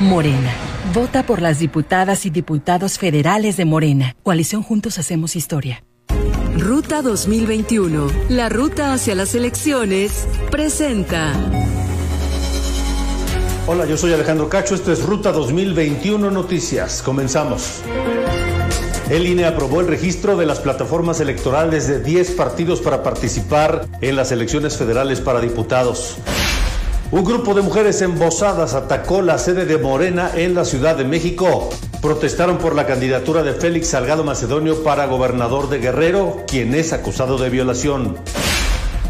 Morena. Vota por las diputadas y diputados federales de Morena. Coalición Juntos Hacemos Historia. Ruta 2021. La ruta hacia las elecciones. Presenta. Hola, yo soy Alejandro Cacho. Esto es Ruta 2021 Noticias. Comenzamos. El INE aprobó el registro de las plataformas electorales de 10 partidos para participar en las elecciones federales para diputados. Un grupo de mujeres embosadas atacó la sede de Morena en la Ciudad de México. Protestaron por la candidatura de Félix Salgado Macedonio para gobernador de Guerrero, quien es acusado de violación.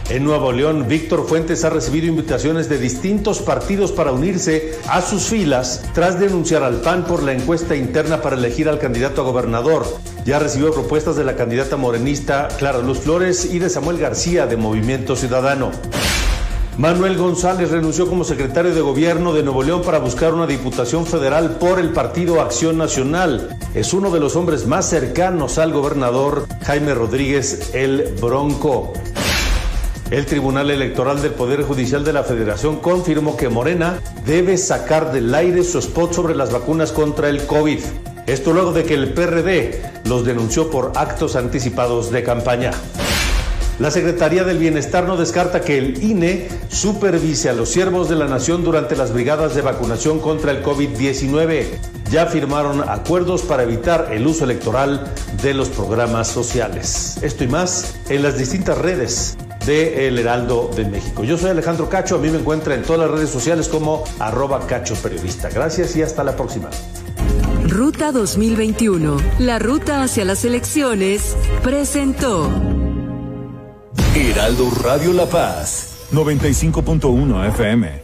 En Nuevo León, Víctor Fuentes ha recibido invitaciones de distintos partidos para unirse a sus filas tras denunciar al PAN por la encuesta interna para elegir al candidato a gobernador. Ya recibió propuestas de la candidata morenista Clara Luz Flores y de Samuel García de Movimiento Ciudadano. Manuel González renunció como secretario de gobierno de Nuevo León para buscar una diputación federal por el Partido Acción Nacional. Es uno de los hombres más cercanos al gobernador Jaime Rodríguez el Bronco. El Tribunal Electoral del Poder Judicial de la Federación confirmó que Morena debe sacar del aire su spot sobre las vacunas contra el COVID. Esto luego de que el PRD los denunció por actos anticipados de campaña. La Secretaría del Bienestar no descarta que el INE supervise a los siervos de la nación durante las brigadas de vacunación contra el COVID-19. Ya firmaron acuerdos para evitar el uso electoral de los programas sociales. Esto y más en las distintas redes de El Heraldo de México. Yo soy Alejandro Cacho, a mí me encuentra en todas las redes sociales como arroba cacho periodista. Gracias y hasta la próxima. Ruta 2021, la ruta hacia las elecciones, presentó. Heraldo Radio La Paz, 95.1 FM.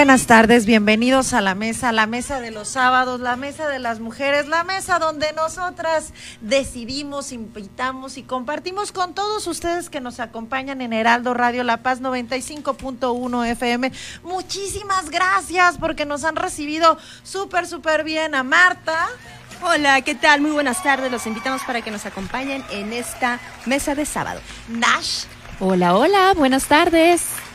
Buenas tardes, bienvenidos a la mesa, la mesa de los sábados, la mesa de las mujeres, la mesa donde nosotras decidimos, invitamos y compartimos con todos ustedes que nos acompañan en Heraldo Radio La Paz 95.1 FM. Muchísimas gracias porque nos han recibido súper, súper bien a Marta. Hola, ¿qué tal? Muy buenas tardes. Los invitamos para que nos acompañen en esta mesa de sábado. Nash. Hola, hola, buenas tardes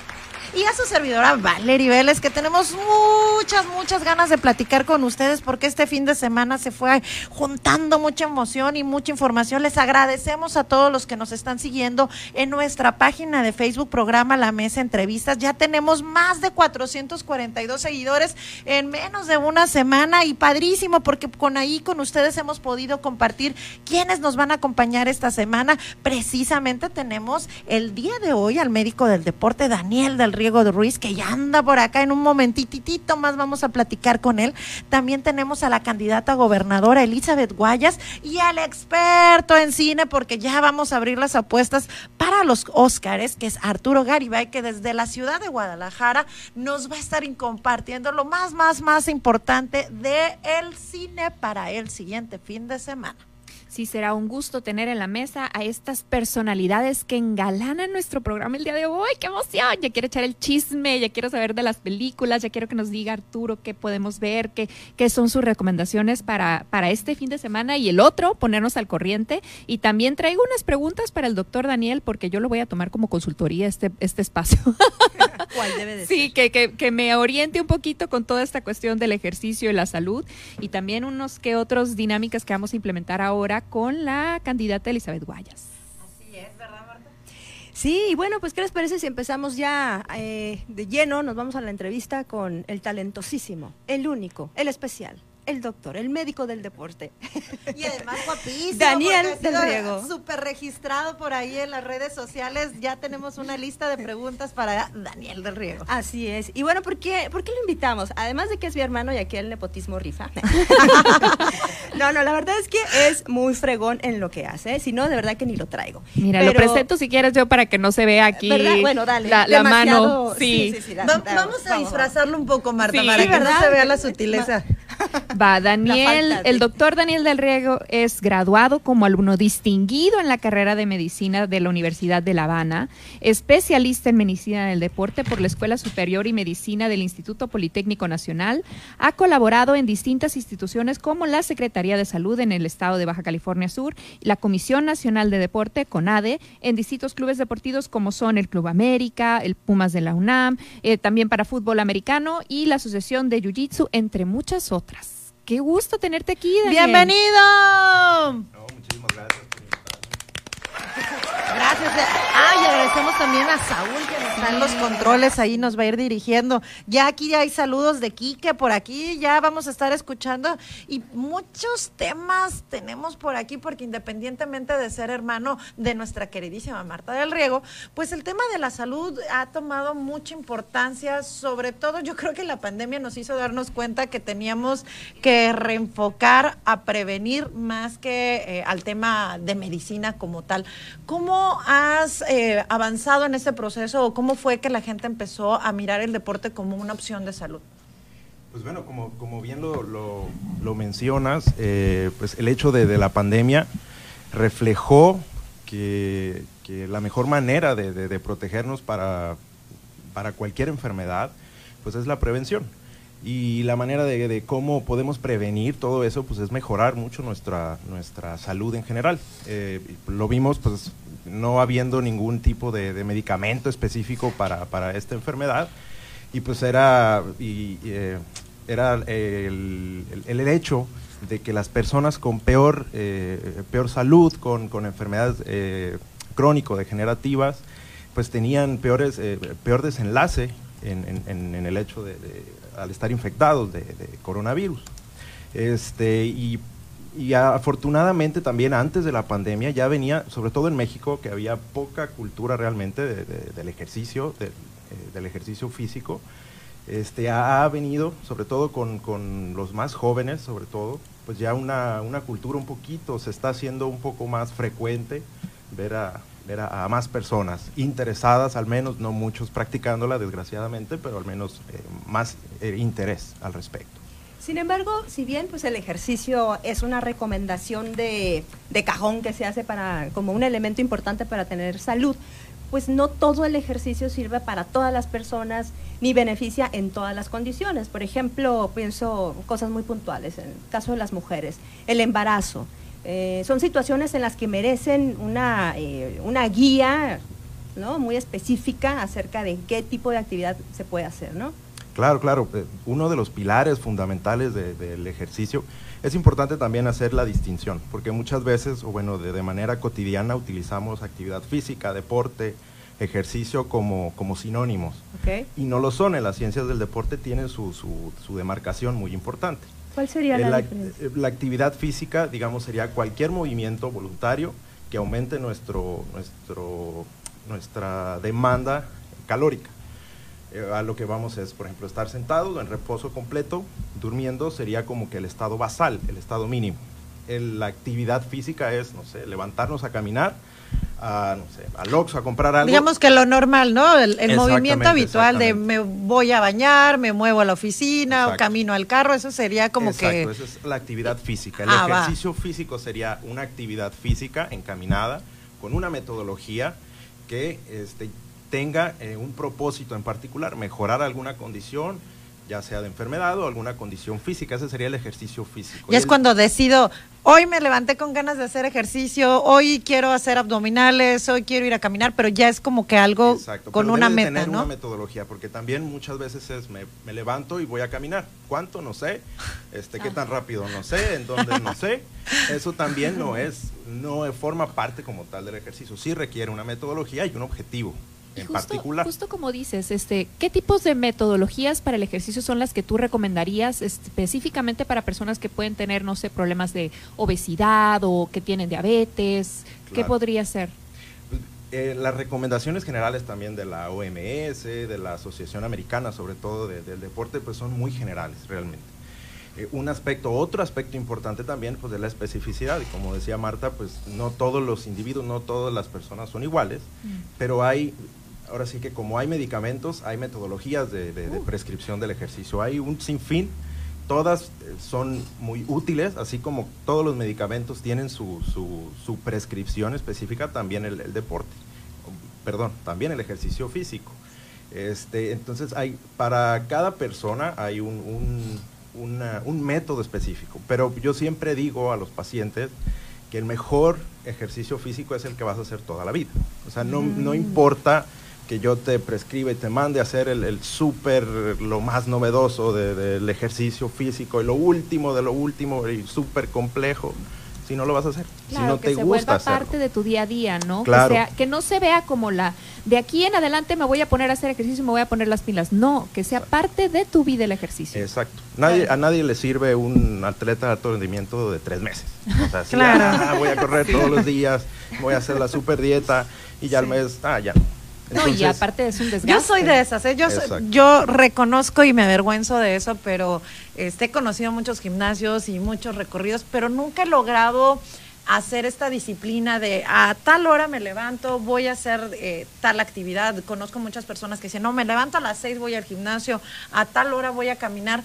y a su servidora Valerie Vélez, que tenemos muchas, muchas ganas de platicar con ustedes porque este fin de semana se fue juntando mucha emoción y mucha información. Les agradecemos a todos los que nos están siguiendo en nuestra página de Facebook, programa La Mesa Entrevistas. Ya tenemos más de 442 seguidores en menos de una semana y padrísimo porque con ahí con ustedes hemos podido compartir quiénes nos van a acompañar esta semana. Precisamente tenemos el día de hoy al médico del deporte, Daniel del Río Diego de Ruiz, que ya anda por acá en un momentitito más vamos a platicar con él. También tenemos a la candidata gobernadora Elizabeth Guayas y al experto en cine, porque ya vamos a abrir las apuestas para los Óscares, que es Arturo Garibay, que desde la ciudad de Guadalajara nos va a estar compartiendo lo más, más, más importante de el cine para el siguiente fin de semana. Sí, será un gusto tener en la mesa a estas personalidades que engalanan nuestro programa el día de hoy. ¡Qué emoción! Ya quiero echar el chisme, ya quiero saber de las películas, ya quiero que nos diga Arturo qué podemos ver, qué, qué son sus recomendaciones para, para este fin de semana y el otro, ponernos al corriente. Y también traigo unas preguntas para el doctor Daniel, porque yo lo voy a tomar como consultoría este, este espacio. ¿Cuál debe de Sí, que, que, que me oriente un poquito con toda esta cuestión del ejercicio y la salud y también unos que otros dinámicas que vamos a implementar ahora con la candidata Elizabeth Guayas. Así es, ¿verdad, Marta? Sí, y bueno, pues ¿qué les parece si empezamos ya eh, de lleno? Nos vamos a la entrevista con el talentosísimo, el único, el especial, el doctor, el médico del deporte. Y además guapísimo. Daniel del Riego. Súper registrado por ahí en las redes sociales. Ya tenemos una lista de preguntas para Daniel del Riego. Así es. Y bueno, ¿por qué, ¿por qué lo invitamos? Además de que es mi hermano y aquí el nepotismo rifa. no, no, la verdad es que es muy fregón en lo que hace. Si no, de verdad que ni lo traigo. Mira, lo presento si quieres yo para que no se vea aquí ¿Verdad? Bueno, dale. la, mano. Sí. sí, sí, da- Va- da- vamos a disfrazarlo un poco, Marta, Sí, para que ¿verdad? no se vea la sutileza. Va, Daniel, el doctor Daniel del Riego es graduado como alumno distinguido en la carrera de medicina de la Universidad de La Habana, especialista en medicina del deporte por la Escuela Superior y Medicina del Instituto Politécnico Nacional. Ha colaborado en distintas instituciones como la Secretaría de Salud en el estado de Baja California Sur, la Comisión Nacional de Deporte, CONADE, en distintos clubes deportivos como son el Club América, el Pumas de la UNAM, eh, también para fútbol americano y la Asociación de Jiu-Jitsu, entre muchas otras. Qué gusto tenerte aquí, Daniel. ¡Bienvenido! muchísimas gracias por. Gracias. Ah, y agradecemos también a Saúl que nos está en los controles, ahí nos va a ir dirigiendo. Ya aquí hay saludos de Quique por aquí, ya vamos a estar escuchando y muchos temas tenemos por aquí porque independientemente de ser hermano de nuestra queridísima Marta del Riego, pues el tema de la salud ha tomado mucha importancia, sobre todo yo creo que la pandemia nos hizo darnos cuenta que teníamos que reenfocar a prevenir más que eh, al tema de medicina como tal. ¿Cómo has eh, avanzado en ese proceso o cómo fue que la gente empezó a mirar el deporte como una opción de salud? Pues bueno, como, como bien lo, lo- lo mencionas, eh, pues el hecho de, de la pandemia reflejó que, que la mejor manera de, de- de protegernos para, para cualquier enfermedad, pues es la prevención. Y la manera de, de cómo podemos prevenir todo eso, pues es mejorar mucho nuestra, nuestra salud en general. Eh, lo vimos, pues no habiendo ningún tipo de, medicamento específico para, esta enfermedad, y pues era, eh, era el, hecho de que las personas con peor, eh, peor salud, con, enfermedades eh, crónico-degenerativas, pues tenían peores, eh, peor desenlace en, el hecho de, al estar infectados de, coronavirus. Este, y afortunadamente también antes de la pandemia ya venía, sobre todo en México, que había poca cultura realmente de- de- del ejercicio, eh, del ejercicio físico. Este, ha, venido, sobre todo con, con los más jóvenes, sobre todo, pues ya una, una cultura un poquito, se está haciendo un poco más frecuente ver a, ver a, a más personas interesadas, al menos, no muchos practicándola, desgraciadamente, pero al menos eh, más eh, interés al respecto. Sin embargo, si bien pues el ejercicio es una recomendación de, de cajón que se hace para como un elemento importante para tener salud, pues no todo el ejercicio sirve para todas las personas ni beneficia en todas las condiciones. Por ejemplo, pienso cosas muy puntuales, en el caso de las mujeres, el embarazo. Eh, son situaciones en las que merecen una, eh, una guía ¿no? muy específica acerca de qué tipo de actividad se puede hacer, ¿no? Claro, claro. eh, Uno de los pilares fundamentales de- del ejercicio es importante también hacer la distinción, porque muchas veces, o bueno, de, de manera cotidiana utilizamos actividad física, deporte, ejercicio como, como sinónimos. ¿ok? Y no lo son, en las ciencias del deporte tienen su, su- su demarcación muy importante. ¿Cuál sería Eh, la, la, diferencia? eh, la actividad física, digamos, sería cualquier movimiento voluntario que aumente nuestro, nuestro, nuestra demanda calórica. Eh, a lo que vamos es, por ejemplo, estar sentado en reposo completo, durmiendo, sería como que el estado basal, el estado mínimo. El- la actividad física es, no sé, levantarnos a caminar, a, no sé, al Oxxo a comprar algo. Digamos que lo normal, ¿no? El, el movimiento habitual de me voy a bañar, me muevo a la oficina o Exacto. camino al carro, eso sería como Exacto, que... esa es la actividad física. El Ah, va. ejercicio físico sería una actividad física encaminada con una metodología que este, tenga eh, un propósito en particular, mejorar alguna condición, ya sea de enfermedad o alguna condición física. Ese sería el ejercicio físico. Y es el- cuando decido, hoy me levanté con ganas de hacer ejercicio, hoy quiero hacer abdominales, hoy quiero ir a caminar, pero ya es como que algo Exacto, con pero una debe meta, tener ¿no? una metodología, porque también muchas veces es me, me levanto y voy a caminar. ¿Cuánto? No sé. Este, ¿Qué tan rápido? No sé. ¿En dónde? No sé. Eso también no es, no forma parte como tal del ejercicio. Sí requiere una metodología y un objetivo. Y en justo, particular. justo como dices, este, ¿qué tipos de metodologías para el ejercicio son las que tú recomendarías específicamente para personas que pueden tener, no sé, problemas de obesidad o que tienen diabetes? ¿Qué podría ser? Eh, las recomendaciones generales también de la OMS, de la Asociación Americana, sobre todo de- del deporte, pues son muy generales realmente. Eh, un aspecto, otro aspecto importante también, pues de la especificidad, y como decía Marta, pues no todos los individuos, no todas las personas son iguales, pero hay, ahora sí que como hay medicamentos, hay metodologías de, de- de prescripción del ejercicio, hay un sinfín, todas eh, son muy útiles, así como todos los medicamentos tienen su, su- su prescripción específica, también el, el deporte, perdón, también el ejercicio físico. Este, entonces hay, para cada persona hay un, un- una- un método específico, pero yo siempre digo a los pacientes que el mejor ejercicio físico es el que vas a hacer toda la vida. O sea, no, no importa que yo te prescriba y te mande a hacer el, el súper, lo más novedoso de- del ejercicio físico y lo último de lo último y súper complejo, si no lo vas a hacer, Claro, si no que te se gusta vuelva hacerlo. parte de tu día a día, ¿no? Claro. Que, sea, que no se vea como la de aquí en adelante me voy a poner a hacer ejercicio y me voy a poner las pilas. No, que sea parte de tu vida el ejercicio. Exacto. Nadie, a nadie le sirve un atleta de alto rendimiento de tres meses. O sea, sí, Claro. ah, voy a correr todos los días, voy a hacer la super dieta y ya al mes, ah, ya. no, y Entonces, aparte es un desgaste. Yo soy de esas, ¿eh? yo, soy- Exacto. yo reconozco y me avergüenzo de eso, pero este, he conocido muchos gimnasios y muchos recorridos, pero nunca he logrado hacer esta disciplina de a tal hora me levanto, voy a hacer eh, tal actividad. Conozco muchas personas que dicen, no, me levanto a las seis, voy al gimnasio, a tal hora voy a caminar.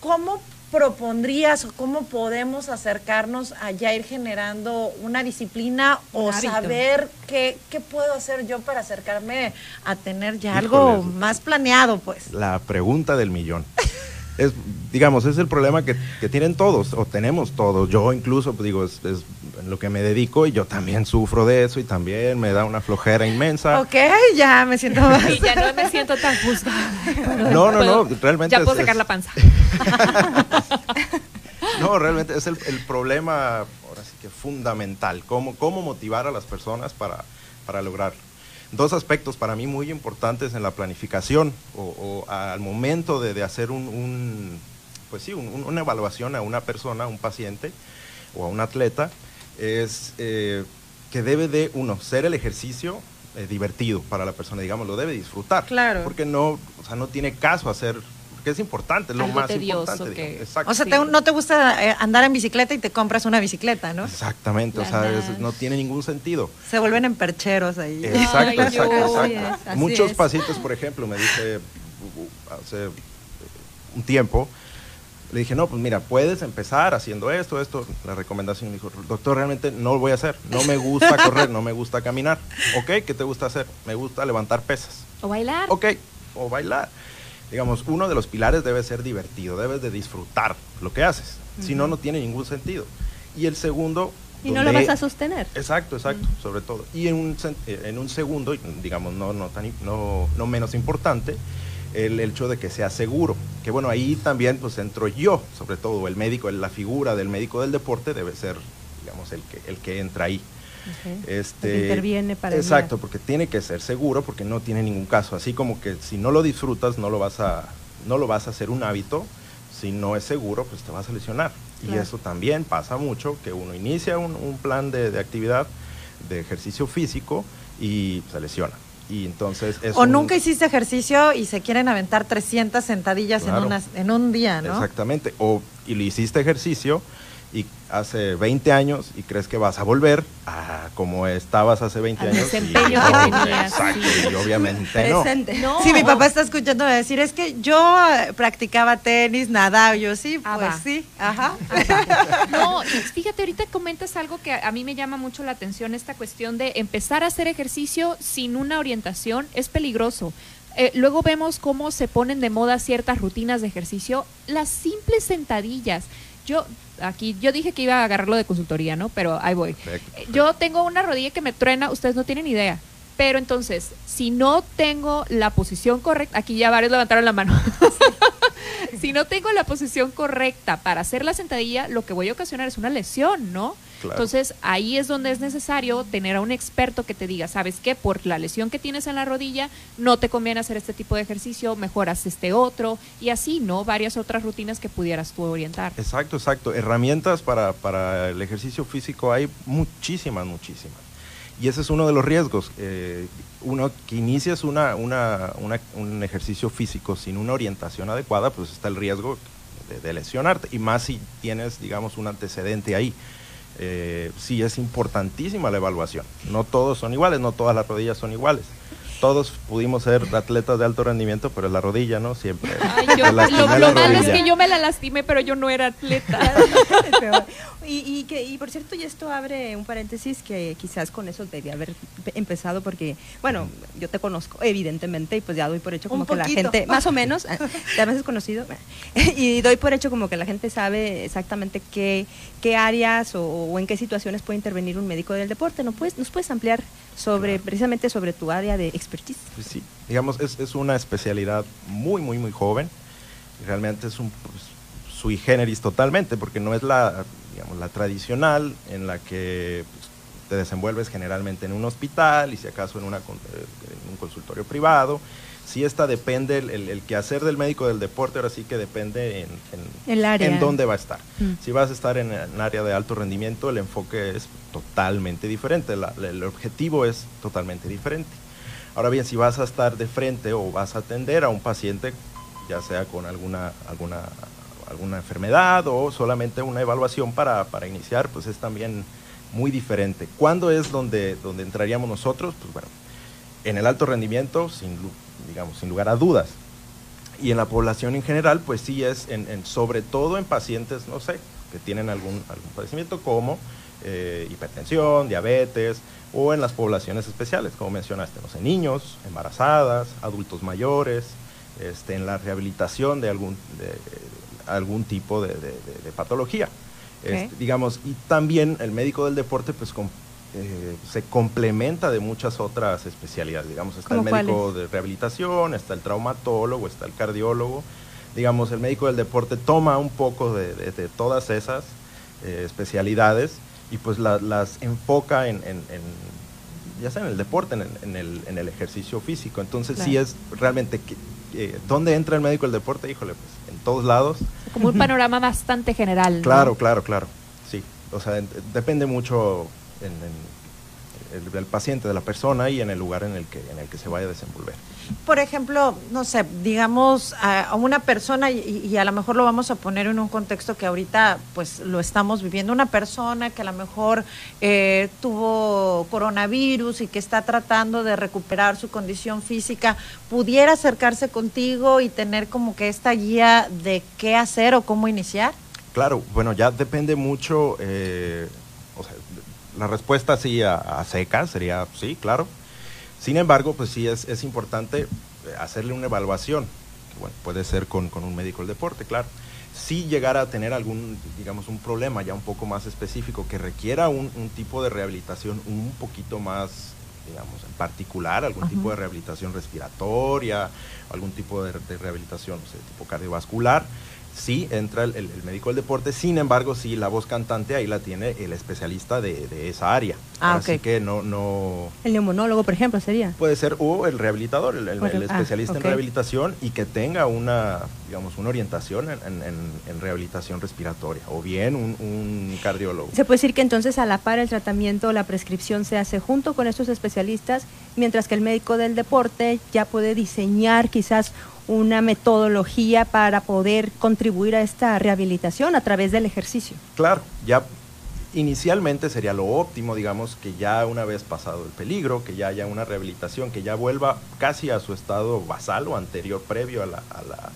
¿Cómo propondrías o cómo podemos acercarnos a ya ir generando una disciplina o hábito. saber qué, qué puedo hacer yo para acercarme a tener ya algo más planeado, pues? La pregunta del millón. Es, digamos, es el problema que, que tienen todos, o tenemos todos. Yo incluso, pues, digo, es, es en lo que me dedico y yo también sufro de eso y también me da una flojera inmensa. Ok, ya me siento más. Y ya no me siento tan juzgada. No, no, no, Puedo- realmente Ya es- puedo sacar es- la panza. No, realmente es el, el problema, ahora sí que fundamental, cómo, cómo motivar a las personas para, para lograrlo. Dos aspectos para mí muy importantes en la planificación o, o al momento de, de hacer un, un, pues sí, un- un- una evaluación a una persona, a un paciente o a un atleta, es eh, que debe de, uno, ser el ejercicio eh, divertido para la persona, digamos, lo debe disfrutar. Claro. Porque no, o sea, no tiene caso hacer, porque es importante, es lo Algo más tedioso importante. que-. Exacto. O sea, te- no te gusta eh, andar en bicicleta y te compras una bicicleta, ¿no? Exactamente, o sea, es- no tiene ningún sentido. Se vuelven en percheros ahí. Exacto, Ay, exacto, yo. Exacto. es, Muchos es. pacientes, por ejemplo, me dice uh, hace uh, un tiempo, le dije, no, pues mira, puedes empezar haciendo esto, esto. La recomendación me dijo, doctor, realmente no lo voy a hacer. No me gusta correr, no me gusta caminar. Ok, ¿qué te gusta hacer? Me gusta levantar pesas. O bailar. Ok, o bailar. Digamos, uno de los pilares debe ser divertido, debes de disfrutar lo que haces. Si no, no tiene ningún sentido. Y el segundo... Y no lo vas a sostener. Exacto, exacto, sobre todo. Y en un, eh, en un segundo, digamos, no, no, tan, no, no menos importante, el hecho de que sea seguro. Que bueno, ahí también pues entro yo, sobre todo el médico, la figura del médico del deporte debe ser, digamos, el que, el que entra ahí. Ok. Este, interviene para Exacto, porque tiene que ser seguro, porque no tiene ningún caso. Así como que si no lo disfrutas, no lo vas a, no lo vas a hacer un hábito. Si no es seguro, pues te vas a lesionar. Y Claro. eso también pasa mucho, que uno inicia un, un plan de, de actividad, de ejercicio físico y se lesiona. Y entonces es O un- nunca hiciste ejercicio y se quieren aventar 300 sentadillas en, Claro. unas- en un día, ¿no? Exactamente. O y le hiciste ejercicio y hace 20 años y crees que vas a volver a como estabas hace 20 Al años. y desempeño que no, tenías, Exacto, sí. y obviamente no. No. Sí, mi papá está escuchando decir, es que yo eh, practicaba tenis, nadaba, yo sí, Ah, pues va. sí, ajá. No, y fíjate, ahorita comentas algo que a a mí me llama mucho la atención, esta cuestión de empezar a hacer ejercicio sin una orientación es peligroso. Eh, luego vemos cómo se ponen de moda ciertas rutinas de ejercicio, las simples sentadillas. Yo aquí yo dije que iba a agarrarlo de consultoría, ¿no? Pero ahí voy. Perfecto. Yo tengo una rodilla que me truena, ustedes no tienen idea. Pero entonces, si no tengo la posición correcta, aquí ya varios levantaron la mano. si no tengo la posición correcta para hacer la sentadilla, lo que voy a ocasionar es una lesión, ¿no? Claro. Entonces, ahí es donde es necesario tener a un experto que te diga, ¿sabes qué? Por la lesión que tienes en la rodilla, no te conviene hacer este tipo de ejercicio, mejoras este otro, y así, ¿no? Varias otras rutinas que pudieras tú orientar. Exacto, exacto. Herramientas para, para el ejercicio físico hay muchísimas, muchísimas. Y ese es uno de los riesgos. Eh, uno que inicias una, una, un ejercicio físico sin una orientación adecuada, pues está el riesgo de, de lesionarte. Y más si tienes, digamos, un antecedente ahí. Eh, sí, es importantísima la evaluación. No todos son iguales, no todas las rodillas son iguales. Todos pudimos ser atletas de alto rendimiento, pero la rodilla, ¿no? Siempre. Ay, yo- lo, lo malo es que yo me la lastimé, pero yo no era atleta. Es y, y, que, y por cierto, y esto abre un paréntesis que quizás con eso debía haber pe- empezado porque, bueno, yo te conozco, evidentemente, y pues ya doy por hecho como Un que la gente, más o menos, ya me has conocido, y doy por hecho como que la gente sabe exactamente qué, qué áreas o, o en qué situaciones puede intervenir un médico del deporte. ¿No puedes, ¿Nos puedes ampliar sobre Claro. precisamente sobre tu área de expertise? Pues sí, digamos, es, es una especialidad muy, muy, muy joven. Realmente es un pues, sui generis totalmente, porque no es la, digamos, la tradicional en la que pues, te desenvuelves generalmente en un hospital y si acaso en, una, eh, en un consultorio privado. Si esta depende, el, el, el quehacer del médico del deporte ahora sí que depende en, en, El área. en dónde va a estar. Mm. Si vas a estar en un área de alto rendimiento, el enfoque es totalmente diferente, la- la- el objetivo es totalmente diferente. Ahora bien, si vas a estar de frente o vas a atender a un paciente, ya sea con alguna, alguna, alguna enfermedad o solamente una evaluación para, para iniciar, pues es también muy diferente. ¿Cuándo es donde, donde entraríamos nosotros? Pues bueno, en el alto rendimiento, sin, digamos, sin lugar a dudas. Y en la población en general, pues sí es, en, en- sobre todo en pacientes, no sé, que tienen algún, algún padecimiento como eh, hipertensión, diabetes, o en las poblaciones especiales, como mencionaste, no sé, niños, embarazadas, adultos mayores, este, en la rehabilitación de algún, de, algún tipo de, de- de- de patología. Este, digamos, y también el médico del deporte, pues com- eh, se complementa de muchas otras especialidades. Digamos, está el ¿Cómo médico de rehabilitación, está el traumatólogo, está el cardiólogo. Digamos, el médico del deporte toma un poco de, de- de todas esas eh, especialidades y pues la- las enfoca en, en- en- ya sea en el deporte, en el, en el- en el ejercicio físico. Entonces sí Claro. es realmente, eh, ¿dónde entra el médico del deporte? Híjole, pues en todos lados. Como un panorama bastante general. ¿no? Claro, claro, claro. Sí, o sea, en- depende mucho en, en el, paciente, de la persona y en el lugar en el que en el que se vaya a desenvolver. Por ejemplo, no sé, digamos a, una persona y, y a lo mejor lo vamos a poner en un contexto que ahorita pues lo estamos viviendo, una persona que a lo mejor eh, tuvo coronavirus y que está tratando de recuperar su condición física, pudiera acercarse contigo y tener como que esta guía de qué hacer o cómo iniciar. Claro, bueno, ya depende mucho, eh, la respuesta sí a, a secas sería sí, claro. Sin embargo, pues sí es, es importante eh, hacerle una evaluación, que bueno, puede ser con, con un médico del deporte, claro. Si llegara a tener algún, digamos, un problema ya un poco más específico que requiera un, un tipo de rehabilitación un poquito más, digamos, en particular, algún tipo de rehabilitación respiratoria, algún tipo de, de rehabilitación, no sé, tipo cardiovascular, sí entra el, el- el médico del deporte, sin embargo, sí, la voz cantante ahí la tiene el especialista de, de esa área. Ah, Así que no, no, El neumonólogo, por ejemplo, sería. Puede ser o el rehabilitador, el, el- ah, especialista en rehabilitación y que tenga una, digamos, una orientación en, en- en- en rehabilitación respiratoria o bien un, un cardiólogo. Se puede decir que entonces a la par el tratamiento o la prescripción se hace junto con estos especialistas, mientras que el médico del deporte ya puede diseñar quizás una metodología para poder contribuir a esta rehabilitación a través del ejercicio. Claro, ya inicialmente sería lo óptimo, digamos, que ya una vez pasado el peligro, que ya haya una rehabilitación, que ya vuelva casi a su estado basal o anterior previo a la, a la-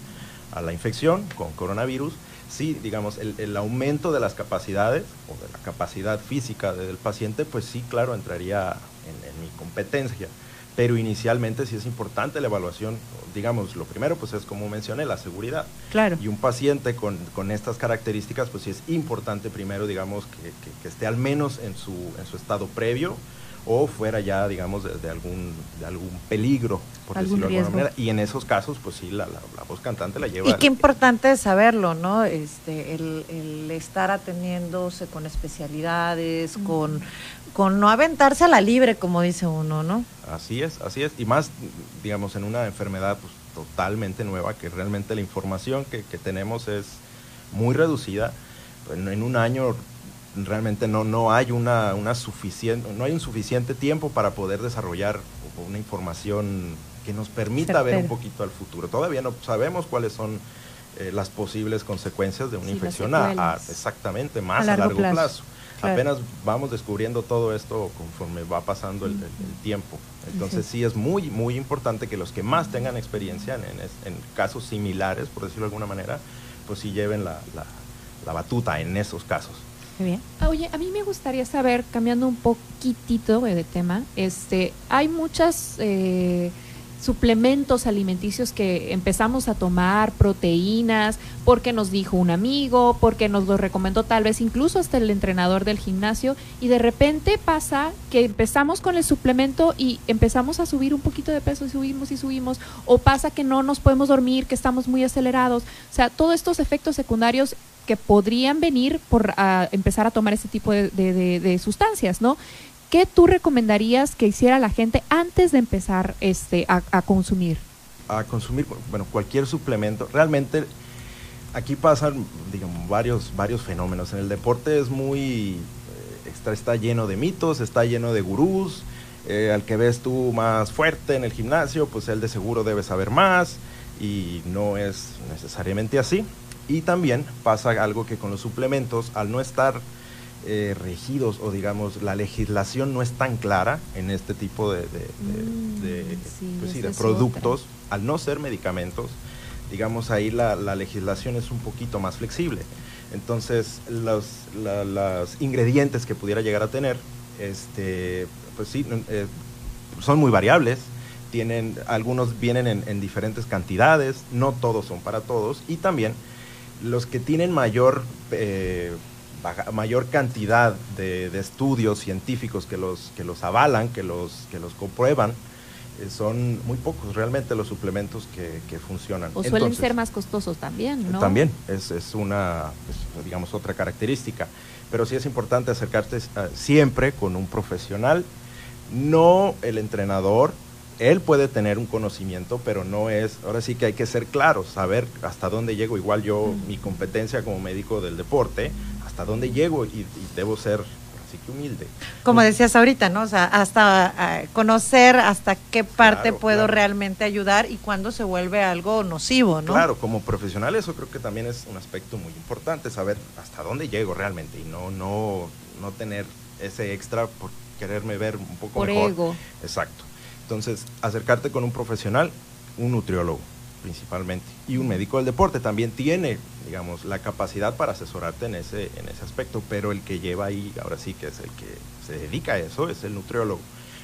a la infección con coronavirus. Sí, digamos, el, el aumento de las capacidades o de la capacidad física del paciente, pues sí, claro, entraría en, en mi competencia. Pero inicialmente sí es importante la evaluación. Digamos, lo primero, pues es como mencioné, la seguridad. Claro. Y un paciente con, con estas características, pues sí es importante primero, digamos, que, que- que esté al menos en su, en su estado previo o fuera ya, digamos, de, de algún, de algún peligro, por Algún decirlo de alguna riesgo. manera. Y en esos casos, pues sí, la, la- la voz cantante la lleva. Y qué importante es saberlo, ¿no? Este, el, el estar atendiéndose con especialidades, con, con no aventarse a la libre, como dice uno, ¿no? Así es, así es. Y más, digamos, en una enfermedad pues, totalmente nueva, que realmente la información que, que tenemos es muy reducida. En, en un año realmente no, no hay una, una suficiente, no hay un suficiente tiempo para poder desarrollar una información que nos permita ver un poquito al futuro. Todavía no sabemos cuáles son eh, las posibles consecuencias de una Sí, infección a- exactamente más A a largo largo, plazo. plazo. Claro. Apenas vamos descubriendo todo esto conforme va pasando el, el- el tiempo. Entonces sí es muy, muy importante que los que más tengan experiencia en, en es- en casos similares, por decirlo de alguna manera, pues sí lleven la, la- la batuta en esos casos. Muy bien. Ah, Oye, a mí me gustaría saber, cambiando un poquitito de tema, este, hay muchas eh, suplementos alimenticios que empezamos a tomar, proteínas, porque nos dijo un amigo, porque nos lo recomendó tal vez incluso hasta el entrenador del gimnasio, y de repente pasa que empezamos con el suplemento y empezamos a subir un poquito de peso y subimos y subimos, o pasa que no nos podemos dormir, que estamos muy acelerados, o sea, todos estos efectos secundarios que podrían venir por empezar a tomar este tipo de sustancias, ¿no? ¿Qué tú recomendarías que hiciera la gente antes de empezar este, a, consumir? a consumir bueno cualquier suplemento. Realmente aquí pasan digamos varios varios fenómenos. En el deporte es muy eh, está, está lleno de mitos está lleno de gurús. Eh, al que ves tú más fuerte en el gimnasio pues él de seguro debe saber más y no es necesariamente así. Y también pasa algo que con los suplementos al no estar eh, regidos o digamos la legislación no es tan clara en este tipo de, de- de- de, sí, pues sí, esa de es productos al no ser medicamentos digamos ahí la, la legislación es un poquito más flexible. Entonces los la- los ingredientes que pudiera llegar a tener este pues sí eh, son muy variables tienen algunos vienen en, en diferentes cantidades no todos son para todos y también los que tienen mayor eh, baja- mayor cantidad de, de estudios científicos que los que los avalan que los que los comprueban eh, son muy pocos realmente los suplementos que, que funcionan O suelen Entonces, ser más costosos también, ¿no? también, es, es una, pues, digamos, otra característica. Pero sí es importante acercarte eh, siempre con un profesional, no el entrenador. Él puede tener un conocimiento, pero no es, ahora sí que hay que ser claros, saber hasta dónde llego. Igual yo, mi competencia como médico del deporte, hasta dónde llego y, y debo ser así que humilde. Como decías ahorita, ¿no? O sea, hasta ah, conocer hasta qué parte Claro, puedo claro. realmente ayudar y cuándo se vuelve algo nocivo, ¿no? Claro, como profesional eso creo que también es un aspecto muy importante, saber hasta dónde llego realmente y no, no, no tener ese extra por quererme ver un poco Por mejor. ego. Exacto. Entonces, acercarte con un profesional, un nutriólogo principalmente, y un médico del deporte también tiene, digamos, la capacidad para asesorarte en ese, en ese aspecto, pero el que lleva ahí, ahora sí que es el que se dedica a eso, es el nutriólogo.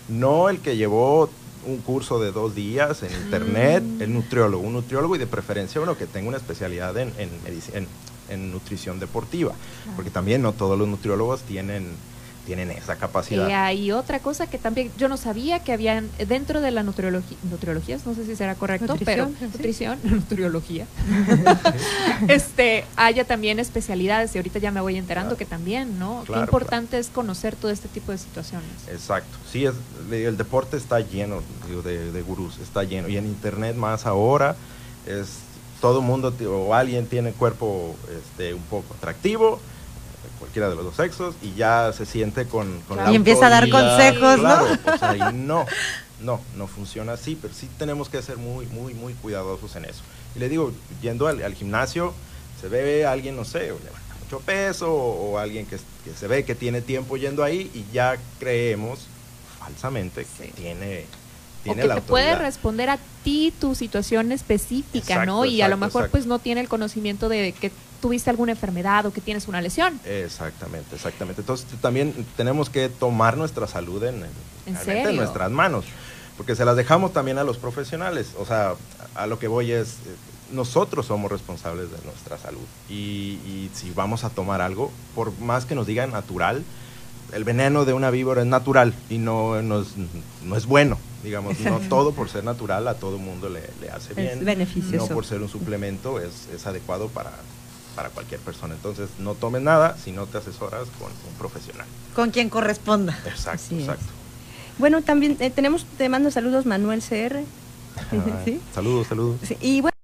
No el que llevó un curso de dos días en internet, el nutriólogo, un nutriólogo y de preferencia uno que tenga una especialidad en, en, medici- en- en nutrición deportiva, porque también no todos los nutriólogos tienen, tienen esa capacidad. Eh, hay otra cosa que también yo no sabía que habían dentro de la nutriología, nutriologías, no sé si será correcto, Nutrición, pero sí. nutrición, nutriología, este, haya también especialidades y ahorita ya me voy enterando Claro. que también, ¿no? Claro, Qué importante es conocer todo este tipo de situaciones. Exacto, sí, es, el deporte está lleno digo, de, de gurús, está lleno. Y en internet más ahora, es todo mundo o alguien tiene cuerpo este, un poco atractivo, cualquiera de los dos sexos, y ya se siente con, con la Y empieza a dar consejos, ¿no? Claro, o sea, y no, no, no funciona así, pero sí tenemos que ser muy, muy, muy cuidadosos en eso. Y le digo, yendo al, al gimnasio, se ve alguien, no sé, o levanta mucho peso, o, o alguien que, que se ve que tiene tiempo yendo ahí y ya creemos falsamente que Sí. tiene, O tiene que la te puede responder a ti tu situación específica, ¿no? Exacto, Y a lo mejor exacto. pues no tiene el conocimiento de que tuviste alguna enfermedad o que tienes una lesión. Exactamente, exactamente. Entonces también tenemos que tomar nuestra salud en, en- ¿En realmente en serio? nuestras manos, porque se las dejamos también a los profesionales. O sea, a lo que voy es, eh, nosotros somos responsables de nuestra salud y, y si vamos a tomar algo, por más que nos digan natural, el veneno de una víbora es natural y no, no, es, no es bueno. Digamos, no todo por ser natural a todo mundo le, le hace bien. Es beneficioso. No por ser un suplemento es, es adecuado para, para cualquier persona. Entonces, no tomes nada si no te asesoras con un profesional. Con quien corresponda. Exacto, Así es. exacto. Bueno, también eh, tenemos, te mando saludos Manuel CR. Sí. Saludos, saludos. Sí, y bueno,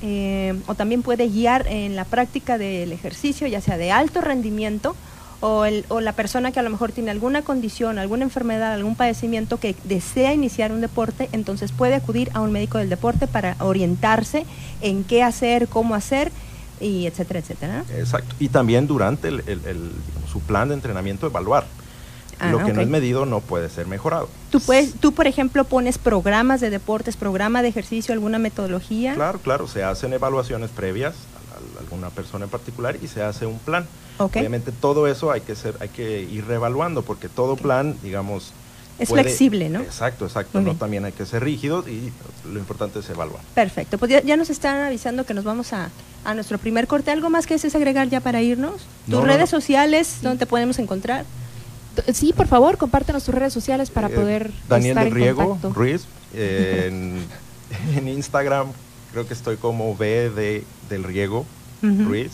eh, o también puede guiar en la práctica del ejercicio, ya sea de alto rendimiento o, el, o la persona que a lo mejor tiene alguna condición, alguna enfermedad, algún padecimiento que desea iniciar un deporte, entonces puede acudir a un médico del deporte para orientarse en qué hacer, cómo hacer, y etcétera, etcétera. Exacto. Y también durante el, el- el, digamos, su plan de entrenamiento evaluar. Ah, Lo que no es medido no puede ser mejorado. Tú, puedes, tú, por ejemplo, pones programas de deportes, programa de ejercicio, alguna metodología. Claro, claro, se hacen evaluaciones previas a, a alguna persona en particular y se hace un plan. Obviamente todo eso hay que ser, hay que ir reevaluando porque todo plan, digamos, Es flexible, ¿no? Exacto, exacto. No también hay que ser rígidos y lo importante es evaluar. Perfecto, pues ya, ya nos están avisando que nos vamos a, a nuestro primer corte. ¿Algo más que desees agregar ya para irnos? ¿Tus No, redes no. sociales, dónde te podemos encontrar? Sí, por favor, compártenos tus redes sociales para Eh, poder Daniel estar del en Riego, contacto. Ruiz. eh, en, en Instagram creo que estoy como B de, del Riego. Ruiz.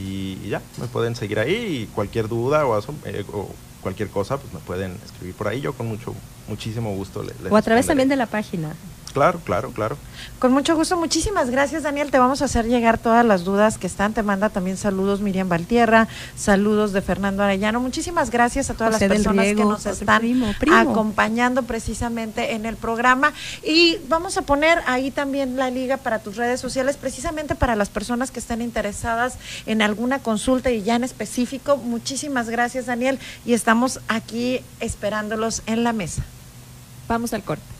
Y, y ya, me pueden seguir ahí y cualquier duda o, eh, o cualquier cosa, pues me pueden escribir por ahí. Yo con mucho, muchísimo gusto le- les O a través también de la página. Claro, claro, claro. Con mucho gusto, muchísimas gracias Daniel, te vamos a hacer llegar todas las dudas que están, te manda también saludos Miriam Valtierra, saludos de Fernando Arellano, muchísimas gracias a todas José las personas Riego, que nos están primo, primo. acompañando precisamente en el programa y vamos a poner ahí también la liga para tus redes sociales, precisamente para las personas que estén interesadas en alguna consulta y ya en específico, muchísimas gracias Daniel y estamos aquí esperándolos en la mesa. Vamos al corte.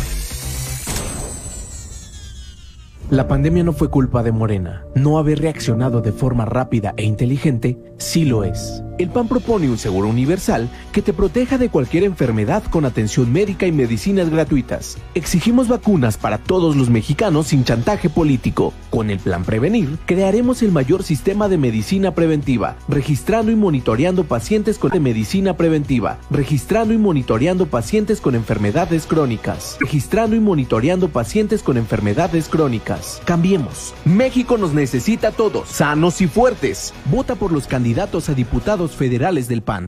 La pandemia no fue culpa de Morena. No haber reaccionado de forma rápida e inteligente sí lo es. El PAN propone un seguro universal que te proteja de cualquier enfermedad con atención médica y medicinas gratuitas. Exigimos vacunas para todos los mexicanos sin chantaje político. Con el Plan Prevenir, crearemos el mayor sistema de medicina preventiva, registrando y monitoreando pacientes con medicina preventiva, registrando y monitoreando pacientes con enfermedades crónicas, registrando y monitoreando pacientes con enfermedades crónicas. Cambiemos. México nos necesita a todos, sanos y fuertes. Vota por los candidatos a diputados federales del PAN.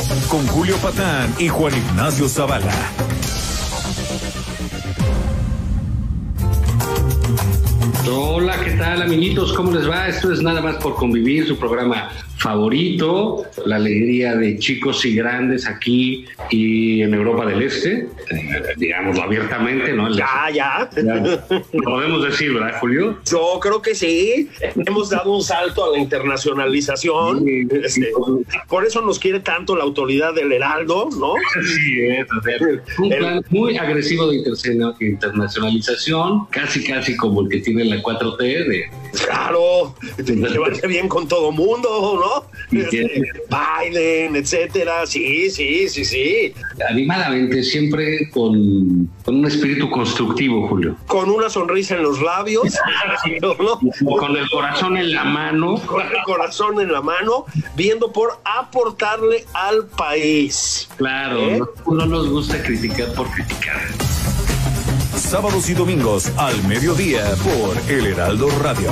Con Julio Patán y Juan Ignacio Zavala. Hola, ¿qué tal amiguitos? ¿Cómo les va? Esto es nada más por convivir, su programa favorito, la alegría de chicos y grandes aquí y en Europa del Este, eh, digámoslo abiertamente, ¿no? Ya, ya. Lo podemos decir, ¿verdad, Julio? Yo creo que sí. Hemos dado un salto a la internacionalización. Este, por eso nos quiere tanto la autoridad del Heraldo, ¿no? Sí, es, o sea, un plan muy agresivo de internacionalización, casi casi como el que tiene la 4T de Claro, llevarse bien con todo mundo, ¿no? Este, Biden, etcétera. Sí, sí, sí, sí. animadamente, siempre con, con un espíritu constructivo, Julio. Con una sonrisa en los labios, ¿no? Con el corazón en la mano. Con el corazón en la mano, viendo por aportarle al país. Claro, ¿Eh? no, no nos gusta criticar por criticar. Sábados y domingos al mediodía por El Heraldo Radio.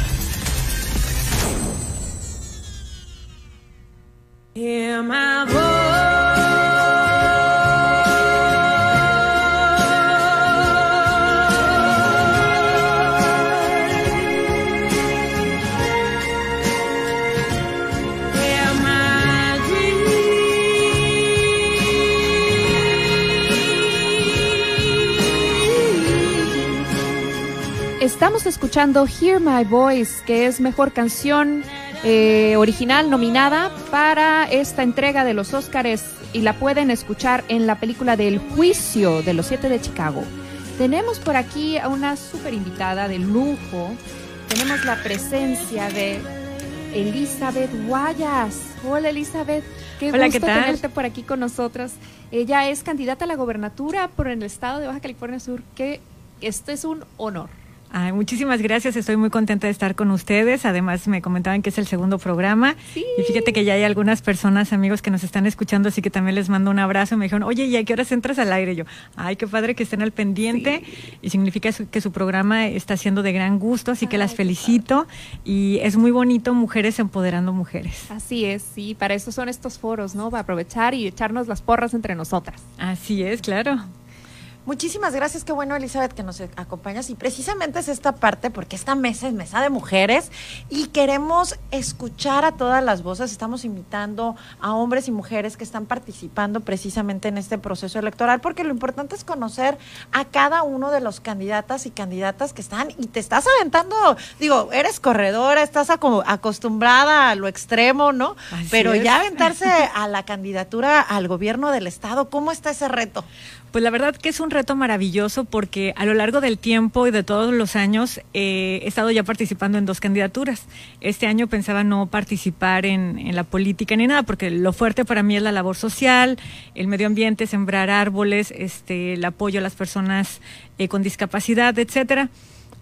Escuchando Hear My Voice, que es mejor canción eh, original nominada para esta entrega de los Óscares y la pueden escuchar en la película del Juicio de los Siete de Chicago. Tenemos por aquí a una super invitada de lujo. Tenemos la presencia de Elizabeth Guayas. Hola Elizabeth, qué Hola, gusto ¿qué tal? tenerte por aquí con nosotras. Ella es candidata a la gobernatura por el estado de Baja California Sur, que este es un honor. Ay, muchísimas gracias, estoy muy contenta de estar con ustedes. Además, me comentaban que es el segundo programa. Y fíjate que ya hay algunas personas, amigos, que nos están escuchando, así que también les mando un abrazo. Me dijeron, oye, ¿y a qué horas entras al aire? Y yo, ay, qué padre que estén al pendiente. Y significa su- que su programa está siendo de gran gusto, así que las felicito. Y es muy bonito, mujeres empoderando mujeres. Así es, sí, para eso son estos foros, ¿no? Para aprovechar y echarnos las porras entre nosotras. Así es, claro. Muchísimas gracias, qué bueno Elizabeth que nos acompañas y precisamente es esta parte porque esta mesa es mesa de mujeres y queremos escuchar a todas las voces, estamos invitando a hombres y mujeres que están participando precisamente en este proceso electoral porque lo importante es conocer a cada uno de los candidatas y candidatas que están y te estás aventando, digo, eres corredora, estás aco- acostumbrada a lo extremo, ¿no? Así Pero es. ya aventarse a la candidatura al gobierno del estado, ¿cómo está ese reto? Pues la verdad que es un reto maravilloso porque a lo largo del tiempo y de todos los años eh, he estado ya participando en dos candidaturas. Este año pensaba no participar en, la política ni nada porque lo fuerte para mí es la labor social, el medio ambiente, sembrar árboles, este, el apoyo a las personas eh, con discapacidad, etcétera.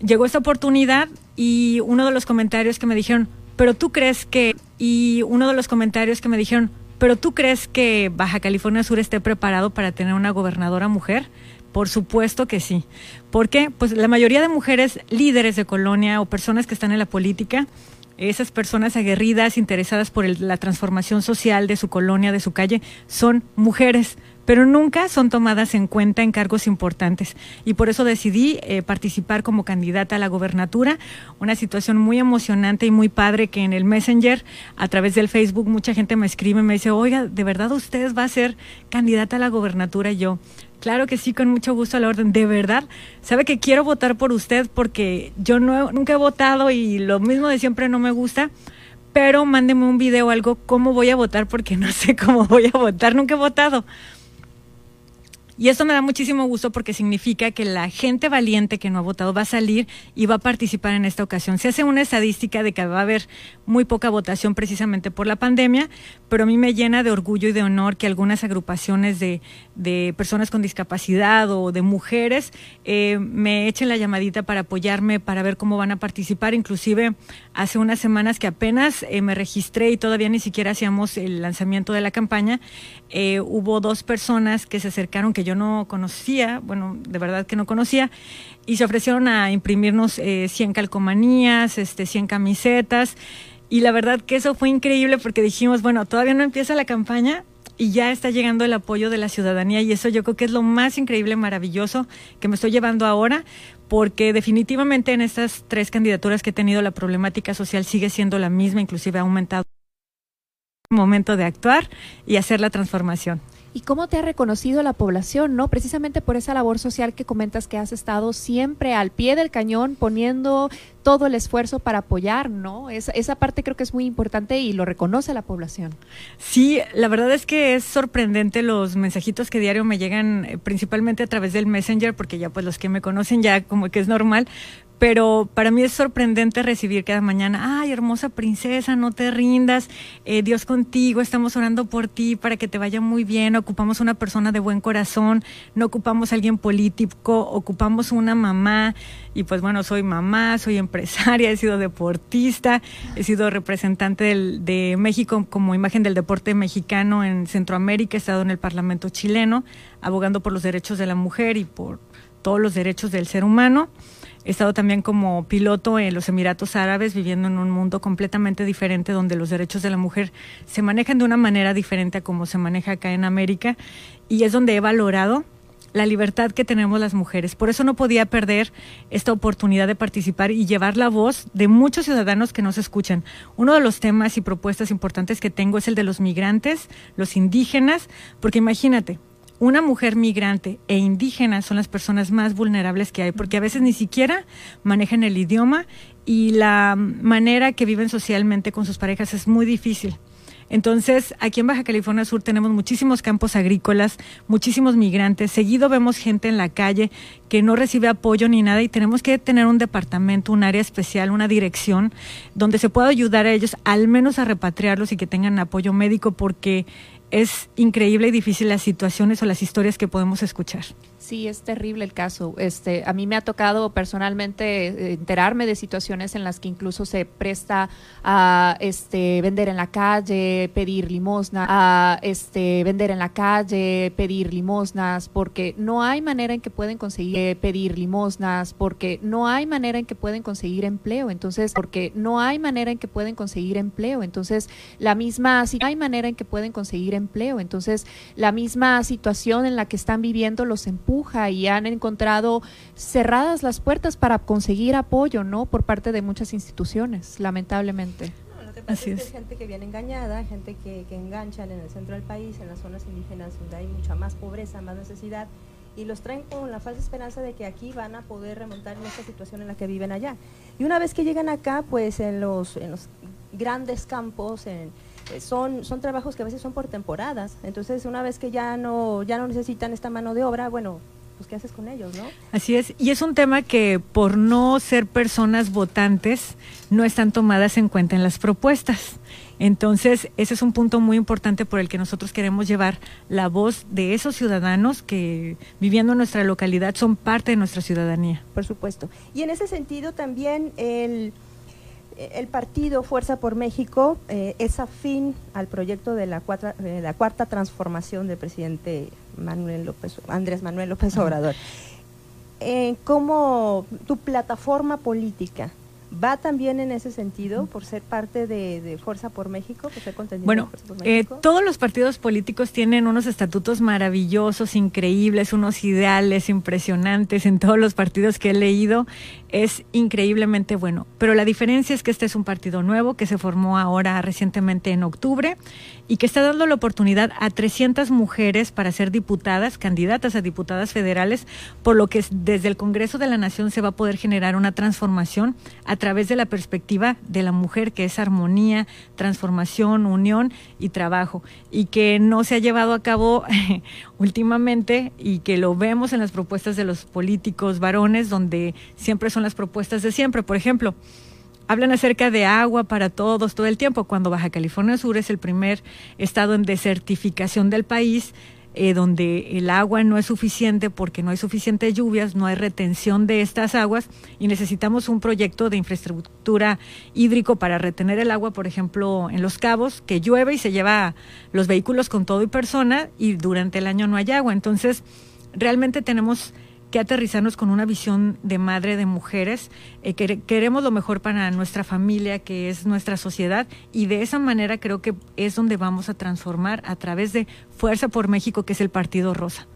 Llegó esta oportunidad y uno de los comentarios que me dijeron, pero tú crees que, y uno de los comentarios que me dijeron, pero tú crees que Baja California Sur esté preparado para tener una gobernadora mujer? Por supuesto que sí. ¿Por qué? Pues la mayoría de mujeres líderes de colonia o personas que están en la política, esas personas aguerridas, interesadas por el- la transformación social de su colonia, de su calle, son mujeres, pero nunca son tomadas en cuenta en cargos importantes. Y por eso decidí eh, participar como candidata a la gobernatura, una situación muy emocionante y muy padre que en el Messenger, a través del Facebook, mucha gente me escribe y me dice, oiga, ¿de verdad usted va a ser candidata a la gobernatura? Y yo, Claro que sí, con mucho gusto a la orden. De verdad, sabe que quiero votar por usted porque yo no, nunca he votado y lo mismo de siempre no me gusta. Pero mándeme un video algo cómo voy a votar porque no sé cómo voy a votar. Nunca he votado. Y esto me da muchísimo gusto porque significa que la gente valiente que no ha votado va a salir y va a participar en esta ocasión. Se hace una estadística de que va a haber muy poca votación precisamente por la pandemia, pero a mí me llena de orgullo y de honor que algunas agrupaciones de, de personas con discapacidad o de mujeres eh, me echen la llamadita para apoyarme, para ver cómo van a participar. Inclusive hace unas semanas que apenas eh, me registré y todavía ni siquiera hacíamos el lanzamiento de la campaña, eh, hubo dos personas que se acercaron que yo no conocía, bueno, de verdad que no conocía, y se ofrecieron a imprimirnos eh, 100 calcomanías, este, 100 camisetas. Y la verdad que eso fue increíble porque dijimos, bueno, todavía no empieza la campaña y ya está llegando el apoyo de la ciudadanía y eso yo creo que es lo más increíble, maravilloso que me estoy llevando ahora, porque definitivamente en estas tres candidaturas que he tenido la problemática social sigue siendo la misma, inclusive ha aumentado momento de actuar y hacer la transformación. ¿Y cómo te ha reconocido la población, no? Precisamente por esa labor social que comentas que has estado siempre al pie del cañón poniendo todo el esfuerzo para apoyar, ¿no? Esa, esa parte creo que es muy importante y lo reconoce la población. Sí, la verdad es que es sorprendente los mensajitos que diario me llegan, eh, principalmente a través del Messenger, porque ya pues los que me conocen ya como que es normal, pero para mí es sorprendente recibir cada mañana, ay, hermosa princesa, no te rindas, eh, Dios contigo, estamos orando por ti para que te vaya muy bien, ocupamos una persona de buen corazón, no ocupamos a alguien político, ocupamos una mamá, y pues bueno, soy mamá, soy empresaria, he sido deportista, he sido representante del, de México como imagen del deporte mexicano en Centroamérica, he estado en el Parlamento chileno, abogando por los derechos de la mujer y por todos los derechos del ser humano. He estado también como piloto en los Emiratos Árabes, viviendo en un mundo completamente diferente donde los derechos de la mujer se manejan de una manera diferente a como se maneja acá en América y es donde he valorado la libertad que tenemos las mujeres. Por eso no podía perder esta oportunidad de participar y llevar la voz de muchos ciudadanos que nos escuchan. Uno de los temas y propuestas importantes que tengo es el de los migrantes, los indígenas, porque imagínate, una mujer migrante e indígena son las personas más vulnerables que hay, porque a veces ni siquiera manejan el idioma y la manera que viven socialmente con sus parejas es muy difícil. Entonces, aquí en Baja California Sur tenemos muchísimos campos agrícolas, muchísimos migrantes, seguido vemos gente en la calle que no recibe apoyo ni nada y tenemos que tener un departamento, un área especial, una dirección donde se pueda ayudar a ellos al menos a repatriarlos y que tengan apoyo médico porque es increíble y difícil las situaciones o las historias que podemos escuchar. Sí, es terrible el caso. Este, a mí me ha tocado personalmente eh, enterarme de situaciones en las que incluso se presta a este vender en la calle, pedir limosna, a este vender en la calle, pedir limosnas, porque no hay manera en que pueden conseguir eh, pedir limosnas, porque no hay manera en que pueden conseguir empleo. Entonces, porque no hay manera en que pueden conseguir empleo. Entonces, la misma hay manera en que pueden conseguir empleo. Entonces, la misma situación en la que están viviendo los empuja y han encontrado cerradas las puertas para conseguir apoyo, ¿no? Por parte de muchas instituciones, lamentablemente. No, lo que pasa es, que hay gente que viene engañada, gente que, que enganchan en el centro del país, en las zonas indígenas donde hay mucha más pobreza, más necesidad, y los traen con la falsa esperanza de que aquí van a poder remontar en esta situación en la que viven allá. Y una vez que llegan acá, pues en los, en los grandes campos, en, son, son trabajos que a veces son por temporadas. Entonces, una vez que ya no, ya no necesitan esta mano de obra, bueno, pues ¿qué haces con ellos, no? Así es, y es un tema que por no ser personas votantes no están tomadas en cuenta en las propuestas. Entonces, ese es un punto muy importante por el que nosotros queremos llevar la voz de esos ciudadanos que viviendo en nuestra localidad son parte de nuestra ciudadanía. Por supuesto. Y en ese sentido también el el partido Fuerza por México eh, es afín al proyecto de la, cuarta, de la cuarta transformación del presidente Manuel López, Andrés Manuel López Obrador. Eh, ¿Cómo tu plataforma política va también en ese sentido por ser parte de, Fuerza por México? Por ser bueno, eh, todos los partidos políticos tienen unos estatutos maravillosos, increíbles, unos ideales impresionantes en todos los partidos que he leído. Es increíblemente bueno. Pero la diferencia es que este es un partido nuevo que se formó ahora recientemente en octubre y que está dando la oportunidad a 300 mujeres para ser diputadas, candidatas a diputadas federales, por lo que desde el Congreso de la Nación se va a poder generar una transformación a través de la perspectiva de la mujer, que es armonía, transformación, unión y trabajo, y que no se ha llevado a cabo últimamente y que lo vemos en las propuestas de los políticos varones, donde siempre son las propuestas de siempre. Por ejemplo, hablan acerca de agua para todos todo el tiempo, cuando Baja California Sur es el primer estado en desertificación del país, eh, donde el agua no es suficiente porque no hay suficientes lluvias, no hay retención de estas aguas y necesitamos un proyecto de infraestructura hídrico para retener el agua, por ejemplo, en Los Cabos, que llueve y se lleva los vehículos con todo y persona y durante el año no hay agua. Entonces, realmente tenemos que aterrizarnos con una visión de madre de mujeres, eh, que queremos lo mejor para nuestra familia, que es nuestra sociedad, y de esa manera creo que es donde vamos a transformar a través de Fuerza por México, que es el Partido Rosa.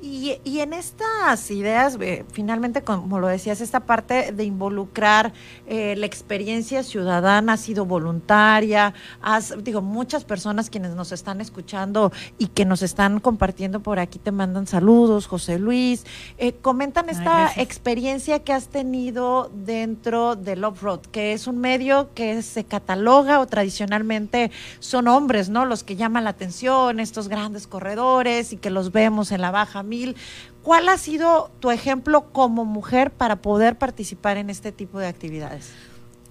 Y, y, en estas ideas, eh, finalmente, como lo decías, esta parte de involucrar eh, la experiencia ciudadana ha sido voluntaria. Has, digo, muchas personas quienes nos están escuchando y que nos están compartiendo por aquí te mandan saludos, José Luis. Eh, comentan esta experiencia que has tenido dentro del off-road, que es un medio que se cataloga o tradicionalmente son hombres, ¿no? Los que llaman la atención, estos grandes corredores y que los vemos en la baja mil. ¿Cuál ha sido tu ejemplo como mujer para poder participar en este tipo de actividades?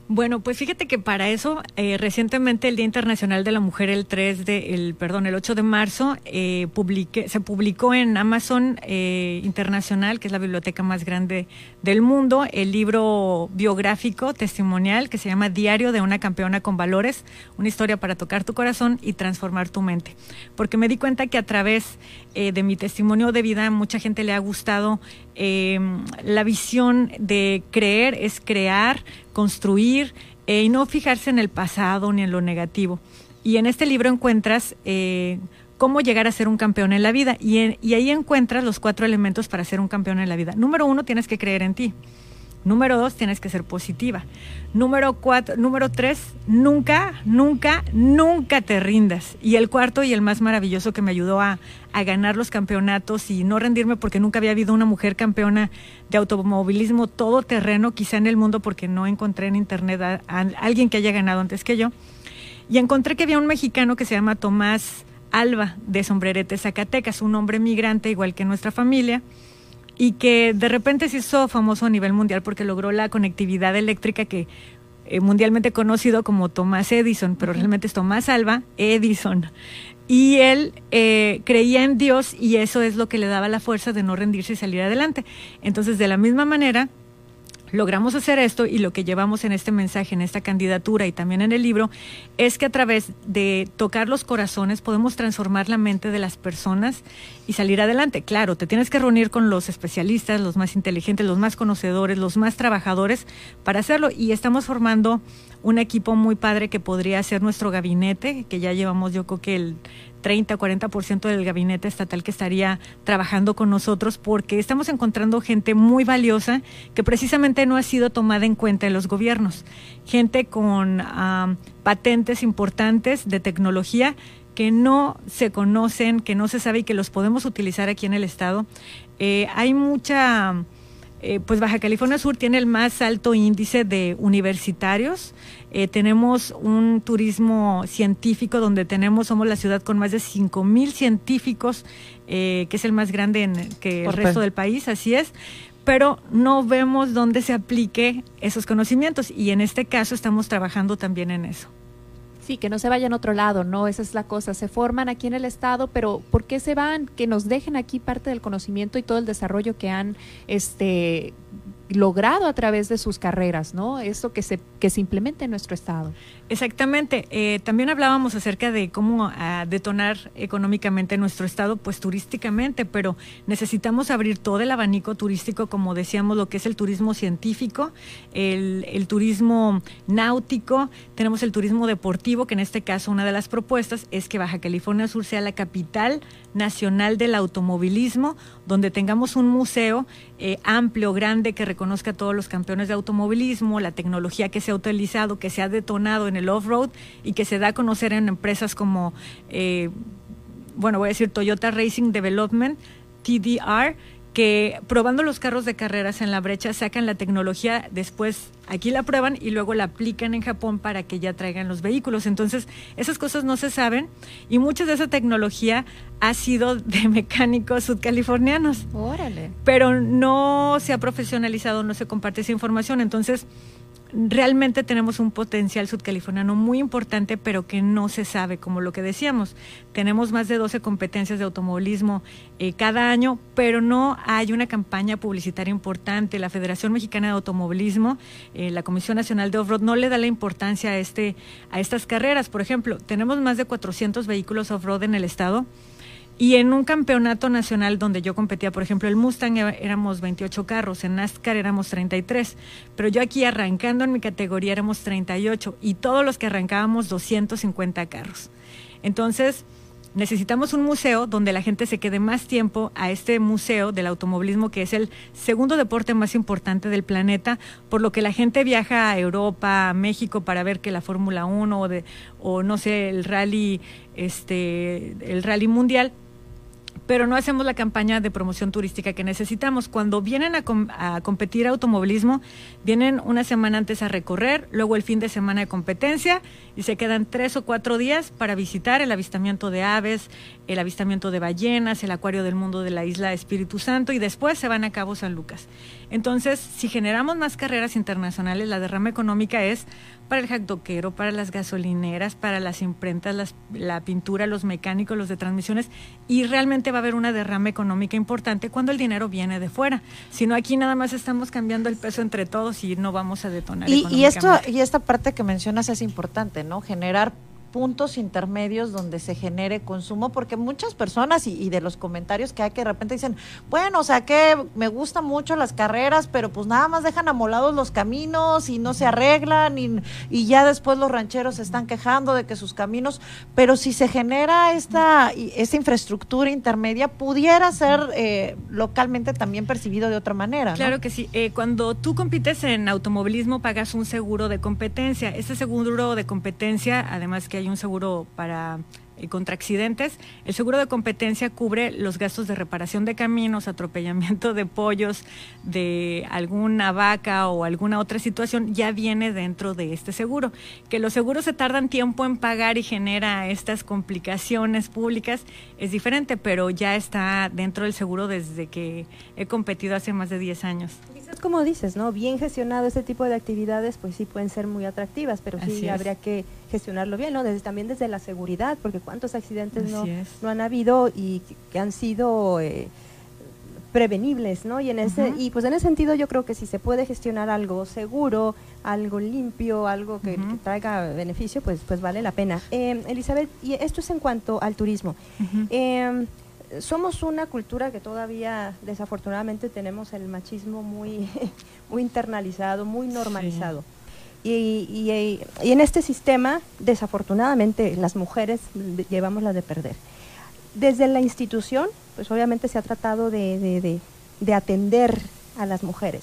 Bueno, pues fíjate que para eso eh, recientemente el Día Internacional de la Mujer el 3 de el perdón, el 8 de marzo eh, publiqué, se publicó en Amazon eh, Internacional, que es la biblioteca más grande del mundo, el libro biográfico testimonial que se llama Diario de una campeona con valores, una historia para tocar tu corazón y transformar tu mente. Porque me di cuenta que a través de mi testimonio de vida mucha gente le ha gustado la visión de creer es crear construir eh, y no fijarse en el pasado ni en lo negativo. Y en este libro encuentras eh, cómo llegar a ser un campeón en la vida y, y ahí encuentras los cuatro elementos para ser un campeón en la vida. Número uno, tienes que creer en ti. Número dos, tienes que ser positiva. Número cuatro, número tres, nunca, nunca, nunca te rindas. Y el cuarto y el más maravilloso que me ayudó a, a ganar los campeonatos y no rendirme porque nunca había habido una mujer campeona de automovilismo todo terreno, quizá en el mundo porque no encontré en internet a, a alguien que haya ganado antes que yo. Y encontré que había un mexicano que se llama Tomás Alba de Sombrerete, Zacatecas, un hombre migrante igual que nuestra familia y que de repente se hizo famoso a nivel mundial porque logró la conectividad eléctrica que eh, mundialmente conocido como Tomás Edison, pero realmente es Tomás Alba Edison. Y él eh, creía en Dios y eso es lo que le daba la fuerza de no rendirse y salir adelante. Entonces, de la misma manera, logramos hacer esto y lo que llevamos en este mensaje, en esta candidatura y también en el libro, es que a través de tocar los corazones podemos transformar la mente de las personas y salir adelante. Claro, te tienes que reunir con los especialistas, los más inteligentes, los más conocedores, los más trabajadores para hacerlo y estamos formando un equipo muy padre que podría ser nuestro gabinete, que ya llevamos yo creo que el 30 o 40% del gabinete estatal que estaría trabajando con nosotros porque estamos encontrando gente muy valiosa que precisamente no ha sido tomada en cuenta en los gobiernos. Gente con patentes importantes de tecnología que no se conocen, que no se sabe y que los podemos utilizar aquí en el Estado. Eh, hay mucha eh, pues Baja California Sur tiene el más alto índice de universitarios. Eh, tenemos un turismo científico donde tenemos, somos la ciudad con más de 5 mil científicos, eh, que es el más grande en, que el resto del país, así es pero no vemos dónde se aplique esos conocimientos y en este caso estamos trabajando también en eso. Sí, que no se vayan a otro lado, no, esa es la cosa. Se forman aquí en el Estado, pero ¿por qué se van? Que nos dejen aquí parte del conocimiento y todo el desarrollo que han este, logrado a través de sus carreras, ¿no? Eso que se, que se implemente en nuestro Estado. Exactamente. Eh, también hablábamos acerca de cómo ah, detonar económicamente nuestro Estado, pues turísticamente, pero necesitamos abrir todo el abanico turístico, como decíamos, lo que es el turismo científico, el, el turismo náutico, tenemos el turismo deportivo, que en este caso una de las propuestas es que Baja California Sur sea la capital Nacional del Automovilismo, donde tengamos un museo eh, amplio, grande, que reconozca a todos los campeones de automovilismo, la tecnología que se ha utilizado, que se ha detonado en el off-road y que se da a conocer en empresas como, eh, bueno, voy a decir Toyota Racing Development, TDR, que probando los carros de carreras en la brecha sacan la tecnología, después aquí la prueban y luego la aplican en Japón para que ya traigan los vehículos. Entonces, esas cosas no se saben y mucha de esa tecnología ha sido de mecánicos sudcalifornianos. Órale. Pero no se ha profesionalizado, no se comparte esa información. Entonces, realmente tenemos un potencial sudcaliforniano muy importante, pero que no se sabe, como lo que decíamos. Tenemos más de 12 competencias de automovilismo eh, cada año, pero no hay una campaña publicitaria importante. La Federación Mexicana de Automovilismo, eh, la Comisión Nacional de Off-Road, no le da la importancia a, este, a estas carreras. Por ejemplo, tenemos más de 400 vehículos off-road en el estado. Y en un campeonato nacional donde yo competía, por ejemplo, el Mustang é- éramos 28 carros, en NASCAR éramos 33, pero yo aquí arrancando en mi categoría éramos 38 y todos los que arrancábamos 250 carros. Entonces, necesitamos un museo donde la gente se quede más tiempo a este museo del automovilismo, que es el segundo deporte más importante del planeta, por lo que la gente viaja a Europa, a México para ver que la Fórmula 1 o, de, o no sé, el rally, este, el rally mundial pero no hacemos la campaña de promoción turística que necesitamos. Cuando vienen a, a competir automovilismo, vienen una semana antes a recorrer, luego el fin de semana de competencia y se quedan tres o cuatro días para visitar el avistamiento de aves, el avistamiento de ballenas, el acuario del mundo de la isla Espíritu Santo y después se van a Cabo San Lucas. Entonces, si generamos más carreras internacionales, la derrama económica es para el jacdoquero, para las gasolineras, para las imprentas, las- la pintura, los mecánicos, los de transmisiones, y realmente va a haber una derrama económica importante cuando el dinero viene de fuera. Si no, aquí nada más estamos cambiando el peso entre todos y no vamos a detonar. Y, y esto y esta parte que mencionas es importante, ¿no? Generar puntos intermedios donde se genere consumo, porque muchas personas y, de los comentarios que hay que de repente dicen, bueno, o sea que me gustan mucho las carreras, pero pues nada más dejan amolados los caminos y no se arreglan y, y ya después los rancheros se están quejando de que sus caminos, pero si se genera esta, esta infraestructura intermedia, pudiera ser eh, localmente también percibido de otra manera. Claro que sí. Eh, cuando tú compites en automovilismo, pagas un seguro de competencia. Este seguro de competencia, además que hay un seguro para eh, contra accidentes, el seguro de competencia cubre los gastos de reparación de caminos, atropellamiento de pollos, de alguna vaca o alguna otra situación, ya viene dentro de este seguro. Que los seguros se tardan tiempo en pagar y genera estas complicaciones públicas es diferente, pero ya está dentro del seguro desde que he competido hace más de 10 años. Como dices, ¿no? Bien gestionado este tipo de actividades, pues sí pueden ser muy atractivas, pero sí es. habría que gestionarlo bien, ¿no? Desde, también desde la seguridad, porque cuántos accidentes no, no han habido y que- han sido eh, prevenibles, ¿no? Y en ese y pues en ese sentido yo creo que si se puede gestionar algo seguro, algo limpio, algo que, que traiga beneficio, pues pues vale la pena. Eh, Elizabeth, y esto es en cuanto al turismo. Eh, somos una cultura que todavía desafortunadamente tenemos el machismo muy, muy internalizado, muy normalizado. Y, y- y en este sistema, desafortunadamente, las mujeres llevamos la de perder. Desde la institución, pues obviamente se ha tratado de, de- de- de atender a las mujeres.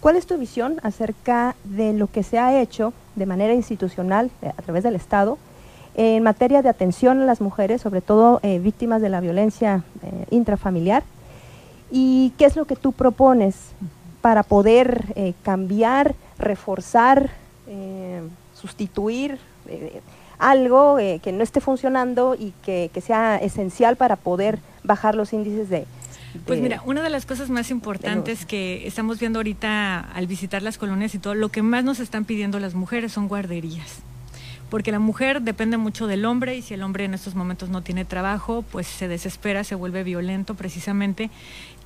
¿Cuál es tu visión acerca de lo que se ha hecho de manera institucional eh, a través del Estado en materia de atención a las mujeres, sobre todo eh, víctimas de la violencia eh, intrafamiliar? ¿Y qué es lo que tú propones para poder eh, cambiar, reforzar, sustituir algo que no esté funcionando y que, que sea esencial para poder bajar los índices de... Pues mira, una de las cosas más importantes que estamos viendo ahorita al visitar las colonias y todo, lo que más nos están pidiendo las mujeres son guarderías. Porque la mujer depende mucho del hombre y si el hombre en estos momentos no tiene trabajo, pues se desespera, se vuelve violento precisamente.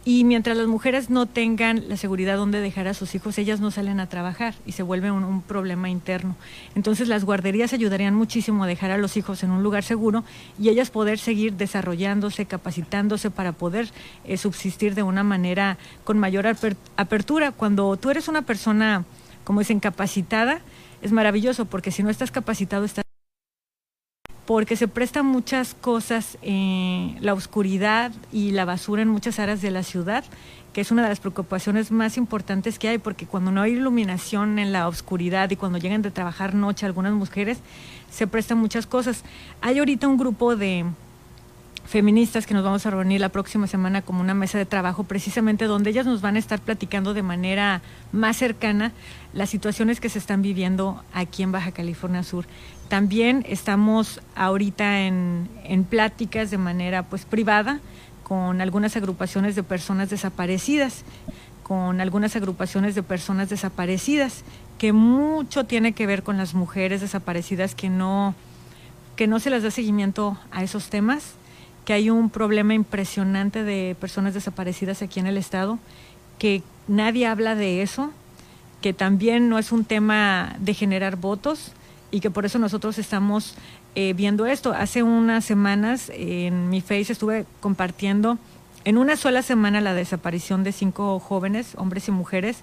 Y mientras las mujeres no tengan la seguridad donde dejar a sus hijos, ellas no salen a trabajar y se vuelve un, problema interno. Entonces las guarderías ayudarían muchísimo a dejar a los hijos en un lugar seguro y ellas poder seguir desarrollándose, capacitándose para poder eh, subsistir de una manera con mayor aper- apertura. Cuando tú eres una persona, como dicen, capacitada, es maravilloso porque si no estás capacitado, estás porque se prestan muchas cosas, eh, la oscuridad y la basura en muchas áreas de la ciudad, que es una de las preocupaciones más importantes que hay, porque cuando no hay iluminación en la oscuridad y cuando llegan de trabajar noche algunas mujeres, se prestan muchas cosas. Hay ahorita un grupo de feministas que nos vamos a reunir la próxima semana como una mesa de trabajo precisamente donde ellas nos van a estar platicando de manera más cercana las situaciones que se están viviendo aquí en Baja California Sur. También estamos ahorita en, pláticas de manera pues privada con algunas agrupaciones de personas desaparecidas, con algunas agrupaciones de personas desaparecidas, que mucho tiene que ver con las mujeres desaparecidas que no, que no se les da seguimiento a esos temas que hay un problema impresionante de personas desaparecidas aquí en el estado, que nadie habla de eso, que también no es un tema de generar votos y que por eso nosotros estamos eh, viendo esto. Hace unas semanas en mi Face estuve compartiendo en una sola semana la desaparición de cinco jóvenes, hombres y mujeres,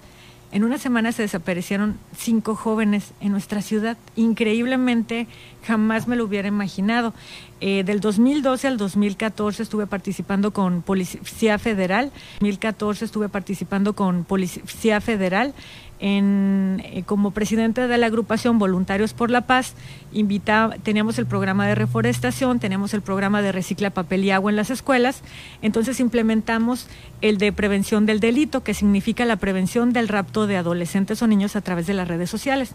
en una semana se desaparecieron cinco jóvenes en nuestra ciudad. Increíblemente, jamás me lo hubiera imaginado. Eh, del 2012 al 2014 estuve participando con Policía Federal. 2014 estuve participando con Policía Federal eh, como presidente de la agrupación Voluntarios por la Paz, invita, teníamos el programa de reforestación, tenemos el programa de recicla papel y agua en las escuelas, entonces implementamos el de prevención del delito, que significa la prevención del rapto de adolescentes o niños a través de las redes sociales.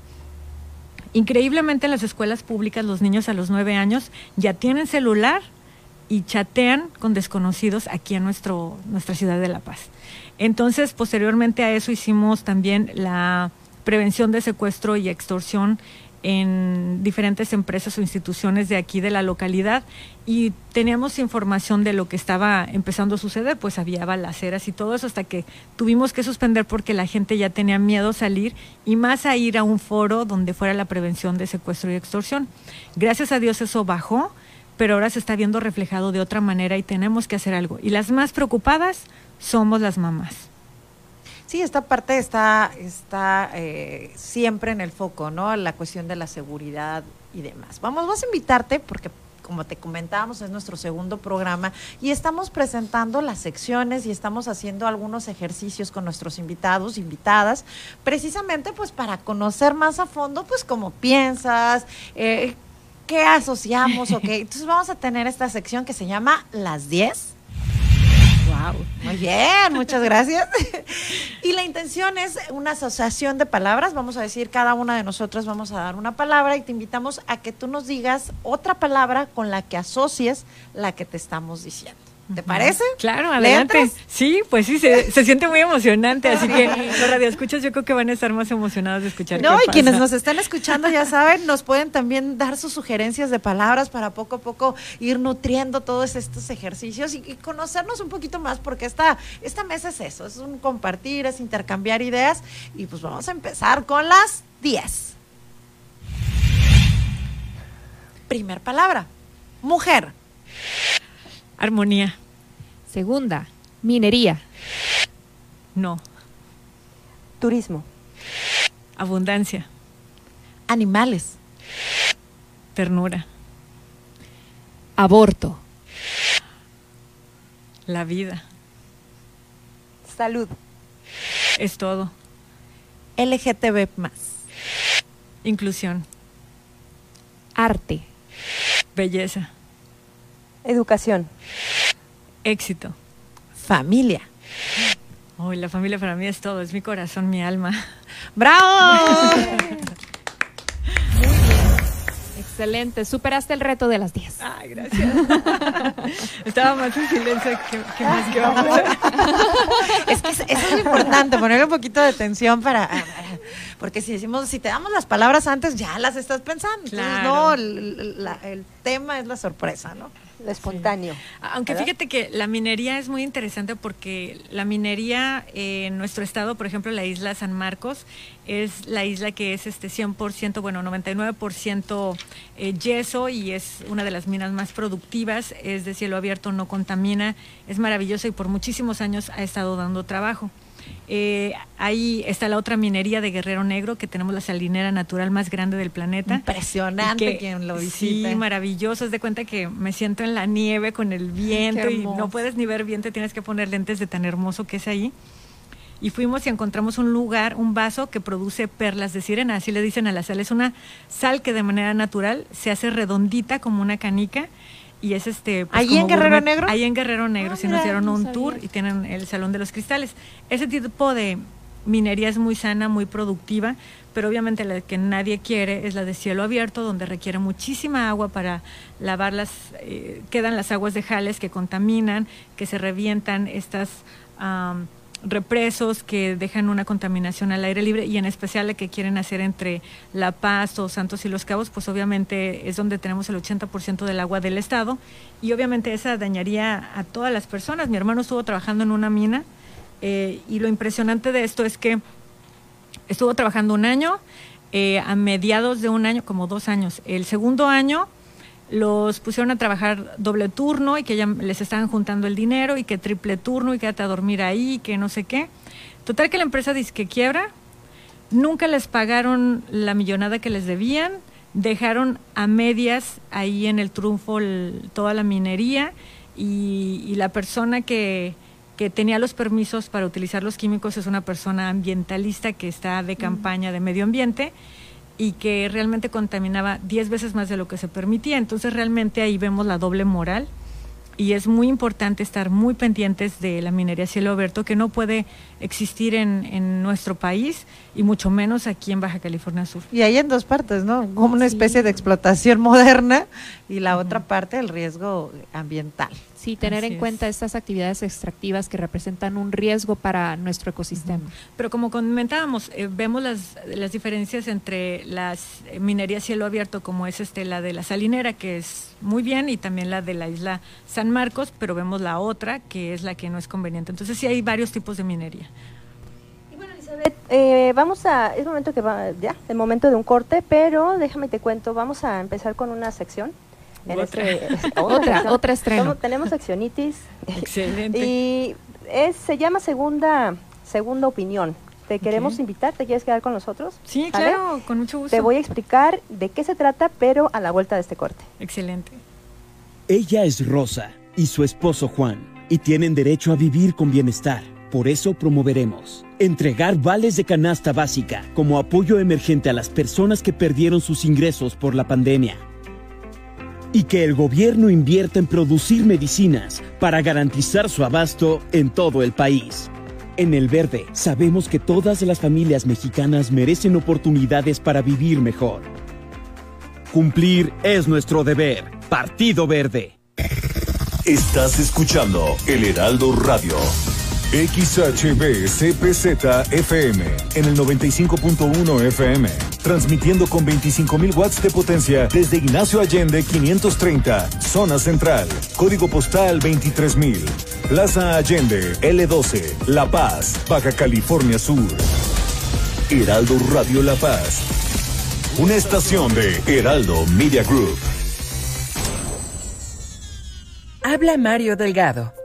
Increíblemente en las escuelas públicas los niños a los nueve años ya tienen celular y chatean con desconocidos aquí en nuestro, nuestra ciudad de La Paz. Entonces, posteriormente a eso hicimos también la prevención de secuestro y extorsión en diferentes empresas o instituciones de aquí de la localidad y teníamos información de lo que estaba empezando a suceder, pues había balaceras y todo eso hasta que tuvimos que suspender porque la gente ya tenía miedo a salir y más a ir a un foro donde fuera la prevención de secuestro y extorsión. Gracias a Dios eso bajó, pero ahora se está viendo reflejado de otra manera y tenemos que hacer algo. Y las más preocupadas somos las mamás. Sí, esta parte está, está eh, siempre en el foco, ¿no? La cuestión de la seguridad y demás. Vamos, vamos a invitarte porque como te comentábamos, es nuestro segundo programa y estamos presentando las secciones y estamos haciendo algunos ejercicios con nuestros invitados, invitadas, precisamente pues para conocer más a fondo pues cómo piensas, eh, qué asociamos, ok. Entonces vamos a tener esta sección que se llama Las 10 Wow. Muy bien, muchas gracias. y la intención es una asociación de palabras. Vamos a decir, cada una de nosotras vamos a dar una palabra y te invitamos a que tú nos digas otra palabra con la que asocies la que te estamos diciendo. ¿Te parece? Claro, adelante. Sí, pues sí, se, se, siente muy emocionante, así que los radioescuchas yo creo que van a estar más emocionados de escuchar. No, y quienes nos están escuchando ya saben, nos pueden también dar sus sugerencias de palabras para poco a poco ir nutriendo todos estos ejercicios y, y conocernos un poquito más, porque esta, esta mesa es eso, es un compartir, es intercambiar ideas y pues vamos a empezar con las 10. Primer palabra, mujer. Armonía. Segunda, minería. No. Turismo. Abundancia. Animales. Ternura. Aborto. La vida. Salud. Es todo. LGTB más. Inclusión. Arte. Belleza. Educación. Éxito. Familia. Uy, la familia para mí es todo, es mi corazón, mi alma. ¡Bravo! Excelente, superaste el reto de las 10. Ay, gracias. Estaba más en silencio que, que más que vamos a Es que eso es importante, poner un poquito de tensión para... Porque si decimos, si te damos las palabras antes, ya las estás pensando. Entonces, no, el, la- el tema es la sorpresa, ¿no? Espontáneo. Aunque ¿verdad? fíjate que la minería es muy interesante porque la minería eh, en nuestro estado, por ejemplo, la isla San Marcos, es la isla que es este 100%, bueno, 99% eh, yeso y es una de las minas más productivas, es de cielo abierto, no contamina, es maravillosa y por muchísimos años ha estado dando trabajo. Eh, ahí está la otra minería de Guerrero Negro, que tenemos la salinera natural más grande del planeta. Impresionante Que- quien lo Sí, visite. maravilloso. Es de cuenta que me siento en la nieve con el viento y no puedes ni ver bien, te tienes que poner lentes de tan hermoso que es ahí. Y fuimos y encontramos un lugar, un vaso que produce perlas de sirena, así le dicen a la sal. Es una sal que de manera natural se hace redondita como una canica y es este... pues, ¿Ahí en Guerrero gourmet. Negro? Ahí en Guerrero Negro, Ah, sí mira, nos dieron no un sabía. tour y tienen el Salón de los Cristales. Ese tipo de minería es muy sana, muy productiva, pero obviamente la que nadie quiere es la de cielo abierto, donde requiere muchísima agua para lavar las, eh, quedan las aguas de jales que contaminan, que se revientan estas am, represos que dejan una contaminación al aire libre y en especial la que quieren hacer entre La Paz o Santos y Los Cabos, pues obviamente es donde tenemos el 80% del agua del estado y obviamente esa dañaría a todas las personas. Mi hermano estuvo trabajando en una mina eh, y lo impresionante de esto es que estuvo trabajando un año, eh, a mediados de un año, como dos años. El segundo año los pusieron a trabajar doble turno y que ya les estaban juntando el dinero y que triple turno y quédate a dormir ahí, que no sé qué. Total que la empresa dice que quiebra, nunca les pagaron la millonada que les debían, dejaron a medias ahí en el trunfo el- toda la minería y, y la persona que, que tenía los permisos para utilizar los químicos es una persona ambientalista que está de campaña de medio ambiente y que realmente contaminaba 10 veces más de lo que se permitía. Entonces realmente ahí vemos la doble moral y es muy importante estar muy pendientes de la minería cielo abierto que no puede existir en, en nuestro país y mucho menos aquí en Baja California Sur. Y hay en dos partes, ¿no? Como una especie de explotación moderna y la otra parte el riesgo ambiental. Sí, tener Así en es. cuenta estas actividades extractivas que representan un riesgo para nuestro ecosistema. Pero como comentábamos, eh, vemos las, las diferencias entre las minerías cielo abierto, como es este la de la salinera, que es muy bien, y también la de la isla San Marcos, pero vemos la otra, que es la que no es conveniente. Entonces sí hay varios tipos de minería. Elizabeth, eh, vamos a, es momento que va, ya, el momento de un corte, pero déjame te cuento, vamos a empezar con una sección. En Otra. este- Otra, otra estreno. Somos- tenemos seccionitis. Excelente. Y es, se llama segunda, segunda opinión. Te queremos invitar, ¿te quieres quedar con nosotros? Sí, ¿Sale? claro, con mucho gusto. Te voy a explicar de qué se trata, pero a la vuelta de este corte. Excelente. Ella es Rosa y su esposo Juan, y tienen derecho a vivir con bienestar. Por eso promoveremos entregar vales de canasta básica como apoyo emergente a las personas que perdieron sus ingresos por la pandemia. Y que el gobierno invierta en producir medicinas para garantizar su abasto en todo el país. En El Verde sabemos que todas las familias mexicanas merecen oportunidades para vivir mejor. Cumplir es nuestro deber. Partido Verde. Estás escuchando El Heraldo Radio. XHB FM en el 95.1 FM. Transmitiendo con 25.000 watts de potencia desde Ignacio Allende 530, zona central. Código postal 23.000. Plaza Allende L12, La Paz, Baja California Sur. Heraldo Radio La Paz. Una estación de Heraldo Media Group. Habla Mario Delgado.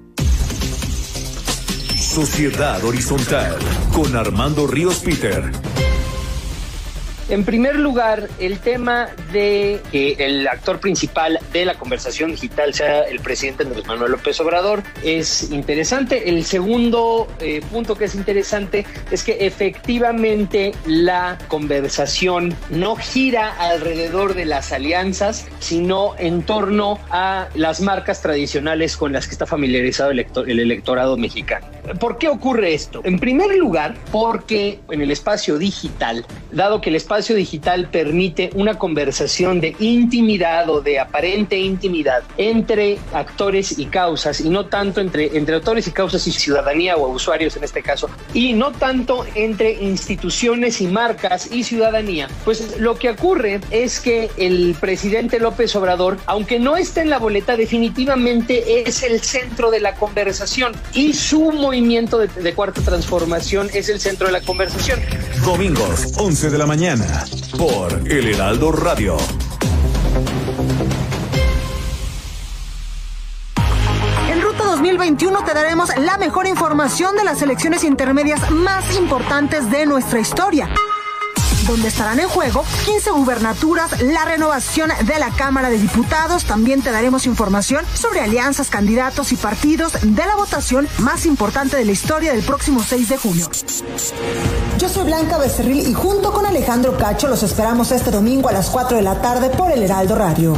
Sociedad Horizontal con Armando Ríos Peter. En primer lugar, el tema de que el actor principal de la conversación digital sea el presidente Andrés Manuel López Obrador es interesante. El segundo eh, punto que es interesante es que efectivamente la conversación no gira alrededor de las alianzas, sino en torno a las marcas tradicionales con las que está familiarizado el, elector- el electorado mexicano. ¿Por qué ocurre esto? En primer lugar, porque en el espacio digital, dado que el espacio espacio digital permite una conversación de intimidad o de aparente intimidad entre actores y causas y no tanto entre, entre actores y causas y ciudadanía o usuarios en este caso y no tanto entre instituciones y marcas y ciudadanía, pues lo que ocurre es que el presidente López Obrador, aunque no esté en la boleta, definitivamente es el centro de la conversación y su movimiento de, de cuarta transformación es el centro de la conversación. Domingos, 11 de la mañana, por El Heraldo Radio. En Ruta 2021 te daremos la mejor información de las elecciones intermedias más importantes de nuestra historia donde estarán en juego 15 gubernaturas, la renovación de la Cámara de Diputados. También te daremos información sobre alianzas, candidatos y partidos de la votación más importante de la historia del próximo 6 de junio. Yo soy Blanca Becerril y junto con Alejandro Cacho los esperamos este domingo a las 4 de la tarde por el Heraldo Radio.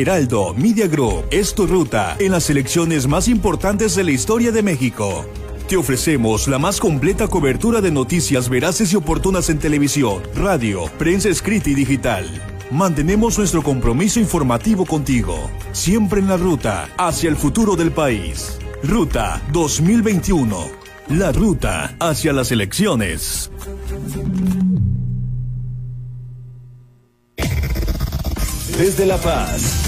Heraldo Media Group es tu ruta en las elecciones más importantes de la historia de México. Te ofrecemos la más completa cobertura de noticias veraces y oportunas en televisión, radio, prensa escrita y digital. Mantenemos nuestro compromiso informativo contigo, siempre en la ruta hacia el futuro del país. Ruta 2021. La ruta hacia las elecciones. Desde La Paz.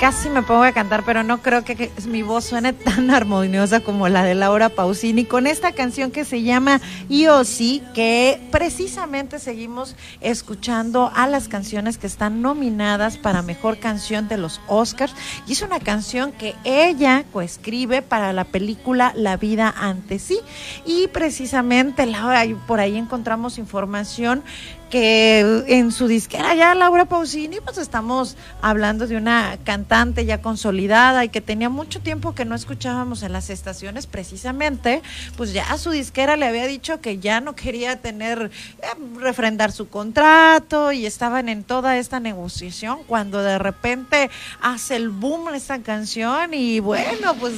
Casi me pongo a cantar, pero no creo que, mi voz suene tan armoniosa como la de Laura Pausini con esta canción que se llama Yo sí, que precisamente seguimos escuchando a las canciones que están nominadas para mejor canción de los Oscars. Y es una canción que ella coescribe para la película La vida ante sí. Y precisamente Laura, por ahí encontramos información que en su disquera ya Laura Pausini, pues estamos hablando de una cantante ya consolidada y que tenía mucho tiempo que no escuchábamos en las estaciones, precisamente, pues ya su disquera le había dicho que ya no quería tener, eh, refrendar su contrato y estaban en toda esta negociación cuando de repente hace el boom esta canción y bueno, pues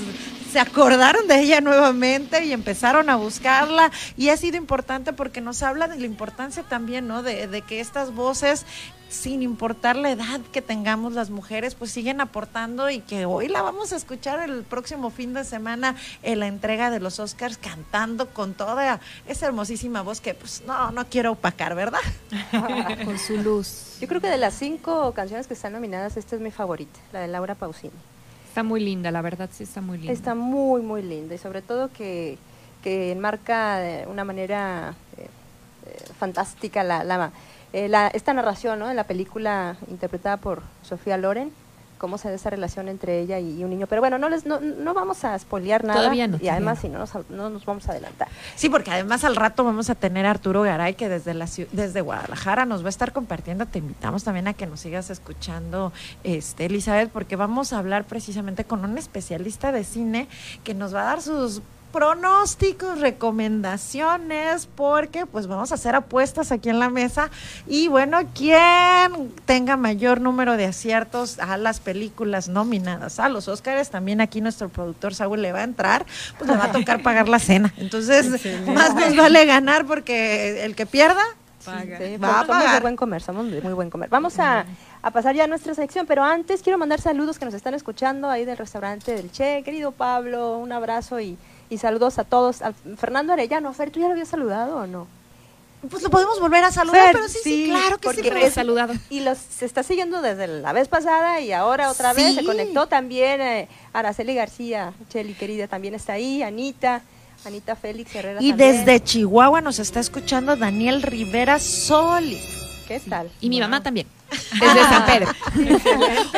se acordaron de ella nuevamente y empezaron a buscarla y ha sido importante porque nos habla de la importancia también, ¿no? De, de que estas voces, sin importar la edad que tengamos las mujeres, pues siguen aportando y que hoy la vamos a escuchar el próximo fin de semana en la entrega de los Oscars cantando con toda esa hermosísima voz que pues no, no quiero opacar, ¿verdad? Con su luz. Yo creo que de las cinco canciones que están nominadas, esta es mi favorita, la de Laura Pausini. Está muy linda, la verdad sí está muy linda. Está muy, muy linda y sobre todo que, que enmarca de una manera eh, eh, fantástica la, la, eh, la- esta narración ¿no? en la película interpretada por Sofía Loren, cómo se da esa relación entre ella y, y un niño. Pero bueno, no, les, no, no vamos a spoilear nada Todavía no, y además si no nos, no nos vamos a adelantar. Sí, porque además al rato vamos a tener a Arturo Garay que desde la desde Guadalajara nos va a estar compartiendo. Te invitamos también a que nos sigas escuchando, este, Elizabeth, porque vamos a hablar precisamente con un especialista de cine que nos va a dar sus pronósticos, recomendaciones, porque pues vamos a hacer apuestas aquí en la mesa y bueno, quien tenga mayor número de aciertos a las películas nominadas a los Óscares, también aquí nuestro productor Saúl le va a entrar, pues le va a tocar pagar la cena. Entonces, más nos vale ganar porque el que pierda Paga. Sí, Va a somos de buen comer, somos de muy buen comer. Vamos a, a pasar ya a nuestra sección, pero antes quiero mandar saludos que nos están escuchando ahí del restaurante del Che. Querido Pablo, un abrazo y, y saludos a todos. A Fernando Arellano, Fer, ¿tú ya lo habías saludado o no? Pues lo podemos volver a saludar, Fer, pero sí, sí, claro que sí. es- Y los se está siguiendo desde la vez pasada y ahora otra vez se Sí. conectó también eh, Araceli García, Cheli querida, también está ahí, Anita, Anita Félix Herrera Y también. desde Chihuahua nos está escuchando Daniel Rivera Soli. ¿Qué tal? Y mi mamá también. Desde San Pedro.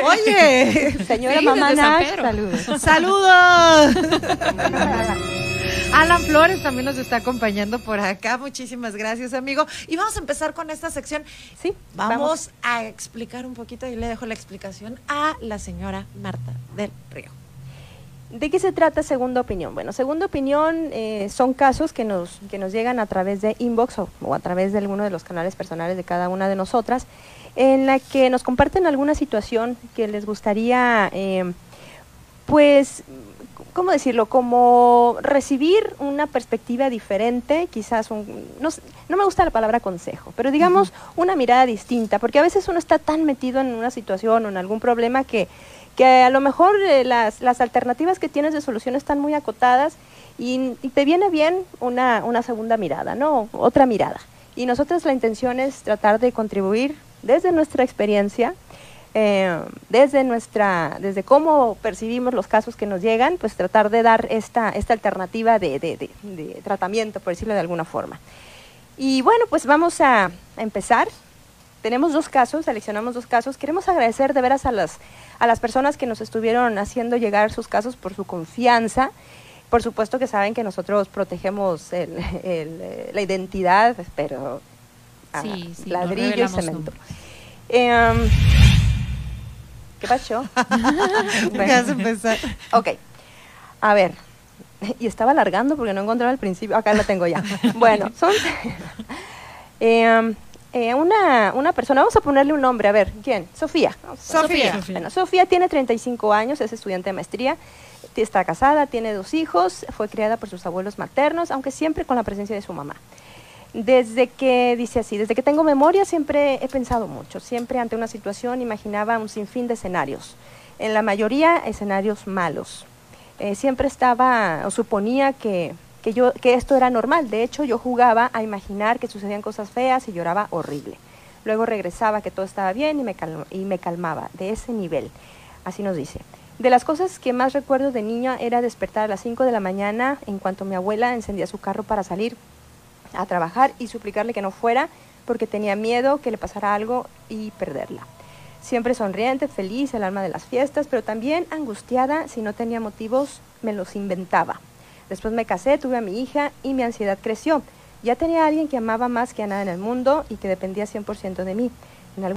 Oye, Señora Sí, mamá Nash, Pedro. saludos. ¡Saludos! Alan Flores también nos está acompañando por acá. Muchísimas gracias, amigo. Y vamos a empezar con esta sección. Sí, Vamos, vamos. a explicar un poquito y le dejo la explicación a la señora Marta del Río. ¿De qué se trata segunda opinión? Bueno, segunda opinión eh, son casos que nos, que nos llegan a través de inbox o, o a través de alguno de los canales personales de cada una de nosotras, en la que nos comparten alguna situación que les gustaría, eh, pues, ¿cómo decirlo? Como recibir una perspectiva diferente, quizás un, no, no me gusta la palabra consejo, pero digamos una mirada distinta, porque a veces uno está tan metido en una situación o en algún problema que que a lo mejor eh, las, las alternativas que tienes de solución están muy acotadas y, te viene bien una, una segunda mirada, ¿no? Otra mirada. Y nosotros la intención es tratar de contribuir desde nuestra experiencia, eh, desde nuestra, desde cómo percibimos los casos que nos llegan, pues tratar de dar esta, esta alternativa de, de- de- de tratamiento, por decirlo de alguna forma. Y bueno, pues vamos a empezar. Tenemos dos casos, seleccionamos dos casos. Queremos agradecer de veras a las, a las personas que nos estuvieron haciendo llegar sus casos por su confianza. Por supuesto que saben que nosotros protegemos el- el, eh, la identidad, pero ah, Sí, sí, ladrillo y cemento. Em, ¿Qué pasó? Empezó. Ok. A ver. Y estaba alargando porque no encontraba el principio. Acá lo tengo ya. Bueno, son. Em, eh, una, una persona, vamos a ponerle un nombre, a ver, ¿quién? Sofía. Sofía. Sofía. Bueno, Sofía tiene 35 años, es estudiante de maestría, está casada, tiene dos hijos, fue criada por sus abuelos maternos, aunque siempre con la presencia de su mamá. Desde que, dice así, desde que tengo memoria siempre he pensado mucho, siempre ante una situación imaginaba un sinfín de escenarios, en la mayoría escenarios malos. Eh, siempre estaba o suponía que, que, yo, que esto era normal, de hecho yo jugaba a imaginar que sucedían cosas feas y lloraba horrible. Luego regresaba que todo estaba bien y me, y me calmaba, de ese nivel, así nos dice. De las cosas que más recuerdo de niña era despertar a las 5 de la mañana en cuanto mi abuela encendía su carro para salir a trabajar y suplicarle que no fuera porque tenía miedo que le pasara algo y perderla. Siempre sonriente, feliz, el alma de las fiestas, pero también angustiada si no tenía motivos, me los inventaba. Después me casé, tuve a mi hija y mi ansiedad creció. Ya tenía a alguien que amaba más que a nada en el mundo y que dependía 100% de mí. En algún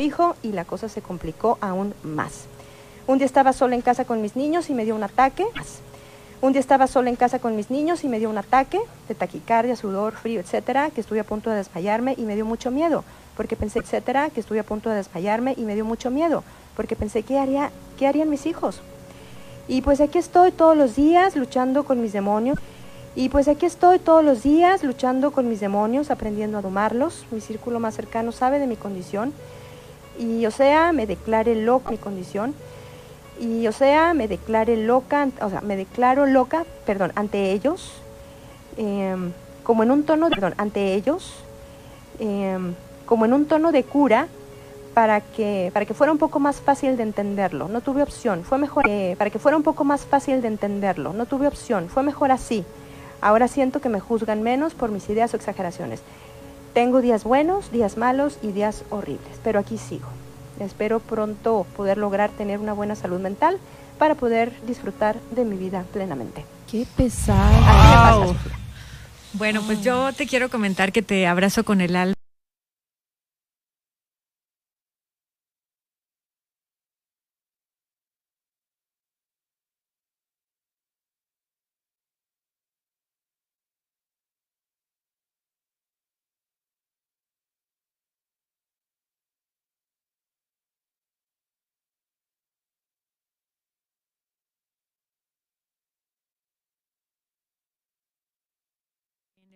hijo y la cosa se complicó aún más. Un día estaba sola en casa con mis niños y me dio un ataque. Un día estaba sola en casa con mis niños y me dio un ataque de taquicardia, sudor, frío, etcétera, que estuve a punto de desmayarme y me dio mucho miedo, porque pensé, etcétera, que estuve a punto de desmayarme y me dio mucho miedo, porque pensé, ¿qué, haría, qué harían mis hijos? Y pues aquí estoy todos los días luchando con mis demonios. Y pues aquí estoy todos los días luchando con mis demonios, aprendiendo a domarlos. Mi círculo más cercano sabe de mi condición. Y o sea, me declaré loca mi condición. Y o sea, me declaré loca, o sea, me declaro loca, perdón, ante ellos, em, como en un tono, de, perdón, ante ellos, em, como en un tono de cura, para que, para que fuera un poco más fácil de entenderlo. No tuve opción, fue mejor, eh, para que fuera un poco más fácil de entenderlo. No tuve opción, fue mejor así. Ahora siento que me juzgan menos por mis ideas o exageraciones. Tengo días buenos, días malos y días horribles, pero aquí sigo. Espero pronto poder lograr tener una buena salud mental para poder disfrutar de mi vida plenamente. Qué pesado. Wow. Bueno, pues yo te quiero comentar que te abrazo con el alma.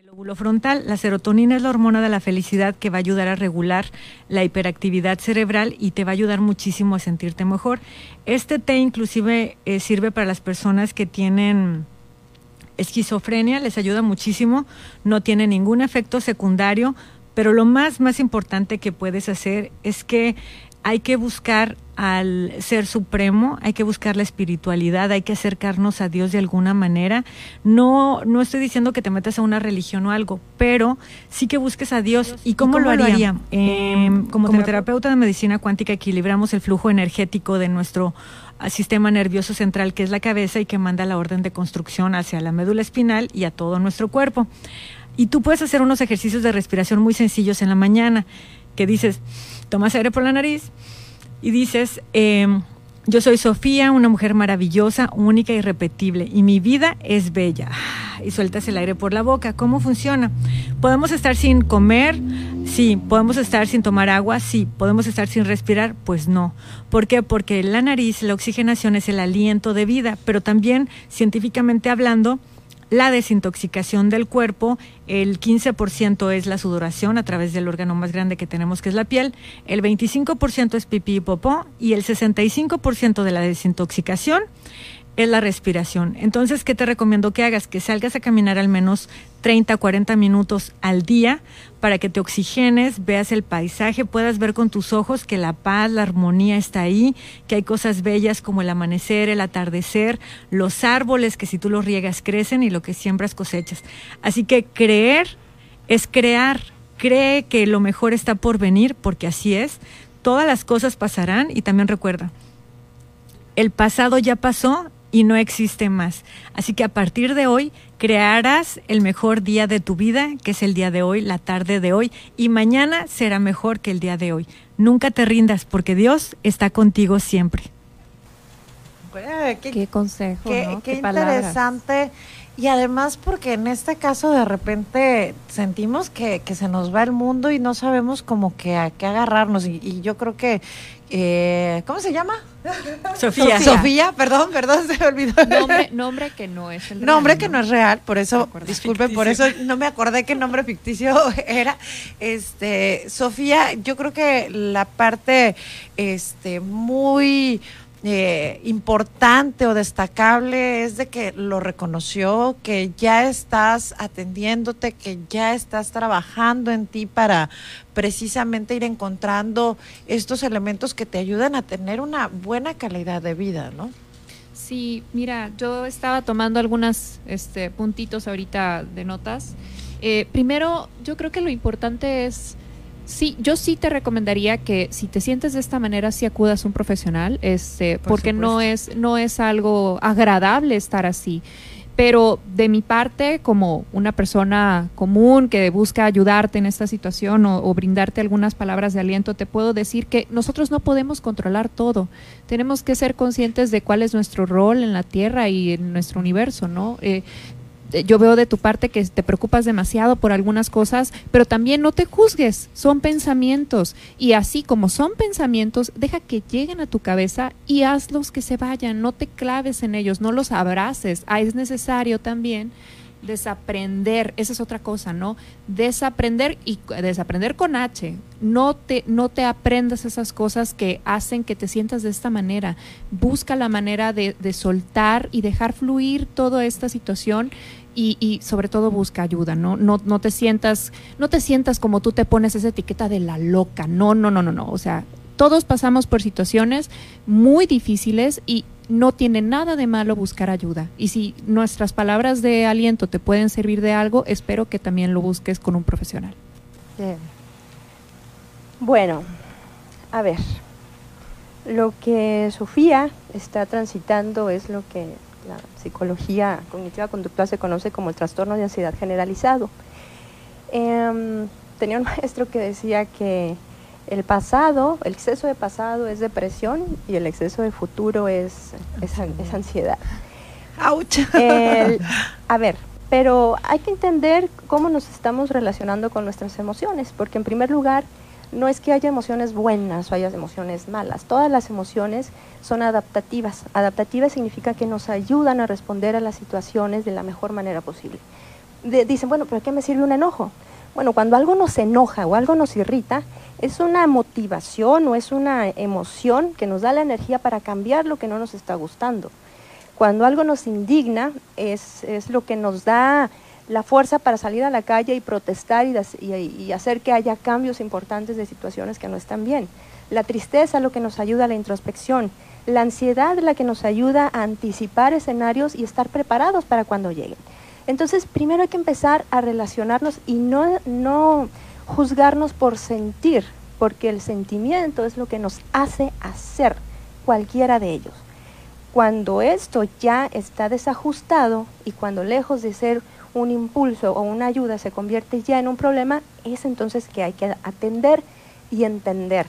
Lóbulo frontal. La serotonina es la hormona de la felicidad que va a ayudar a regular la hiperactividad cerebral y te va a ayudar muchísimo a sentirte mejor. Este té inclusive eh, sirve para las personas que tienen esquizofrenia, les ayuda muchísimo, no tiene ningún efecto secundario, pero lo más, más importante que puedes hacer es que hay que buscar al ser supremo, hay que buscar la espiritualidad, hay que acercarnos a Dios de alguna manera. No, no estoy diciendo que te metas a una religión o algo, pero sí que busques a Dios. ¿Y cómo, lo haría? Eh, como, terapeuta de medicina cuántica equilibramos el flujo energético de nuestro ah, sistema nervioso central, que es la cabeza y que manda la orden de construcción hacia la médula espinal y a todo nuestro cuerpo. Y tú puedes hacer unos ejercicios de respiración muy sencillos en la mañana, que dices, tomas aire por la nariz y dices, em, yo soy Sofía, una mujer maravillosa, única y irrepetible, y mi vida es bella. Y sueltas el aire por la boca. ¿Cómo funciona? ¿Podemos estar sin comer? Sí. ¿Podemos estar sin tomar agua? Sí. ¿Podemos estar sin respirar? Pues no. ¿Por qué? Porque la nariz, la oxigenación es el aliento de vida, pero también, científicamente hablando, la desintoxicación del cuerpo, el 15% es la sudoración a través del órgano más grande que tenemos, que es la piel, el 25% es pipí y popó y el 65% de la desintoxicación es la respiración. Entonces, ¿qué te recomiendo que hagas? Que salgas a caminar al menos 30, 40 minutos al día para que te oxigenes, veas el paisaje, puedas ver con tus ojos que la paz, la armonía está ahí, que hay cosas bellas como el amanecer, el atardecer, los árboles que si tú los riegas crecen y lo que siembras cosechas. Así que creer es crear, cree que lo mejor está por venir, porque así es, todas las cosas pasarán y también recuerda, el pasado ya pasó y no existe más. Así que a partir de hoy crearás el mejor día de tu vida, que es el día de hoy, la tarde de hoy, y mañana será mejor que el día de hoy. Nunca te rindas porque Dios está contigo siempre. qué, consejo, qué, qué interesante. Y además porque en este caso de repente sentimos que, que, se nos va el mundo y no sabemos como que a qué agarrarnos. Y, yo creo que, eh, ¿cómo se llama? Sofía. Sofía, perdón, perdón, se me olvidó. Nombre, nombre que no es el Nombre que no es real, por eso, disculpen, por eso no me acordé qué nombre ficticio era. Este, Sofía, yo creo que la parte este muy eh, importante o destacable es de que lo reconoció, que ya estás atendiéndote, que ya estás trabajando en ti para precisamente ir encontrando estos elementos que te ayudan a tener una buena calidad de vida, ¿no? Sí, mira, yo estaba tomando algunos este, puntitos ahorita de notas. Eh, primero, yo creo que lo importante es Sí, yo sí te recomendaría que si te sientes de esta manera, sí acudas a un profesional, este, porque no es, no es algo agradable estar así. Pero de mi parte, como una persona común que busca ayudarte en esta situación o, o, brindarte algunas palabras de aliento, te puedo decir que nosotros no podemos controlar todo. Tenemos que ser conscientes de cuál es nuestro rol en la Tierra y en nuestro universo, ¿no? Eh, yo veo de tu parte que te preocupas demasiado por algunas cosas, pero también no te juzgues, son pensamientos. Y así como son pensamientos, deja que lleguen a tu cabeza y hazlos que se vayan, no te claves en ellos, no los abraces. Ah, es necesario también desaprender, esa es otra cosa, ¿no? Desaprender y desaprender con H. No te, no te aprendas esas cosas que hacen que te sientas de esta manera. Busca la manera de, de soltar y dejar fluir toda esta situación y, y, sobre todo busca ayuda, ¿no? ¿no? No te sientas, no te sientas como tú te pones esa etiqueta de la loca. No, no, no, no, no. O sea, todos pasamos por situaciones muy difíciles y no tiene nada de malo buscar ayuda. Y si nuestras palabras de aliento te pueden servir de algo, espero que también lo busques con un profesional. Bien. Bueno, a ver, lo que Sofía está transitando es lo que la psicología cognitiva conductual se conoce como el trastorno de ansiedad generalizado. Eh, tenía un maestro que decía que el pasado, el exceso de pasado es depresión y el exceso de futuro es, es, es ansiedad. ¡Auch! a ver, pero hay que entender cómo nos estamos relacionando con nuestras emociones, porque en primer lugar, no es que haya emociones buenas o haya emociones malas. Todas las emociones son adaptativas. Adaptativas significa que nos ayudan a responder a las situaciones de la mejor manera posible. dicen, bueno, pero ¿a qué me sirve un enojo? Bueno, cuando algo nos enoja o algo nos irrita, es una motivación o es una emoción que nos da la energía para cambiar lo que no nos está gustando. Cuando algo nos indigna, es, es lo que nos da la fuerza para salir a la calle y protestar y, hacer que haya cambios importantes de situaciones que no están bien. La tristeza lo que nos ayuda a la introspección. La ansiedad la que nos ayuda a anticipar escenarios y estar preparados para cuando lleguen. Entonces, primero hay que empezar a relacionarnos y no, no juzgarnos por sentir, porque el sentimiento es lo que nos hace hacer cualquiera de ellos. Cuando esto ya está desajustado y cuando lejos de ser un impulso o una ayuda se convierte ya en un problema, es entonces que hay que atender y entender.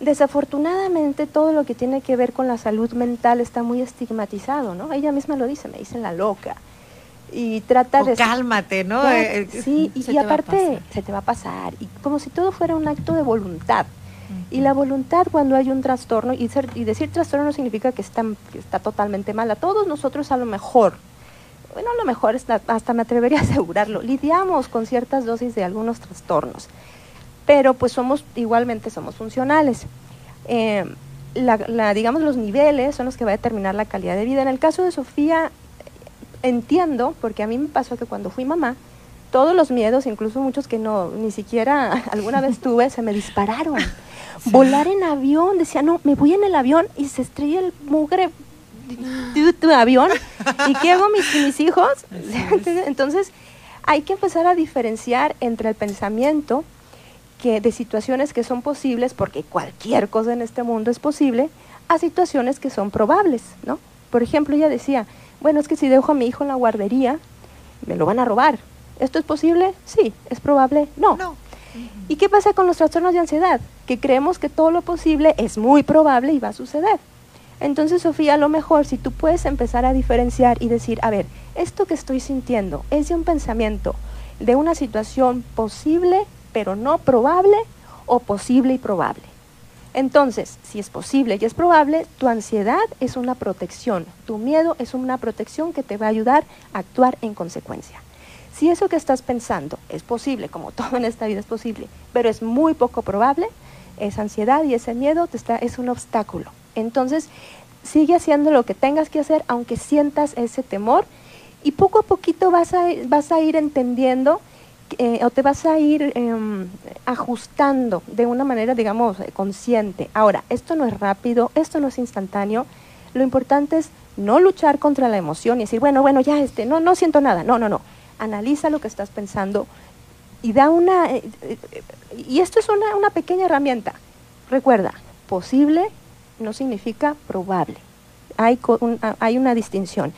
Desafortunadamente todo lo que tiene que ver con la salud mental está muy estigmatizado, ¿no? Ella misma lo dice, me dicen la loca. Y trata O de... cálmate, ¿no? Ya, Eh, sí, y, aparte se te va a pasar. Y como si todo fuera un acto de voluntad. Y la voluntad cuando hay un trastorno, y, ser- y decir trastorno no significa que está, que está totalmente mal. A todos nosotros a lo mejor, bueno, a lo mejor hasta me atrevería a asegurarlo, lidiamos con ciertas dosis de algunos trastornos. Pero pues somos, igualmente somos funcionales. Eh, la, la- digamos, los niveles son los que va a determinar la calidad de vida. En el caso de Sofía, entiendo, porque a mí me pasó que cuando fui mamá, todos los miedos, incluso muchos que no ni siquiera alguna vez tuve, se me dispararon. Volar en avión, decía, no, me voy en el avión y se estrella el mugre tu, tu avión. ¿Y qué hago mis, mis hijos? Entonces, hay que empezar a diferenciar entre el pensamiento que de situaciones que son posibles, porque cualquier cosa en este mundo es posible, a situaciones que son probables, ¿no? Por ejemplo, ella decía, bueno, es que si dejo a mi hijo en la guardería, me lo van a robar. ¿Esto es posible? Sí. ¿Es probable? No. ¿Y qué pasa con los trastornos de ansiedad? Que creemos que todo lo posible es muy probable y va a suceder. Entonces, Sofía, a lo mejor si tú puedes empezar a diferenciar y decir, a ver, esto que estoy sintiendo es de un pensamiento, de una situación posible, pero no probable, o posible y probable. Entonces, si es posible y es probable, tu ansiedad es una protección, tu miedo es una protección que te va a ayudar a actuar en consecuencia. Si eso que estás pensando es posible, como todo en esta vida es posible, pero es muy poco probable, esa ansiedad y ese miedo te está, es un obstáculo. Entonces, sigue haciendo lo que tengas que hacer, aunque sientas ese temor, y poco a poquito vas a, vas a ir entendiendo eh, o te vas a ir em, ajustando de una manera, digamos, consciente. Ahora, esto no es rápido, esto no es instantáneo. Lo importante es no luchar contra la emoción y decir, bueno, bueno, ya, este, no, no siento nada. No, no, no. Analiza lo que estás pensando y da una... eh, eh, y esto es una, una pequeña herramienta. Recuerda, posible no significa probable. Hay, un- hay una distinción.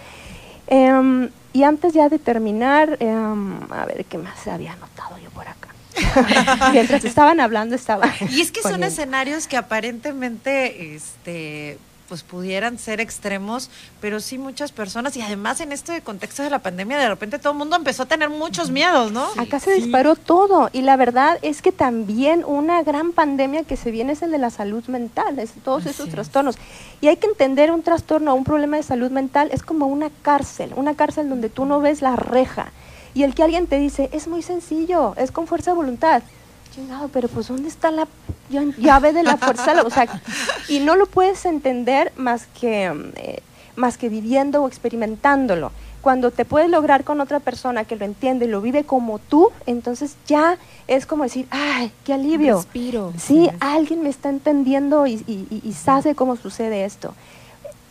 Em, y antes ya de terminar, em, a ver qué más había anotado yo por acá. Mientras estaban hablando estaba. Y es que son escenarios que aparentemente este pues pudieran ser extremos, pero sí muchas personas y además en este contexto de la pandemia de repente todo el mundo empezó a tener muchos miedos, ¿no? Acá se disparó todo y la verdad es que también una gran pandemia que se viene es el de la salud mental, es todos esos trastornos. Y hay que entender un trastorno o un problema de salud mental es como una cárcel, una cárcel donde tú no ves la reja y el que alguien te dice es muy sencillo, es con fuerza de voluntad. Chingado, pero pues ¿dónde está la ll- llave de la fuerza? O sea, y no lo puedes entender más que, eh, más que viviendo o experimentándolo. Cuando te puedes lograr con otra persona que lo entiende y lo vive como tú, entonces ya es como decir, ay, qué alivio. Respiro. Sí, alguien me está entendiendo y, y- y- y sabe cómo sucede esto.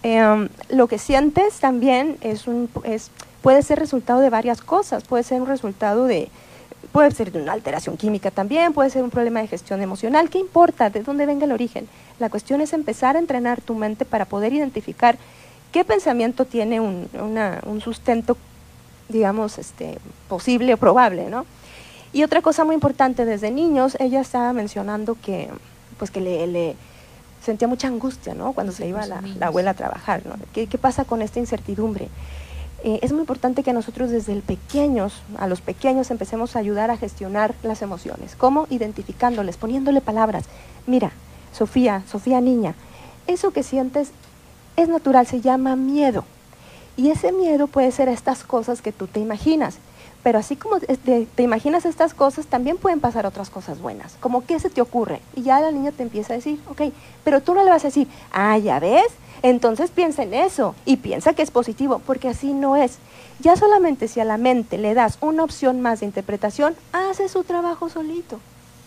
Em, lo que sientes también es un, es, puede ser resultado de varias cosas. Puede ser un resultado de, puede ser de una alteración química también, puede ser un problema de gestión emocional. ¿Qué importa? ¿De dónde venga el origen? La cuestión es empezar a entrenar tu mente para poder identificar qué pensamiento tiene un, una- un sustento, digamos, este, posible o probable, ¿no? Y otra cosa muy importante, desde niños, ella estaba mencionando que, pues que le, le sentía mucha angustia, ¿no? Cuando se iba la, la abuela a trabajar, ¿no? ¿Qué, qué pasa con esta incertidumbre? Eh, es muy importante que nosotros desde pequeños, a los pequeños, empecemos a ayudar a gestionar las emociones. ¿Cómo? Identificándoles, poniéndole palabras. Mira, Sofía, Sofía niña, eso que sientes es natural, se llama miedo. Y ese miedo puede ser estas cosas que tú te imaginas. Pero así como te, te imaginas estas cosas, también pueden pasar otras cosas buenas. Como, ¿qué se te ocurre? Y ya la niña te empieza a decir, ok, pero tú no le vas a decir, ah, ya ves, entonces piensa en eso y piensa que es positivo, porque así no es. Ya solamente si a la mente le das una opción más de interpretación, hace su trabajo solito.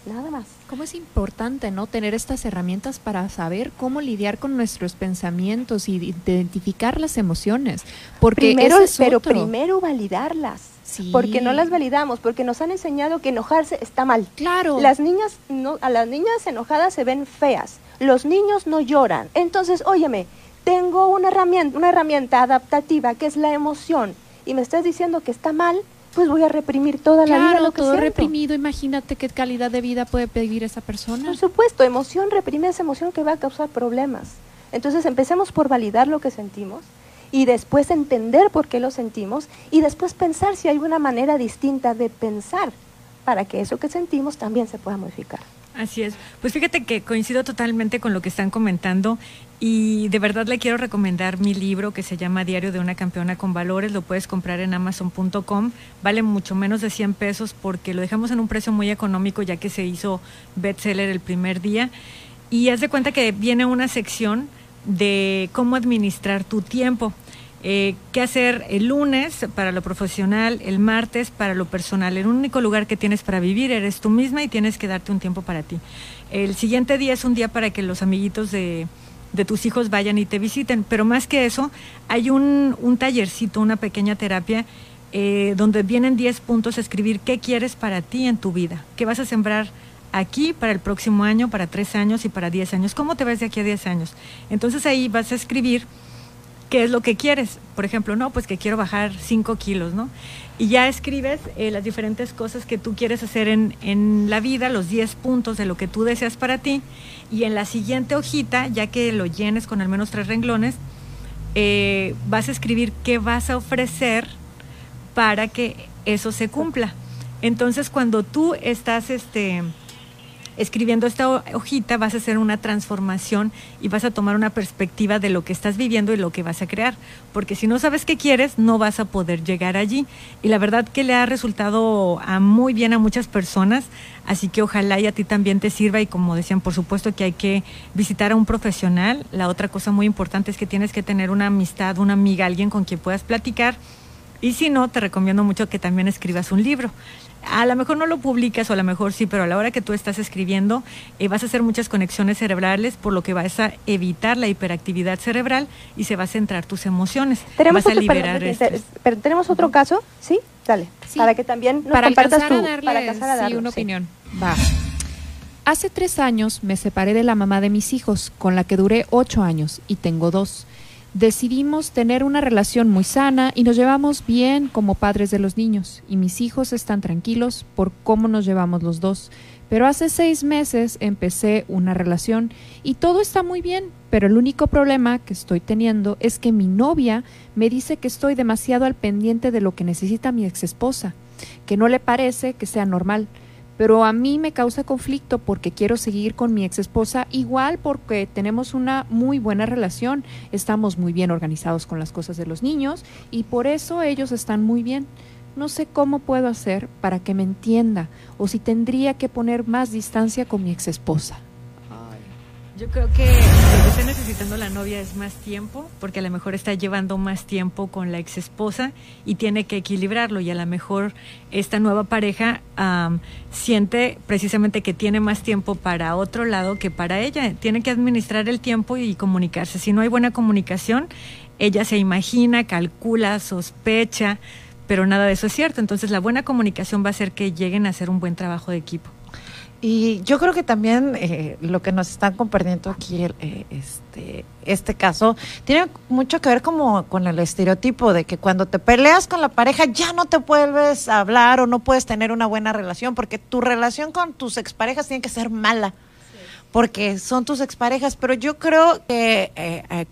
Nada más. ¿Cómo es importante no tener estas herramientas para saber cómo lidiar con nuestros pensamientos y identificar las emociones? Porque primero, es pero otro. primero validarlas. Sí. Porque no las validamos, porque nos han enseñado que enojarse está mal. Claro. Las niñas, no, a las niñas enojadas se ven feas. Los niños no lloran. Entonces, óyeme, tengo una herramienta, una herramienta adaptativa que es la emoción y me estás diciendo que está mal, pues voy a reprimir toda la vida Claro, lo que todo siento. reprimido, imagínate qué calidad de vida puede pedir esa persona. Por supuesto, emoción reprime esa emoción que va a causar problemas. Entonces empecemos por validar lo que sentimos y después entender por qué lo sentimos y después pensar si hay una manera distinta de pensar para que eso que sentimos también se pueda modificar. Así es. Pues fíjate que coincido totalmente con lo que están comentando y de verdad le quiero recomendar mi libro que se llama Diario de una campeona con valores. Lo puedes comprar en amazon.com. Vale mucho menos de 100 pesos porque lo dejamos en un precio muy económico ya que se hizo bestseller el primer día. Y haz de cuenta que viene una sección de cómo administrar tu tiempo. Eh, qué hacer el lunes para lo profesional, el martes para lo personal. El único lugar que tienes para vivir eres tú misma y tienes que darte un tiempo para ti. El siguiente día es un día para que los amiguitos de, de tus hijos vayan y te visiten, pero más que eso, hay un, un tallercito, una pequeña terapia eh, donde vienen 10 puntos a escribir qué quieres para ti en tu vida, qué vas a sembrar aquí para el próximo año, para tres años y para 10 años. ¿Cómo te ves de aquí a 10 años? Entonces ahí vas a escribir qué es lo que quieres. Por ejemplo, no, pues que quiero bajar 5 kilos, ¿no? Y ya escribes eh, las diferentes cosas que tú quieres hacer en, en la vida, los 10 puntos de lo que tú deseas para ti. Y en la siguiente hojita, ya que lo llenes con al menos tres renglones, eh, vas a escribir qué vas a ofrecer para que eso se cumpla. Entonces, cuando tú estás este, escribiendo esta ho- hojita, vas a hacer una transformación y vas a tomar una perspectiva de lo que estás viviendo y lo que vas a crear. Porque si no sabes qué quieres, no vas a poder llegar allí. Y la verdad que le ha resultado muy bien a muchas personas, así que ojalá y a ti también te sirva. Y como decían, por supuesto que hay que visitar a un profesional. La otra cosa muy importante es que tienes que tener una amistad, una amiga, alguien con quien puedas platicar. Y si no, te recomiendo mucho que también escribas un libro. A lo mejor no lo publicas o a lo mejor sí, pero a la hora que tú estás escribiendo eh, vas a hacer muchas conexiones cerebrales, por lo que vas a evitar la hiperactividad cerebral y se va a centrar tus emociones. Tenemos vas a otro, perdón, liberar pero tenemos otro caso, ¿sí? Dale. para que también nos para compartas a darle para alcanzar a sí, darlo, una sí. opinión. Va. Hace tres años me separé de la mamá de mis hijos, con la que duré ocho años y tengo dos. Decidimos tener una relación muy sana y nos llevamos bien como padres de los niños y mis hijos están tranquilos por cómo nos llevamos los dos. Pero hace seis meses empecé una relación y todo está muy bien, pero el único problema que estoy teniendo es que mi novia me dice que estoy demasiado al pendiente de lo que necesita mi ex esposa, que no le parece que sea normal pero a mí me causa conflicto porque quiero seguir con mi ex esposa igual porque tenemos una muy buena relación, estamos muy bien organizados con las cosas de los niños y por eso ellos están muy bien. No sé cómo puedo hacer para que me entienda o si tendría que poner más distancia con mi ex esposa. Yo creo que lo que está necesitando la novia es más tiempo, porque a lo mejor está llevando más tiempo con la ex esposa y tiene que equilibrarlo. Y a lo mejor esta nueva pareja am, siente precisamente que tiene más tiempo para otro lado que para ella. Tiene que administrar el tiempo y comunicarse. Si no hay buena comunicación, ella se imagina, calcula, sospecha, pero nada de eso es cierto. Entonces la buena comunicación va a hacer que lleguen a hacer un buen trabajo de equipo. Y yo creo que también eh, lo que nos están compartiendo aquí, eh, este, este caso, tiene mucho que ver como con el estereotipo de que cuando te peleas con la pareja ya no te vuelves a hablar o no puedes tener una buena relación, porque tu relación con tus exparejas tiene que ser mala, porque son tus exparejas. Pero yo creo que eh,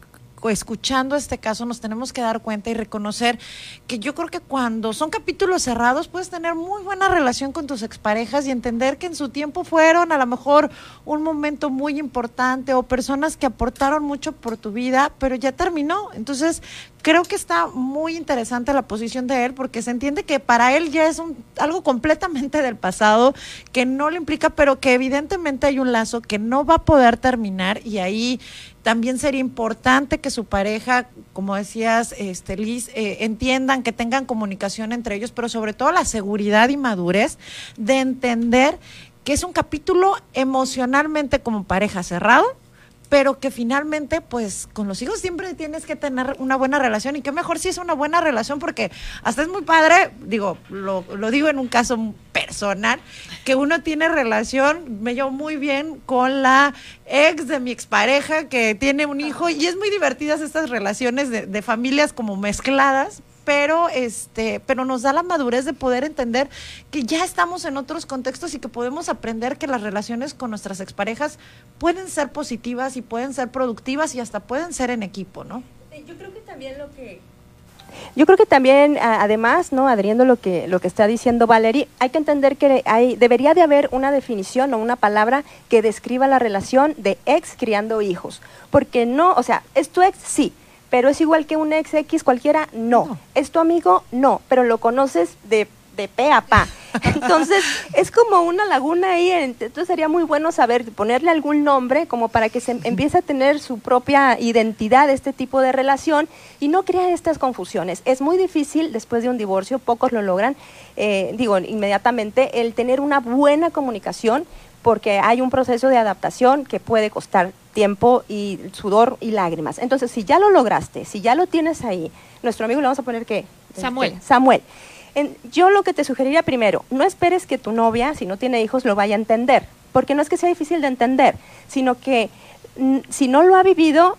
escuchando este caso nos tenemos que dar cuenta y reconocer que yo creo que cuando son capítulos cerrados puedes tener muy buena relación con tus exparejas y entender que en su tiempo fueron a lo mejor un momento muy importante o personas que aportaron mucho por tu vida, pero ya terminó. Entonces, creo que está muy interesante la posición de él porque se entiende que para él ya es algo completamente del pasado, que no le implica, pero que evidentemente hay un lazo que no va a poder terminar y ahí también sería importante que su pareja, como decías, este, Liz, eh, entiendan, que tengan comunicación entre ellos, pero sobre todo la seguridad y madurez de entender que es un capítulo emocionalmente como pareja cerrado, pero que finalmente, pues con los hijos siempre tienes que tener una buena relación y qué mejor si es una buena relación porque hasta es muy padre, digo, lo, lo digo en un caso personal, que uno tiene relación, me llevo muy bien con la ex de mi expareja que tiene un hijo y es muy divertidas estas relaciones de, de familias como mezcladas, pero este, pero nos da la madurez de poder entender que ya estamos en otros contextos y que podemos aprender que las relaciones con nuestras exparejas pueden ser positivas y pueden ser productivas y hasta pueden ser en equipo, ¿no? Yo creo que también lo que yo creo que también, además, no, adheriendo lo que lo que está diciendo Valerie, hay que entender que hay debería de haber una definición o una palabra que describa la relación de ex criando hijos, porque no, o sea, es tu ex, sí, pero es igual que un ex X cualquiera, no. Es tu amigo, no, pero lo conoces de de pe a pa. Entonces, es como una laguna ahí, en- entonces sería muy bueno saber ponerle algún nombre como para que se empiece a tener su propia identidad este tipo de relación y no crea estas confusiones. Es muy difícil después de un divorcio, pocos lo logran, eh, digo, inmediatamente, el tener una buena comunicación porque hay un proceso de adaptación que puede costar tiempo y sudor y lágrimas. Entonces, si ya lo lograste, si ya lo tienes ahí, nuestro amigo le vamos a poner que Samuel. Samuel. En- yo lo que te sugeriría primero, no esperes que tu novia, si no tiene hijos, lo vaya a entender, porque no es que sea difícil de entender, sino que mm, si no lo ha vivido,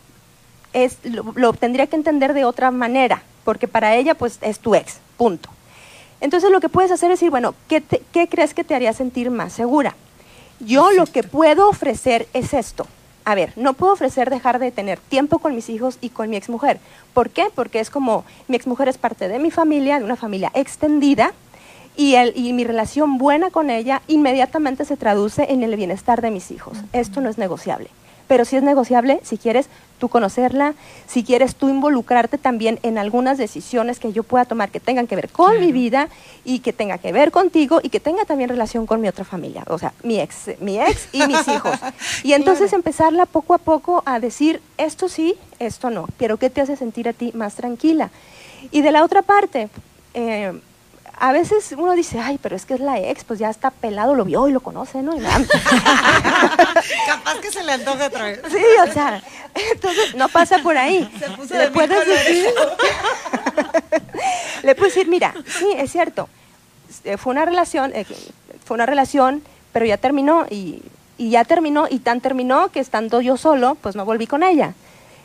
es, lo, lo tendría que entender de otra manera, porque para ella pues es tu ex, punto. Entonces lo que puedes hacer es decir, bueno, ¿qué, te- qué crees que te haría sentir más segura? Yo lo que puedo ofrecer es esto. A ver, no puedo ofrecer dejar de tener tiempo con mis hijos y con mi exmujer. ¿Por qué? Porque es como mi exmujer es parte de mi familia, de una familia extendida, y, el, y mi relación buena con ella inmediatamente se traduce en el bienestar de mis hijos. Esto no es negociable. Pero sí es negociable si quieres tú conocerla, si quieres tú involucrarte también en algunas decisiones que yo pueda tomar que tengan que ver con mi vida y que tenga que ver contigo y que tenga también relación con mi otra familia, o sea, mi ex, mi ex y mis hijos. Y entonces empezarla poco a poco a decir, esto sí, esto no, pero ¿qué te hace sentir a ti más tranquila? Y de la otra parte, eh, a veces uno dice, ay, pero es que es la ex, pues ya está pelado, lo vio y lo conoce, ¿no? Capaz que se le antoje otra vez. Sí, o sea, entonces no pasa por ahí. Se puso Le de puedes decir, le puedes decir, mira, sí, es cierto, eh, fue una relación, eh, fue una relación, pero ya terminó y, y ya terminó y tan terminó que estando yo solo, pues no volví con ella.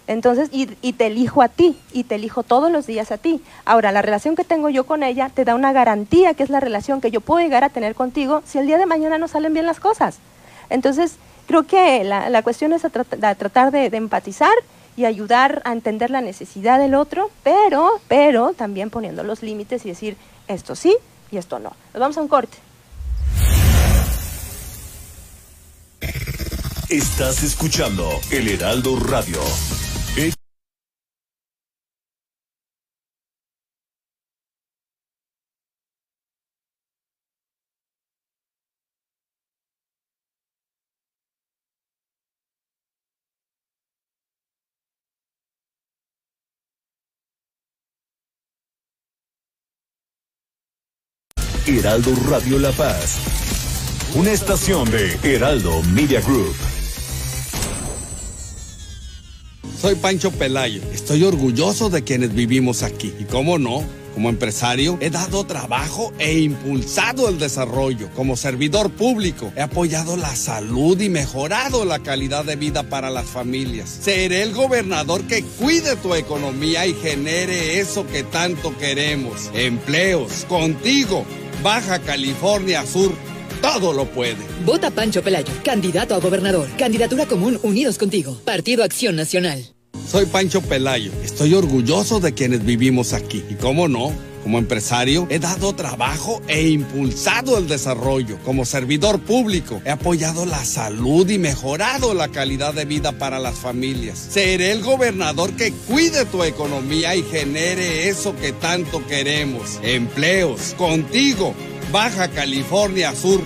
Entonces, y, y te elijo a ti, y te elijo todos los días a ti. Ahora, la relación que tengo yo con ella te da una garantía que es la relación que yo puedo llegar a tener contigo si el día de mañana no salen bien las cosas. Entonces, creo que la, la cuestión es tratar de, de empatizar y ayudar a entender la necesidad del otro, pero, pero también poniendo los límites y decir esto sí y esto no. Nos vamos a un corte. Estás escuchando El Heraldo Radio. Heraldo Radio La Paz. Una estación de Heraldo Media Group. Soy Pancho Pelayo. Estoy orgulloso de quienes vivimos aquí. Y cómo no, como empresario he dado trabajo e impulsado el desarrollo. Como servidor público he apoyado la salud y mejorado la calidad de vida para las familias. Seré el gobernador que cuide tu economía y genere eso que tanto queremos. Empleos. Contigo. Baja California Sur. Todo lo puede. Vota Pancho Pelayo, candidato a gobernador. Candidatura común Unidos Contigo. Partido Acción Nacional. Soy Pancho Pelayo. Estoy orgulloso de quienes vivimos aquí. Y cómo no, como empresario he dado trabajo e impulsado el desarrollo. Como servidor público he apoyado la salud y mejorado la calidad de vida para las familias. Seré el gobernador que cuide tu economía y genere eso que tanto queremos. Empleos. Contigo. Baja California Sur.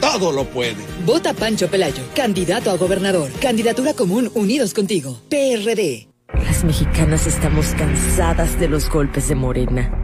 Todo lo puede. Vota Pancho Pelayo, candidato a gobernador. Candidatura común Unidos Contigo. PRD. Las mexicanas estamos cansadas de los golpes de Morena.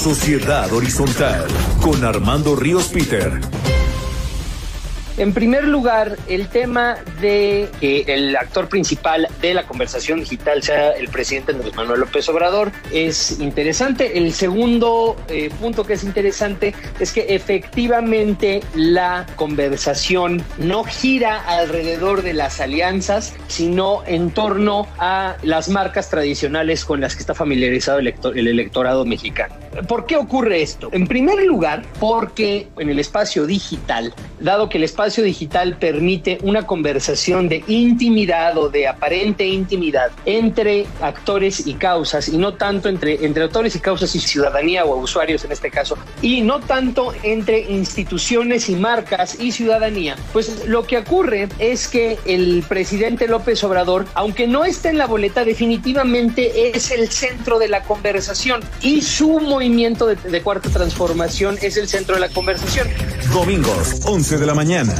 Sociedad Horizontal con Armando Ríos Peter. En primer lugar, el tema de que el actor principal de la conversación digital sea el presidente Andrés Manuel López Obrador es interesante. El segundo eh, punto que es interesante es que efectivamente la conversación no gira alrededor de las alianzas, sino en torno a las marcas tradicionales con las que está familiarizado el, elector- el electorado mexicano. ¿Por qué ocurre esto? En primer lugar, porque en el espacio digital, dado que el espacio digital permite una conversación de intimidad o de aparente intimidad entre actores y causas, y no tanto entre, entre actores y causas y ciudadanía o usuarios en este caso, y no tanto entre instituciones y marcas y ciudadanía, pues lo que ocurre es que el presidente López Obrador, aunque no esté en la boleta, definitivamente es el centro de la conversación y su movimiento de, de cuarta transformación es el centro de la conversación. Domingos, 11 de la mañana,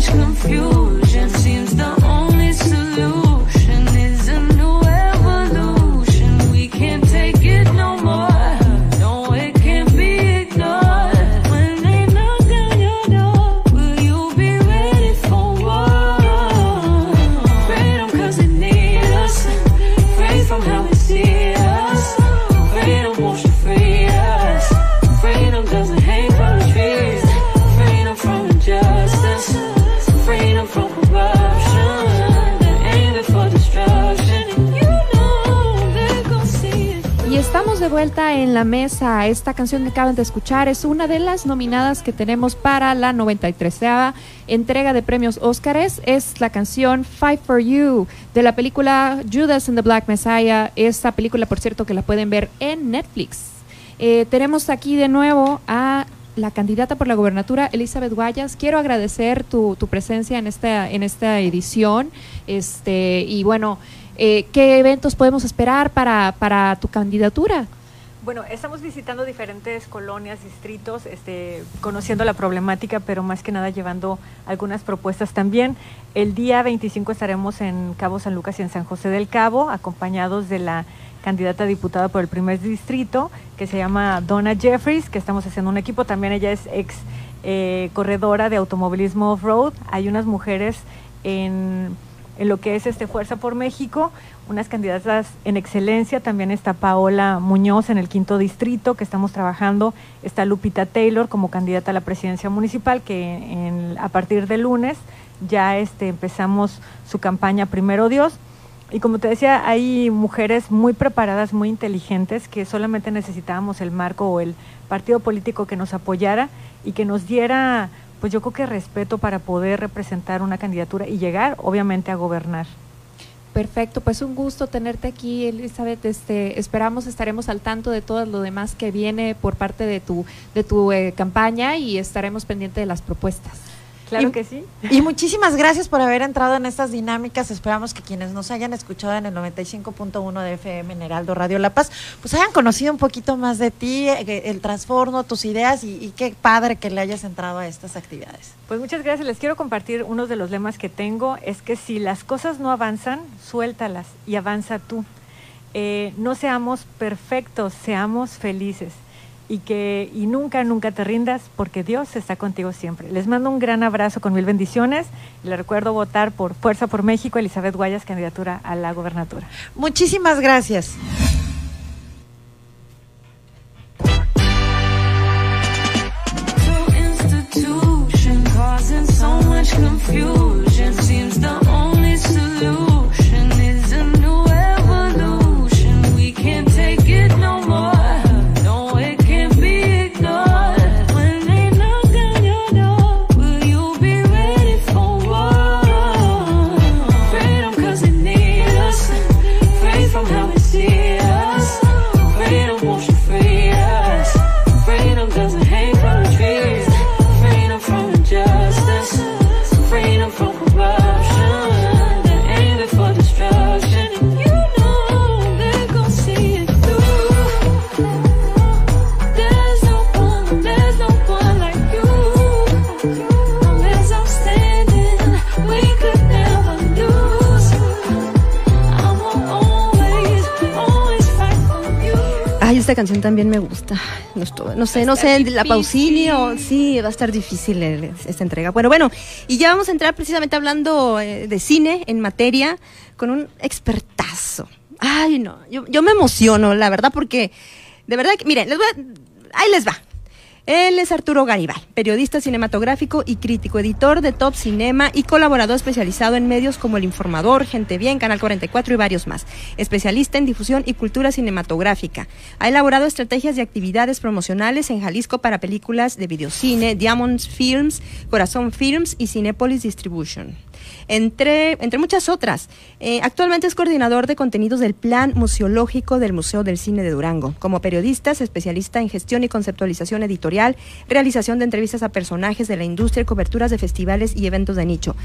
Much confusion. En la mesa. Esta canción que acaban de escuchar es una de las nominadas que tenemos para la 93 entrega de premios Óscares. Es la canción Fight for You de la película Judas and the Black Messiah. Esta película, por cierto, que la pueden ver en Netflix. Eh, tenemos aquí de nuevo a la candidata por la gobernatura, Elizabeth Guayas. Quiero agradecer tu, tu presencia en esta, en esta edición. Este, y bueno, eh, ¿qué eventos podemos esperar para, para tu candidatura? Bueno, estamos visitando diferentes colonias, distritos, este, conociendo la problemática, pero más que nada llevando algunas propuestas también. El día 25 estaremos en Cabo San Lucas y en San José del Cabo, acompañados de la candidata diputada por el primer distrito, que se llama Donna Jeffries, que estamos haciendo un equipo. También ella es ex eh, corredora de automovilismo off-road. Hay unas mujeres en en lo que es este Fuerza por México, unas candidatas en excelencia, también está Paola Muñoz en el quinto distrito que estamos trabajando, está Lupita Taylor como candidata a la presidencia municipal que a partir de lunes ya este, empezamos su campaña Primero Dios. Y como te decía, hay mujeres muy preparadas, muy inteligentes, que solamente necesitábamos el marco o el partido político que nos apoyara y que nos diera, pues yo creo que respeto para poder representar una candidatura y llegar, obviamente, a gobernar. Perfecto, pues un gusto tenerte aquí, Elizabeth. Este, esperamos estaremos al tanto de todo lo demás que viene por parte de tu de tu eh, campaña y estaremos pendientes de las propuestas. Claro Y- que sí. Y muchísimas gracias por haber entrado en estas dinámicas. Esperamos que quienes nos hayan escuchado en el 95.1 de FM en Heraldo Radio La Paz, pues hayan conocido un poquito más de ti, eh, el transformo, tus ideas y, y qué padre que le hayas entrado a estas actividades. Pues muchas gracias. Les quiero compartir uno de los lemas que tengo. Es que si las cosas no avanzan, suéltalas y avanza tú. Eh, no seamos perfectos, seamos felices. Y que y nunca, nunca te rindas porque Dios está contigo siempre. Les mando un gran abrazo con mil bendiciones. Y les recuerdo votar por Fuerza por México, Elizabeth Guayas, candidatura a la gobernatura. Muchísimas gracias. confusion. Seems the esta canción también me gusta. No, estu- no sé, no sé, la Pausini o sí, va a estar difícil el- esta entrega. Bueno, bueno, y ya vamos a entrar precisamente hablando eh, de cine en materia con un expertazo. Ay, no, yo, yo me emociono, la verdad, porque de verdad que, miren, les voy a- ahí les va. Él es Arturo Garibay, periodista cinematográfico y crítico, editor de Top Cinema y colaborador especializado en medios como El Informador, Gente Bien, Canal 44 y varios más. Especialista en difusión y cultura cinematográfica. Ha elaborado estrategias y actividades promocionales en Jalisco para películas de videocine, Diamonds Films, Corazón Films y Cinepolis Distribution entre, entre muchas otras. Eh, actualmente es coordinador de contenidos del Plan Museológico del Museo del Cine de Durango. Como periodista, es especialista en gestión y conceptualización editorial, realización de entrevistas a personajes de la industria coberturas de festivales y eventos de nicho.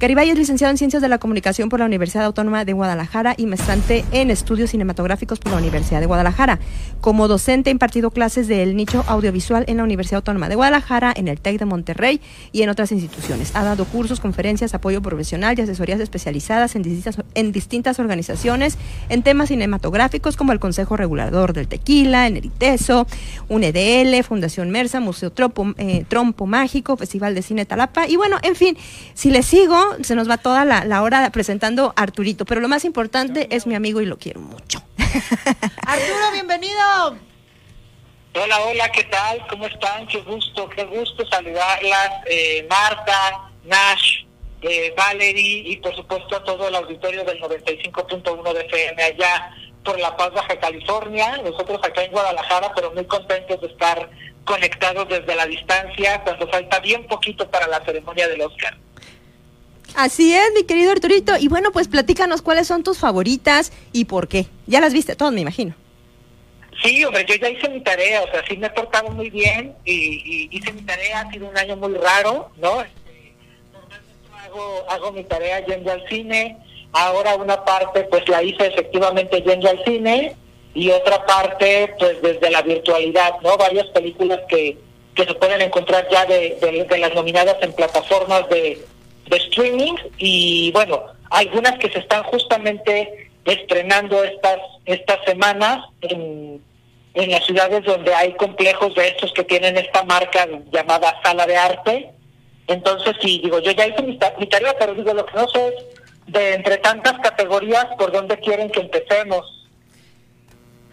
Garibay es licenciado en Ciencias de la Comunicación por la Universidad Autónoma de Guadalajara y maestrante en Estudios Cinematográficos por la Universidad de Guadalajara. Como docente ha impartido clases del nicho audiovisual en la Universidad Autónoma de Guadalajara, en el TEC de Monterrey y en otras instituciones. Ha dado cursos, conferencias, apoyo profesional y asesorías especializadas en distintas, en distintas organizaciones en temas cinematográficos como el Consejo Regulador del Tequila, el Eriteso, UNEDL, Fundación Mersa, Museo Trompo, eh, Trompo Mágico, Festival de Cine Talapa. Y bueno, en fin, si le sigo, se nos va toda la, la hora presentando a Arturito. Pero lo más importante es mi amigo y lo quiero mucho. Arturo, bienvenido. Hola, hola, ¿qué tal? ¿Cómo están? Qué gusto, qué gusto saludarlas. Eh, Marta, Nash, eh, Valerie y por supuesto a todo el auditorio del 95.1 de FM allá por La Paz, Baja California. Nosotros acá en Guadalajara, pero muy contentos de estar conectados desde la distancia cuando falta bien poquito para la ceremonia del Oscar. Así es, mi querido Arturito. Y bueno, pues platícanos cuáles son tus favoritas y por qué. Ya las viste todas, me imagino. Sí, hombre, yo ya hice mi tarea, o sea, sí me he portado muy bien y, hice mi tarea, ha sido un año muy raro, ¿no? Este, hago, hago mi tarea yendo al cine, ahora una parte pues la hice efectivamente yendo al cine y otra parte pues desde la virtualidad, ¿no? Varias películas que, que se pueden encontrar ya de las nominadas en plataformas de, de streaming y bueno, algunas que se están justamente estrenando estas estas semanas en, en las ciudades donde hay complejos de estos que tienen esta marca llamada sala de arte. Entonces, sí, digo, yo ya hice mi, ta- mi tarea, pero digo, lo que no sé es de entre tantas categorías, ¿por dónde quieren que empecemos?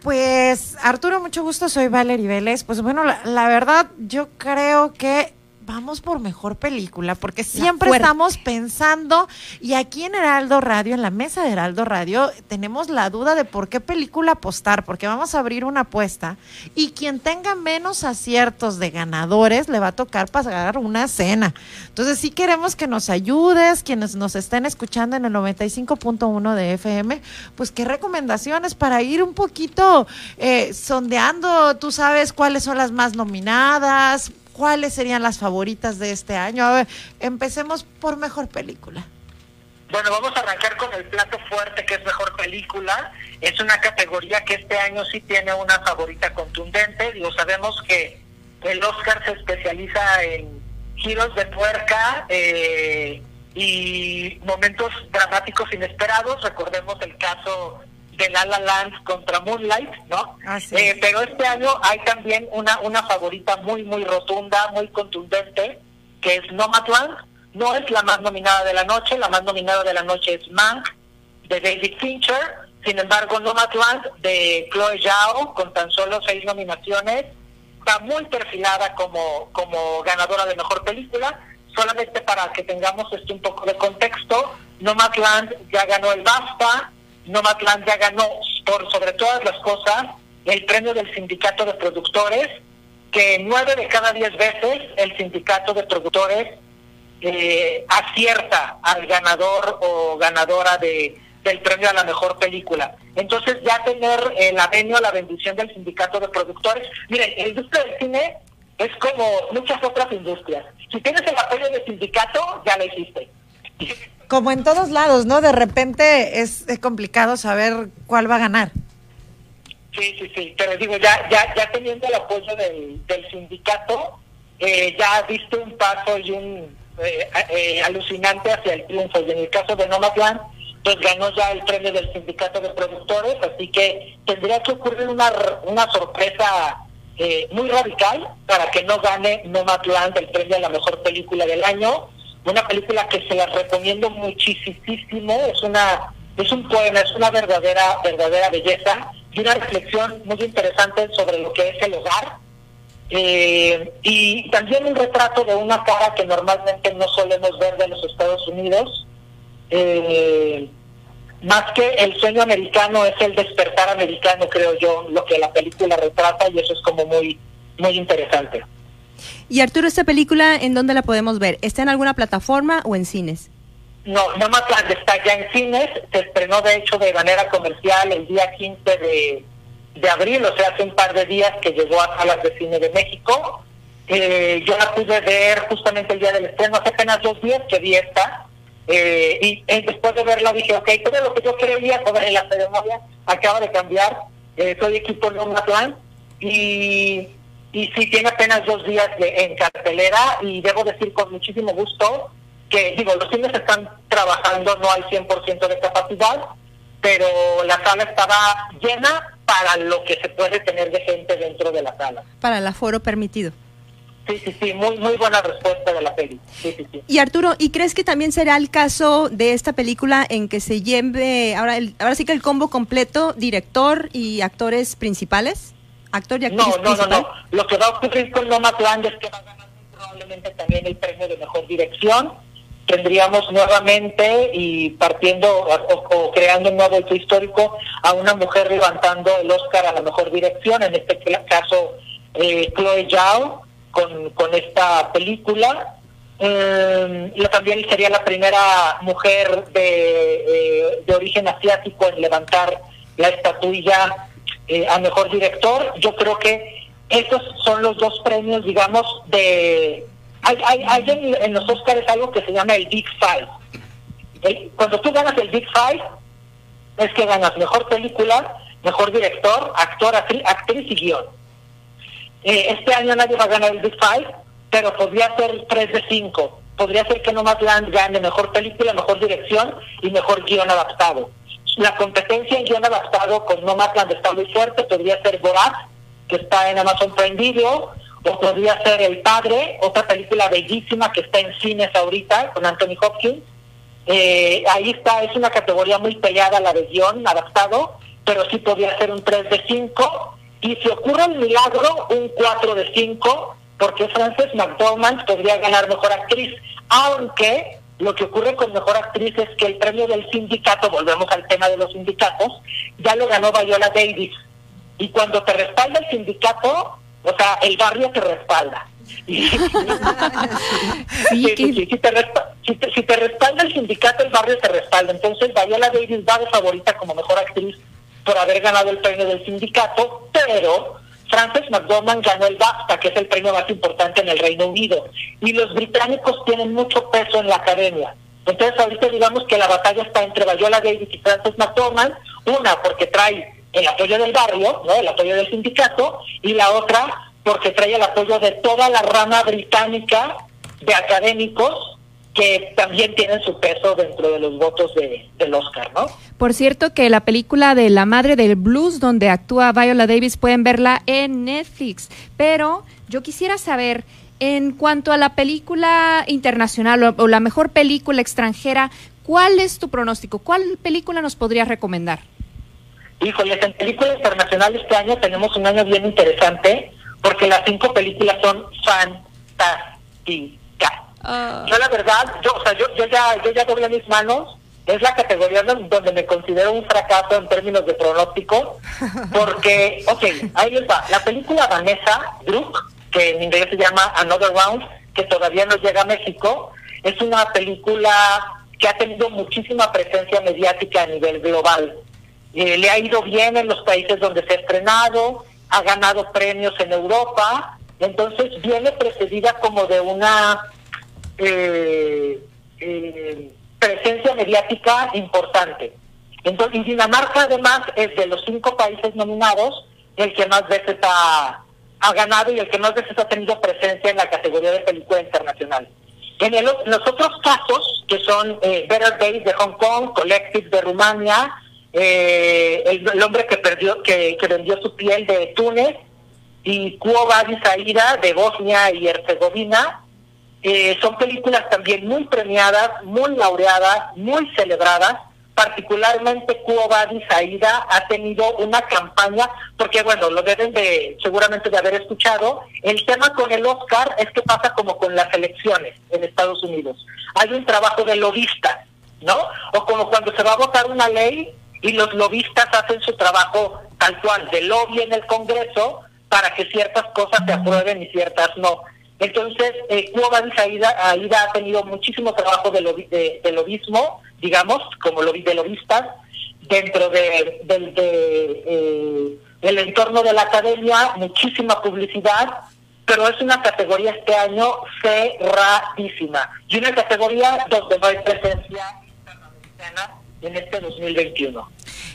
Pues Arturo, mucho gusto, soy Valerie Vélez. Pues bueno, la, la verdad yo creo que vamos por mejor película, porque siempre estamos pensando, y aquí en Heraldo Radio, en la mesa de Heraldo Radio, tenemos la duda de por qué película apostar, porque vamos a abrir una apuesta, y quien tenga menos aciertos de ganadores le va a tocar pagar una cena. Entonces sí queremos que nos ayudes, quienes nos estén escuchando en el 95.1 de FM, pues qué recomendaciones para ir un poquito eh, sondeando, tú sabes cuáles son las más nominadas, cuáles serían las favoritas de este año. A ver, empecemos por mejor película. Bueno, vamos a arrancar con el plato fuerte que es mejor película. Es una categoría que este año sí tiene una favorita contundente. Digo, sabemos que el Oscar se especializa en giros de tuerca eh, y momentos dramáticos inesperados. Recordemos el caso de La La Land contra Moonlight, ¿no? Eh, pero este año hay también una, una favorita muy, muy rotunda, muy contundente, que es Nomadland. No es la más nominada de la noche, la más nominada de la noche es Mank, de David Fincher. Sin embargo, Nomadland, de Chloe Zhao, con tan solo seis nominaciones, está muy perfilada como, como ganadora de mejor película. Solamente para que tengamos este un poco de contexto, Nomadland ya ganó el BAFTA, Nomadland ya ganó por sobre todas las cosas el premio del sindicato de productores, que nueve de cada diez veces el sindicato de productores eh, acierta al ganador o ganadora de, del premio a la mejor película. Entonces ya tener el avenio, la bendición del sindicato de productores. Miren, la industria del cine es como muchas otras industrias. Si tienes el apoyo del sindicato, ya lo hiciste. Como en todos lados, ¿no? De repente es, es complicado saber cuál va a ganar. Sí, sí, sí, pero digo, ya, ya, ya teniendo el apoyo del, del sindicato, eh, ya diste un paso y un eh, eh, alucinante hacia el triunfo. Y en el caso de Nomadland, pues ganó ya el premio del sindicato de productores, así que tendría que ocurrir una, una sorpresa eh, muy radical para que no gane Nomadland el premio a la mejor película del año. Una película que se la recomiendo muchísimo, es una es un poema, es una verdadera verdadera belleza y una reflexión muy interesante sobre lo que es el hogar eh, y también un retrato de una cara que normalmente no solemos ver de los Estados Unidos. Eh, más que el sueño americano es el despertar americano, creo yo, lo que la película retrata y eso es como muy muy interesante. Y Arturo, ¿esta película en dónde la podemos ver? ¿Está en alguna plataforma o en cines? No, Nomadland está ya en cines, se estrenó de hecho de manera comercial el día 15 de, de abril, o sea, hace un par de días que llegó a salas de cine de México. Eh, yo la pude ver justamente el día del estreno, hace apenas dos días que vi esta. Eh, y después de verla dije, ok, todo lo que yo creía sobre la ceremonia acaba de cambiar. Eh, soy equipo Nomadland y, y sí tiene apenas dos días de- en cartelera y debo decir con muchísimo gusto que, digo, los cines están trabajando, no hay 100% de capacidad, pero la sala estaba llena para lo que se puede tener de gente dentro de la sala. Para el aforo permitido. Sí, sí, sí, muy, muy buena respuesta de la peli. Sí, sí, sí. Y Arturo, ¿y crees que también será el caso de esta película en que se lleve ahora, el, ahora sí que el combo completo, director y actores principales? ¿Actor y actriz No, no, no, principal? no. Lo que va a ocurrir con Nomadland es que va a ganar probablemente también el premio de mejor dirección. Tendríamos nuevamente y partiendo o, o creando un nuevo hecho histórico a una mujer levantando el Oscar a la mejor dirección, en este caso eh, Chloe Zhao con, con esta película. Eh, también sería la primera mujer de, eh, de origen asiático en levantar la estatuilla eh, a mejor director. Yo creo que esos son los dos premios, digamos, de... Hay, hay, hay en, en los Oscars algo que se llama el Big Five. Cuando tú ganas el Big Five, es que ganas mejor película, mejor director, actor, actriz, actriz y guion. Eh, este año nadie va a ganar el Big Five, pero podría ser 3 de 5. Podría ser que Nomadland gane mejor película, mejor dirección y mejor guion adaptado. La competencia en guion adaptado con Nomadland está muy fuerte. Podría ser Borat, que está en Amazon Prime Video, o podría ser El Padre, otra película bellísima que está en cines ahorita con Anthony Hopkins. Eh, ahí está, es una categoría muy peleada la de guion adaptado, pero sí podría ser un 3 de 5. Y si ocurre el milagro, un 4 de 5 porque Frances McDormand podría ganar mejor actriz, aunque lo que ocurre con mejor actriz es que el premio del sindicato, volvemos al tema de los sindicatos, ya lo ganó Viola Davis. Y cuando te respalda el sindicato, o sea, el barrio te respalda. Y- Sí, sí, sí, si, te respa- si te- si te respalda el sindicato, el barrio te respalda. Entonces, Viola Davis va de favorita como mejor actriz por haber ganado el premio del sindicato, pero Frances McDormand ganó el BAFTA, que es el premio más importante en el Reino Unido. Y los británicos tienen mucho peso en la academia. Entonces, ahorita digamos que la batalla está entre Viola Davis y Frances McDormand, una porque trae el apoyo del barrio, ¿no? el apoyo del sindicato, y la otra porque trae el apoyo de toda la rama británica de académicos que también tienen su peso dentro de los votos de, del Oscar, ¿no? Por cierto que la película de La Madre del Blues, donde actúa Viola Davis, pueden verla en Netflix. Pero yo quisiera saber, en cuanto a la película internacional o, o la mejor película extranjera, ¿cuál es tu pronóstico? ¿Cuál película nos podrías recomendar? Híjoles, en película internacional este año tenemos un año bien interesante porque las cinco películas son fantásticas. Yo la verdad, yo, o sea, yo, yo ya, yo ya doblé mis manos. Es la categoría don- donde me considero un fracaso en términos de pronóstico, porque, ok, ahí les va. La película Vanessa Druk, que en inglés se llama Another Round, que todavía no llega a México, es una película que ha tenido muchísima presencia mediática a nivel global. Eh, le ha ido bien en los países donde se ha estrenado, ha ganado premios en Europa, entonces viene precedida como de una eh, eh, presencia mediática importante. Entonces, y Dinamarca además es de los cinco países nominados el que más veces ha, ha ganado y el que más veces ha tenido presencia en la categoría de película internacional. En el- los otros casos, que son eh, Better Days de Hong Kong, Collective de Rumania, eh, el, el hombre que perdió, que, que vendió su piel de Túnez y Quo Vadis de Bosnia y Herzegovina, eh, son películas también muy premiadas, muy laureadas, muy celebradas. Particularmente Quo Vadis Aida ha tenido una campaña, porque bueno, lo deben de seguramente de haber escuchado. El tema con el Oscar es que pasa como con las elecciones en Estados Unidos. Hay un trabajo de lobistas, ¿no? O como cuando se va a votar una ley y los lobistas hacen su trabajo tal cual, de lobby en el Congreso para que ciertas cosas se aprueben y ciertas no. Entonces, eh, Vadis Aida, ha tenido muchísimo trabajo de, lobi- de, lobismo, digamos, como lobby de lobistas, dentro de, del de, eh, el entorno de la academia, muchísima publicidad, pero es una categoría este año cerradísima. Y una categoría donde no hay presencia internacional en este 2021.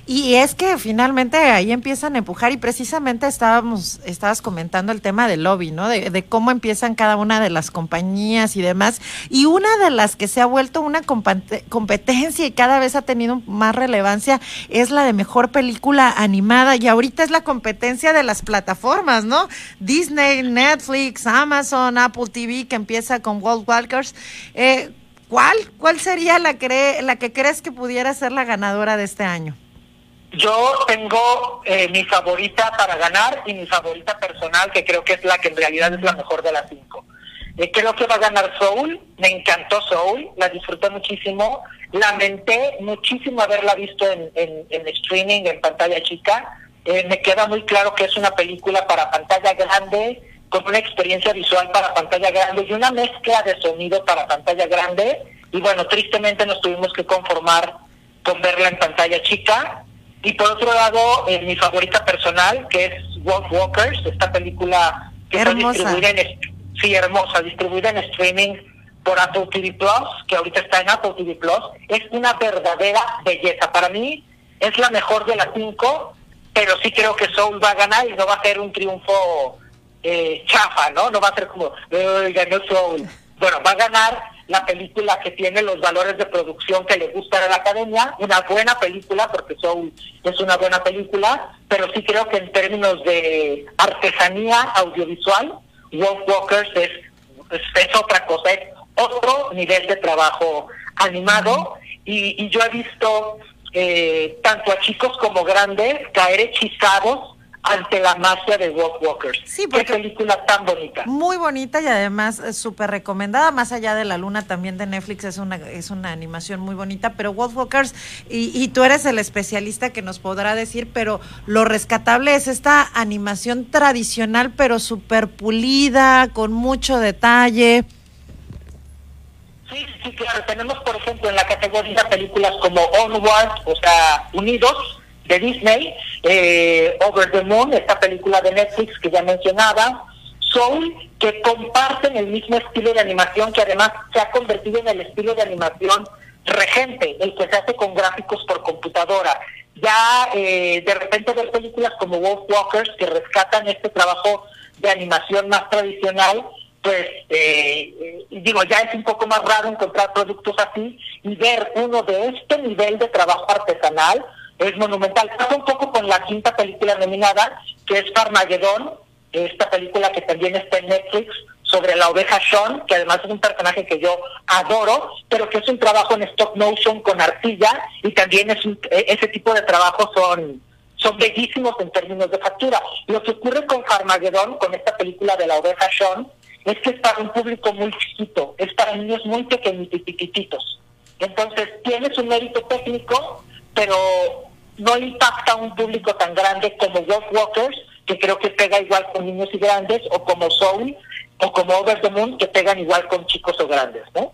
Y es que finalmente ahí empiezan a empujar y precisamente estábamos, estabas comentando el tema del lobby, ¿no? De, de cómo empiezan cada una de las compañías y demás. Y una de las que se ha vuelto una competencia y cada vez ha tenido más relevancia es la de mejor película animada y ahorita es la competencia de las plataformas, ¿no? Disney, Netflix, Amazon, Apple TV que empieza con World Walkers. Eh, ¿Cuál? ¿Cuál sería la, cre- la que crees que pudiera ser la ganadora de este año? Yo tengo eh, mi favorita para ganar y mi favorita personal, que creo que es la que en realidad es la mejor de las cinco. Eh, creo que va a ganar Soul, me encantó Soul, la disfruté muchísimo, lamenté muchísimo haberla visto en, en, en streaming, en pantalla chica. Eh, me queda muy claro que es una película para pantalla grande, con una experiencia visual para pantalla grande y una mezcla de sonido para pantalla grande. Y bueno, tristemente nos tuvimos que conformar con verla en pantalla chica. Y por otro lado, eh, mi favorita personal, que es Wolf Walkers, esta película que está Hermosa. distribuida en, sí, hermosa, distribuida en streaming por Apple TV Plus, que ahorita está en Apple TV Plus, es una verdadera belleza. Para mí es la mejor de las cinco, pero sí creo que Soul va a ganar y no va a ser un triunfo eh, chafa, ¿no? No va a ser como, "Ay, ganó Soul. Bueno, va a ganar la película que tiene los valores de producción que le gustan a la academia, una buena película, porque Soul es una buena película, pero sí creo que en términos de artesanía audiovisual, Wolf Walkers es, es, es otra cosa, es otro nivel de trabajo animado, y, y yo he visto eh, tanto a chicos como grandes caer hechizados ante la magia de Walk Walkers. Sí, Qué película tan bonita. Muy bonita y además eh, súper recomendada. Más allá de la luna también de Netflix es una es una animación muy bonita. Pero Wolfwalkers, y, y tú eres el especialista que nos podrá decir, pero lo rescatable es esta animación tradicional, pero súper pulida, con mucho detalle. Sí, sí, claro. Tenemos, por ejemplo, en la categoría películas como Onward, o sea, Unidos, de Disney, eh, Over the Moon, esta película de Netflix que ya mencionaba, Soul, que comparten el mismo estilo de animación, que además se ha convertido en el estilo de animación regente, el que se hace con gráficos por computadora. Ya eh, de repente ver películas como Wolf Walkers que rescatan este trabajo de animación más tradicional, pues eh, digo, ya es un poco más raro encontrar productos así y ver uno de este nivel de trabajo artesanal es monumental. Pasa un poco con la quinta película nominada, que es Farmagedón, esta película que también está en Netflix, sobre la oveja Sean, que además es un personaje que yo adoro, pero que es un trabajo en stop motion con arcilla, y también es un- e- ese tipo de trabajos son son bellísimos en términos de factura. Lo que ocurre con Farmagedón, con esta película de la oveja Sean, es que es para un público muy chiquito, es para niños muy pequeñititos. Entonces, tiene su mérito técnico, pero no impacta a un público tan grande como Wolf Walkers, que creo que pega igual con niños y grandes, o como Soul, o como Over the Moon, que pegan igual con chicos o grandes, ¿no?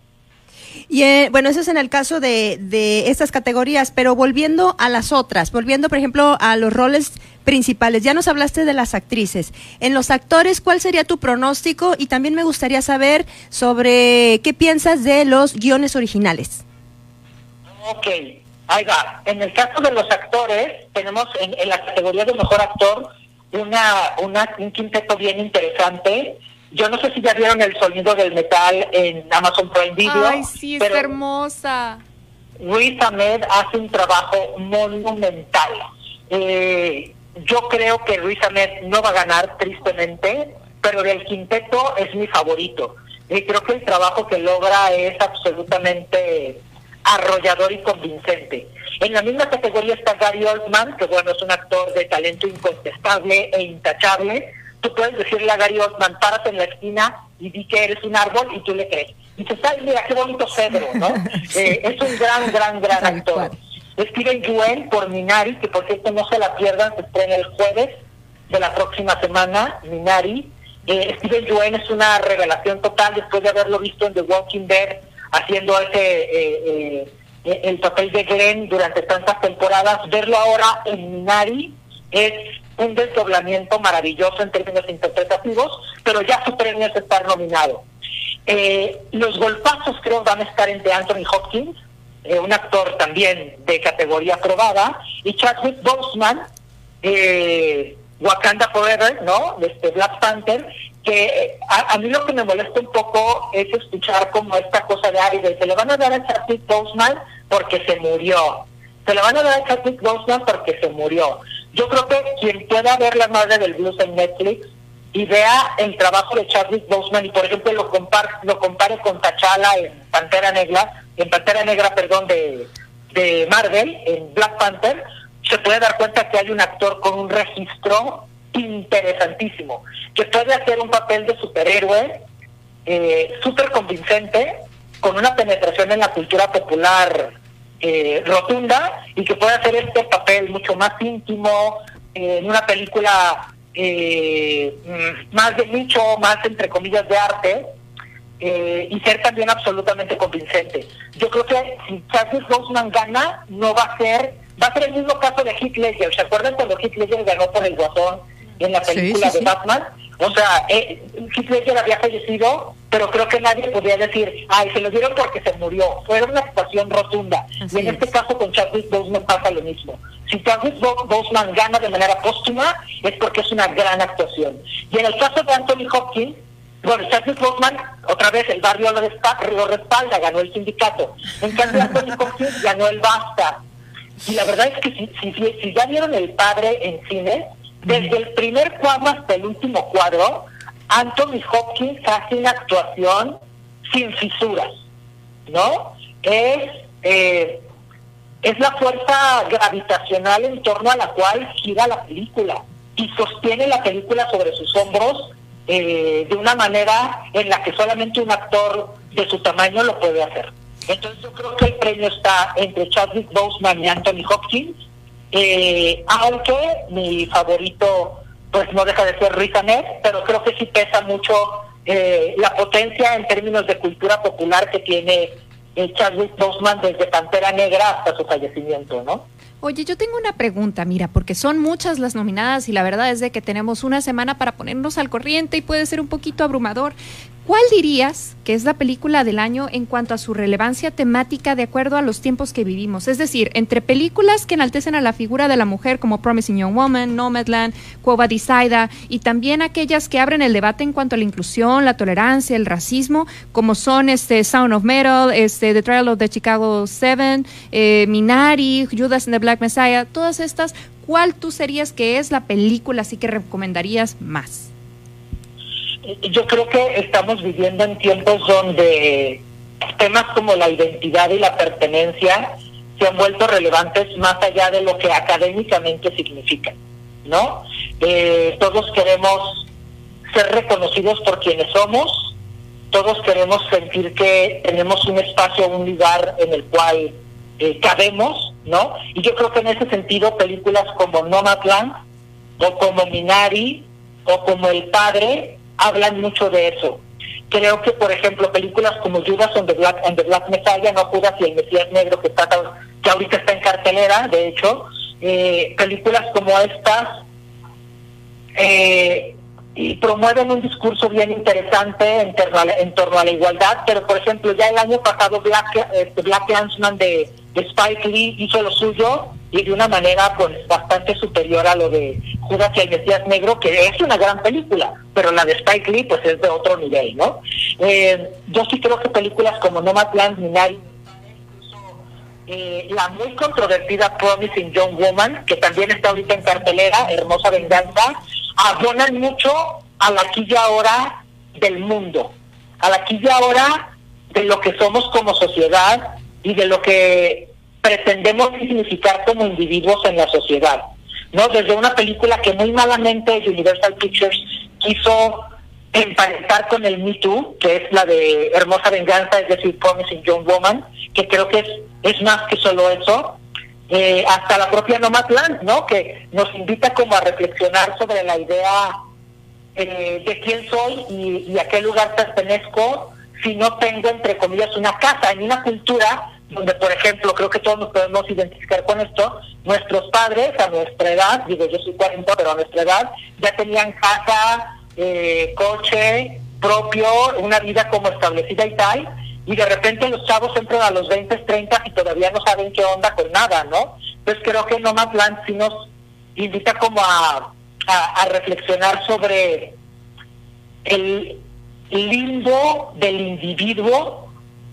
Y eh, bueno, eso es en el caso de, de estas categorías, pero volviendo a las otras, volviendo por ejemplo a los roles principales, ya nos hablaste de las actrices. En los actores, ¿cuál sería tu pronóstico? Y también me gustaría saber sobre qué piensas de los guiones originales. Ok, ahí va. En el caso de los actores, tenemos en, en la categoría de mejor actor una, una, un quinteto bien interesante. Yo no sé si ya vieron el sonido del metal en Amazon Prime Video. Ay, sí, está pero hermosa. Ruiz Ahmed hace un trabajo monumental. Eh, yo creo que Ruiz Ahmed no va a ganar, tristemente, pero del quinteto es mi favorito. Y creo que el trabajo que logra es absolutamente arrollador y convincente. En la misma categoría está Gary Oldman, que bueno, es un actor de talento incontestable e intachable. Tú puedes decirle a Gary Oldman, párate en la esquina y di que eres un árbol y tú le crees. Y dices, ay, mira, qué bonito cedro, ¿no? Eh, es un gran, gran, gran actor. Steven Yeun por Minari, que por cierto no se la pierdan, se estrena el jueves de la próxima semana, Minari. Eh, Steven Yeun es una revelación total después de haberlo visto en The Walking Dead haciendo ese eh, eh, el papel de Glenn durante tantas temporadas. Verlo ahora en Minari es un desdoblamiento maravilloso en términos interpretativos, pero ya su premio es estar nominado. Eh, los golpazos creo van a estar entre Anthony Hopkins, un actor también de categoría aprobada, y Chadwick Boseman, Wakanda Forever, ¿no? Este Black Panther, que a, a mí lo que me molesta un poco es escuchar como esta cosa de de, se le van a dar a Chadwick Boseman porque se murió, se le van a dar a Chadwick Boseman porque se murió. Yo creo que quien pueda ver La Madre del Blues en Netflix y vea el trabajo de Chadwick Boseman y por ejemplo lo compare, lo compare con T'Challa en Pantera Negra, en Pantera Negra, perdón, de, de Marvel, en Black Panther, se puede dar cuenta que hay un actor con un registro interesantísimo, que puede hacer un papel de superhéroe eh, súper convincente, con una penetración en la cultura popular eh, rotunda y que puede hacer este papel mucho más íntimo eh, en una película eh, más de nicho, más entre comillas de arte eh, y ser también absolutamente convincente. Yo creo que si Chadwick Boseman gana, no va a ser, va a ser el mismo caso de Heath Ledger. ¿Se acuerdan cuando Heath ganó por el Guasón en la película sí, de. Batman? O sea, eh, Heath Ledger había fallecido, pero creo que nadie podía decir, ay, se lo dieron porque se murió. Fue una actuación rotunda. y en este caso con Chadwick Boseman pasa lo mismo. Si Chadwick Bo- Boseman gana de manera póstuma, es porque es una gran actuación. Y en el caso de Anthony Hopkins, bueno, Chadwick Boseman, otra vez el barrio lo, respa- lo respalda, ganó el sindicato. En cambio, Anthony Hopkins ganó el Basta. Y la verdad es que si- si ya vieron El Padre en cine, desde el primer cuadro hasta el último cuadro, Anthony Hopkins hace una actuación sin fisuras, ¿no? Es, eh, es la fuerza gravitacional en torno a la cual gira la película. y sostiene la película sobre sus hombros eh, de una manera en la que solamente un actor de su tamaño lo puede hacer. Entonces yo creo que el premio está entre Chadwick Boseman y Anthony Hopkins, eh, aunque mi favorito pues no deja de ser Riz Ahmed, pero creo que sí pesa mucho eh, la potencia en términos de cultura popular que tiene eh, Chadwick Boseman desde Pantera Negra hasta su fallecimiento, ¿no? Oye, yo tengo una pregunta, mira, porque son muchas las nominadas y la verdad es de que tenemos una semana para ponernos al corriente y puede ser un poquito abrumador. ¿Cuál dirías que es la película del año en cuanto a su relevancia temática de acuerdo a los tiempos que vivimos? Es decir, entre películas que enaltecen a la figura de la mujer como Promising Young Woman, Nomadland, Cuova Decider y también aquellas que abren el debate en cuanto a la inclusión, la tolerancia, el racismo, como son este Sound of Metal, este The Trial of the Chicago Seven, eh, Minari, Judas and the Black Messiah, todas estas, ¿cuál tú serías que es la película así que recomendarías más? Yo creo que estamos viviendo en tiempos donde temas como la identidad y la pertenencia se han vuelto relevantes más allá de lo que académicamente significan, ¿no? Eh, todos queremos ser reconocidos por quienes somos, todos queremos sentir que tenemos un espacio, un lugar en el cual eh, cabemos, ¿no? Y yo creo que en ese sentido películas como Nomadland o como Minari o como El Padre hablan mucho de eso. Creo que, por ejemplo, películas como Judas and the Black, and the Black Messiah, No Judas y el Mesías Negro, que, está, que ahorita está en cartelera, de hecho, eh, películas como estas eh, y promueven un discurso bien interesante en torno, a la, igualdad, pero por ejemplo ya el año pasado Black, este, Black Clansman de, de Spike Lee hizo lo suyo y de una manera pues bastante superior a lo de Judas y el Mesías Negro, que es una gran película, pero la de Spike Lee pues es de otro nivel, ¿no? Eh, yo sí creo que películas como Nomadland, Minari, eh, la muy controvertida Promising Young Woman, que también está ahorita en cartelera, Hermosa Venganza, abonan mucho a la aquí y ahora del mundo, a la aquí y ahora de lo que somos como sociedad y de lo que pretendemos significar como individuos en la sociedad. ¿no? Desde una película que muy malamente Universal Pictures quiso emparentar con el Me Too, que es la de Hermosa Venganza, es decir, Promising Young Woman, que creo que es, más que solo eso, eh, hasta la propia Nomadland, ¿no? Que nos invita como a reflexionar sobre la idea eh, de quién soy y, y a qué lugar pertenezco si no tengo, entre comillas, una casa, en una cultura donde, por ejemplo, creo que todos nos podemos identificar con esto, nuestros padres a nuestra edad, digo yo soy 40, pero a nuestra edad, ya tenían casa, eh, coche propio, una vida como establecida y tal, y de repente los chavos entran a los 20, 30 y todavía no saben qué onda con nada, ¿no? Entonces creo que Nomadland sí nos invita como a, a, a reflexionar sobre el limbo del individuo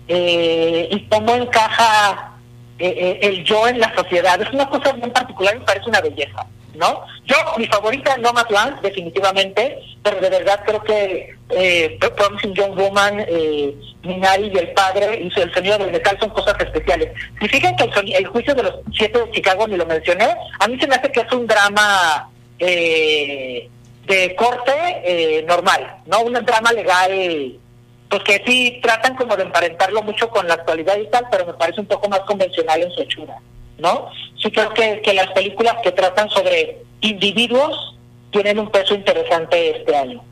eh, y cómo encaja eh, eh, el yo en la sociedad. Es una cosa bien particular y me parece una belleza, ¿no? Yo, mi favorita es Nomadland, definitivamente, pero de verdad creo que eh, Promising Young Woman, eh, y El Padre y El Sonido del Metal son cosas especiales. Si fijan que el, soni- el juicio de los siete de Chicago, ni lo mencioné, a mí se me hace que es un drama eh, de corte eh, normal, ¿no? Un drama legal pues que sí tratan como de emparentarlo mucho con la actualidad y tal, pero me parece un poco más convencional en su hechura, ¿no? Sí creo que, que las películas que tratan sobre individuos tienen un peso interesante este año.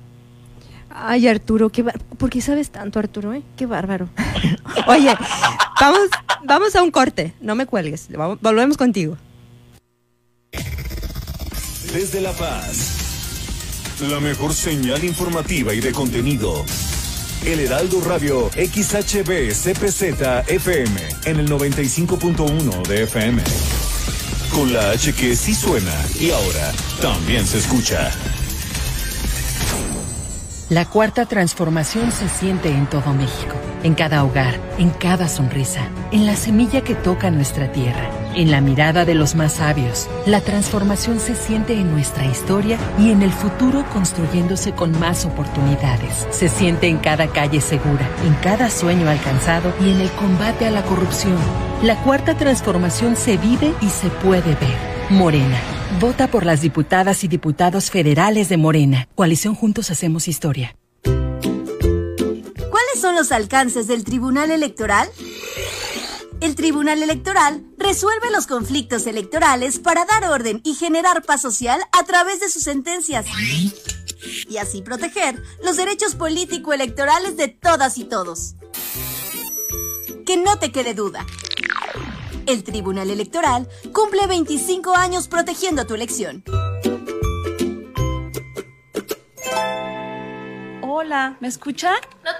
Ay, Arturo, qué bar- ¿por qué sabes tanto, Arturo? eh? Qué bárbaro. Oye, vamos, vamos a un corte, no me cuelgues, volvemos contigo. Desde La Paz, la mejor señal informativa y de contenido. El Heraldo Radio XHB CPZ FM en el 95.1 de FM. Con la H que sí suena y ahora también se escucha. La cuarta transformación se siente en todo México, en cada hogar, en cada sonrisa, en la semilla que toca nuestra tierra, en la mirada de los más sabios. La transformación se siente en nuestra historia y en el futuro construyéndose con más oportunidades. Se siente en cada calle segura, en cada sueño alcanzado y en el combate a la corrupción. La cuarta transformación se vive y se puede ver. Morena, Vota por las diputadas y diputados federales de Morena. Coalición Juntos Hacemos Historia. ¿Cuáles son los alcances del Tribunal Electoral? El Tribunal Electoral resuelve los conflictos electorales para dar orden y generar paz social a través de sus sentencias. Y así proteger los derechos político-electorales de todas y todos. Que no te quede duda. El Tribunal Electoral cumple 25 años protegiendo tu elección. Hola, ¿me escucha? No te veo, ¿tienes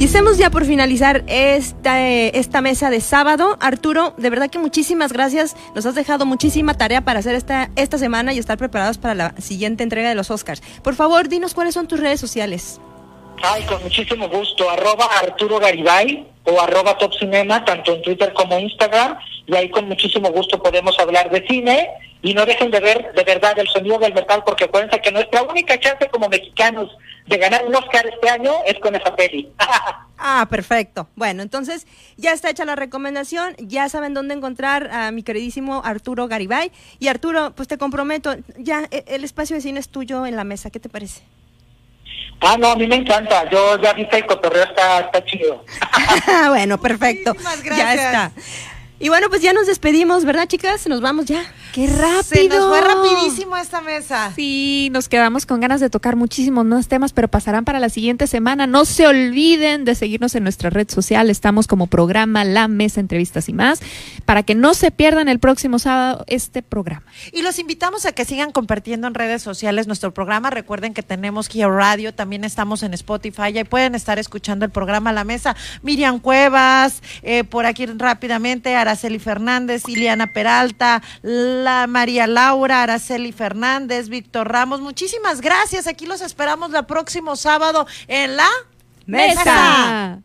Y estamos ya por finalizar esta, esta mesa de sábado. Arturo, de verdad que muchísimas gracias. Nos has dejado muchísima tarea para hacer esta, esta semana y estar preparados para la siguiente entrega de los Oscars. Por favor, dinos cuáles son tus redes sociales. Ay, con muchísimo gusto. Arroba Arturo Garibay o arroba Top Cinema, tanto en Twitter como Instagram. Y ahí con muchísimo gusto podemos hablar de cine. Y no dejen de ver de verdad el sonido del metal, porque acuérdense que nuestra única chance como mexicanos de ganar un Oscar este año es con esa peli. Ah, perfecto. Bueno, entonces ya está hecha la recomendación, ya saben dónde encontrar a mi queridísimo Arturo Garibay. Y Arturo, pues te comprometo, ya e- el espacio de cine es tuyo en la mesa, ¿qué te parece? Ah, no, a mí me encanta. Yo ya vi que el cotorreo está, está chido. bueno, perfecto. Ya está. Y bueno, pues ya nos despedimos, ¿verdad, chicas? Nos vamos ya. ¡Qué rápido! Se nos fue rapidísimo esta mesa. Sí, nos quedamos con ganas de tocar muchísimos más temas, pero pasarán para la siguiente semana. No se olviden de seguirnos en nuestra red social. Estamos como programa La Mesa Entrevistas y más, para que no se pierdan el próximo sábado este programa. Y los invitamos a que sigan compartiendo en redes sociales nuestro programa. Recuerden que tenemos Geo Radio, también estamos en Spotify y pueden estar escuchando el programa La Mesa. Miriam Cuevas, eh, por aquí rápidamente, Araceli Fernández, Iliana Peralta, la María Laura, Araceli Fernández, Víctor Ramos. Muchísimas gracias. Aquí los esperamos el próximo sábado en la Mesa.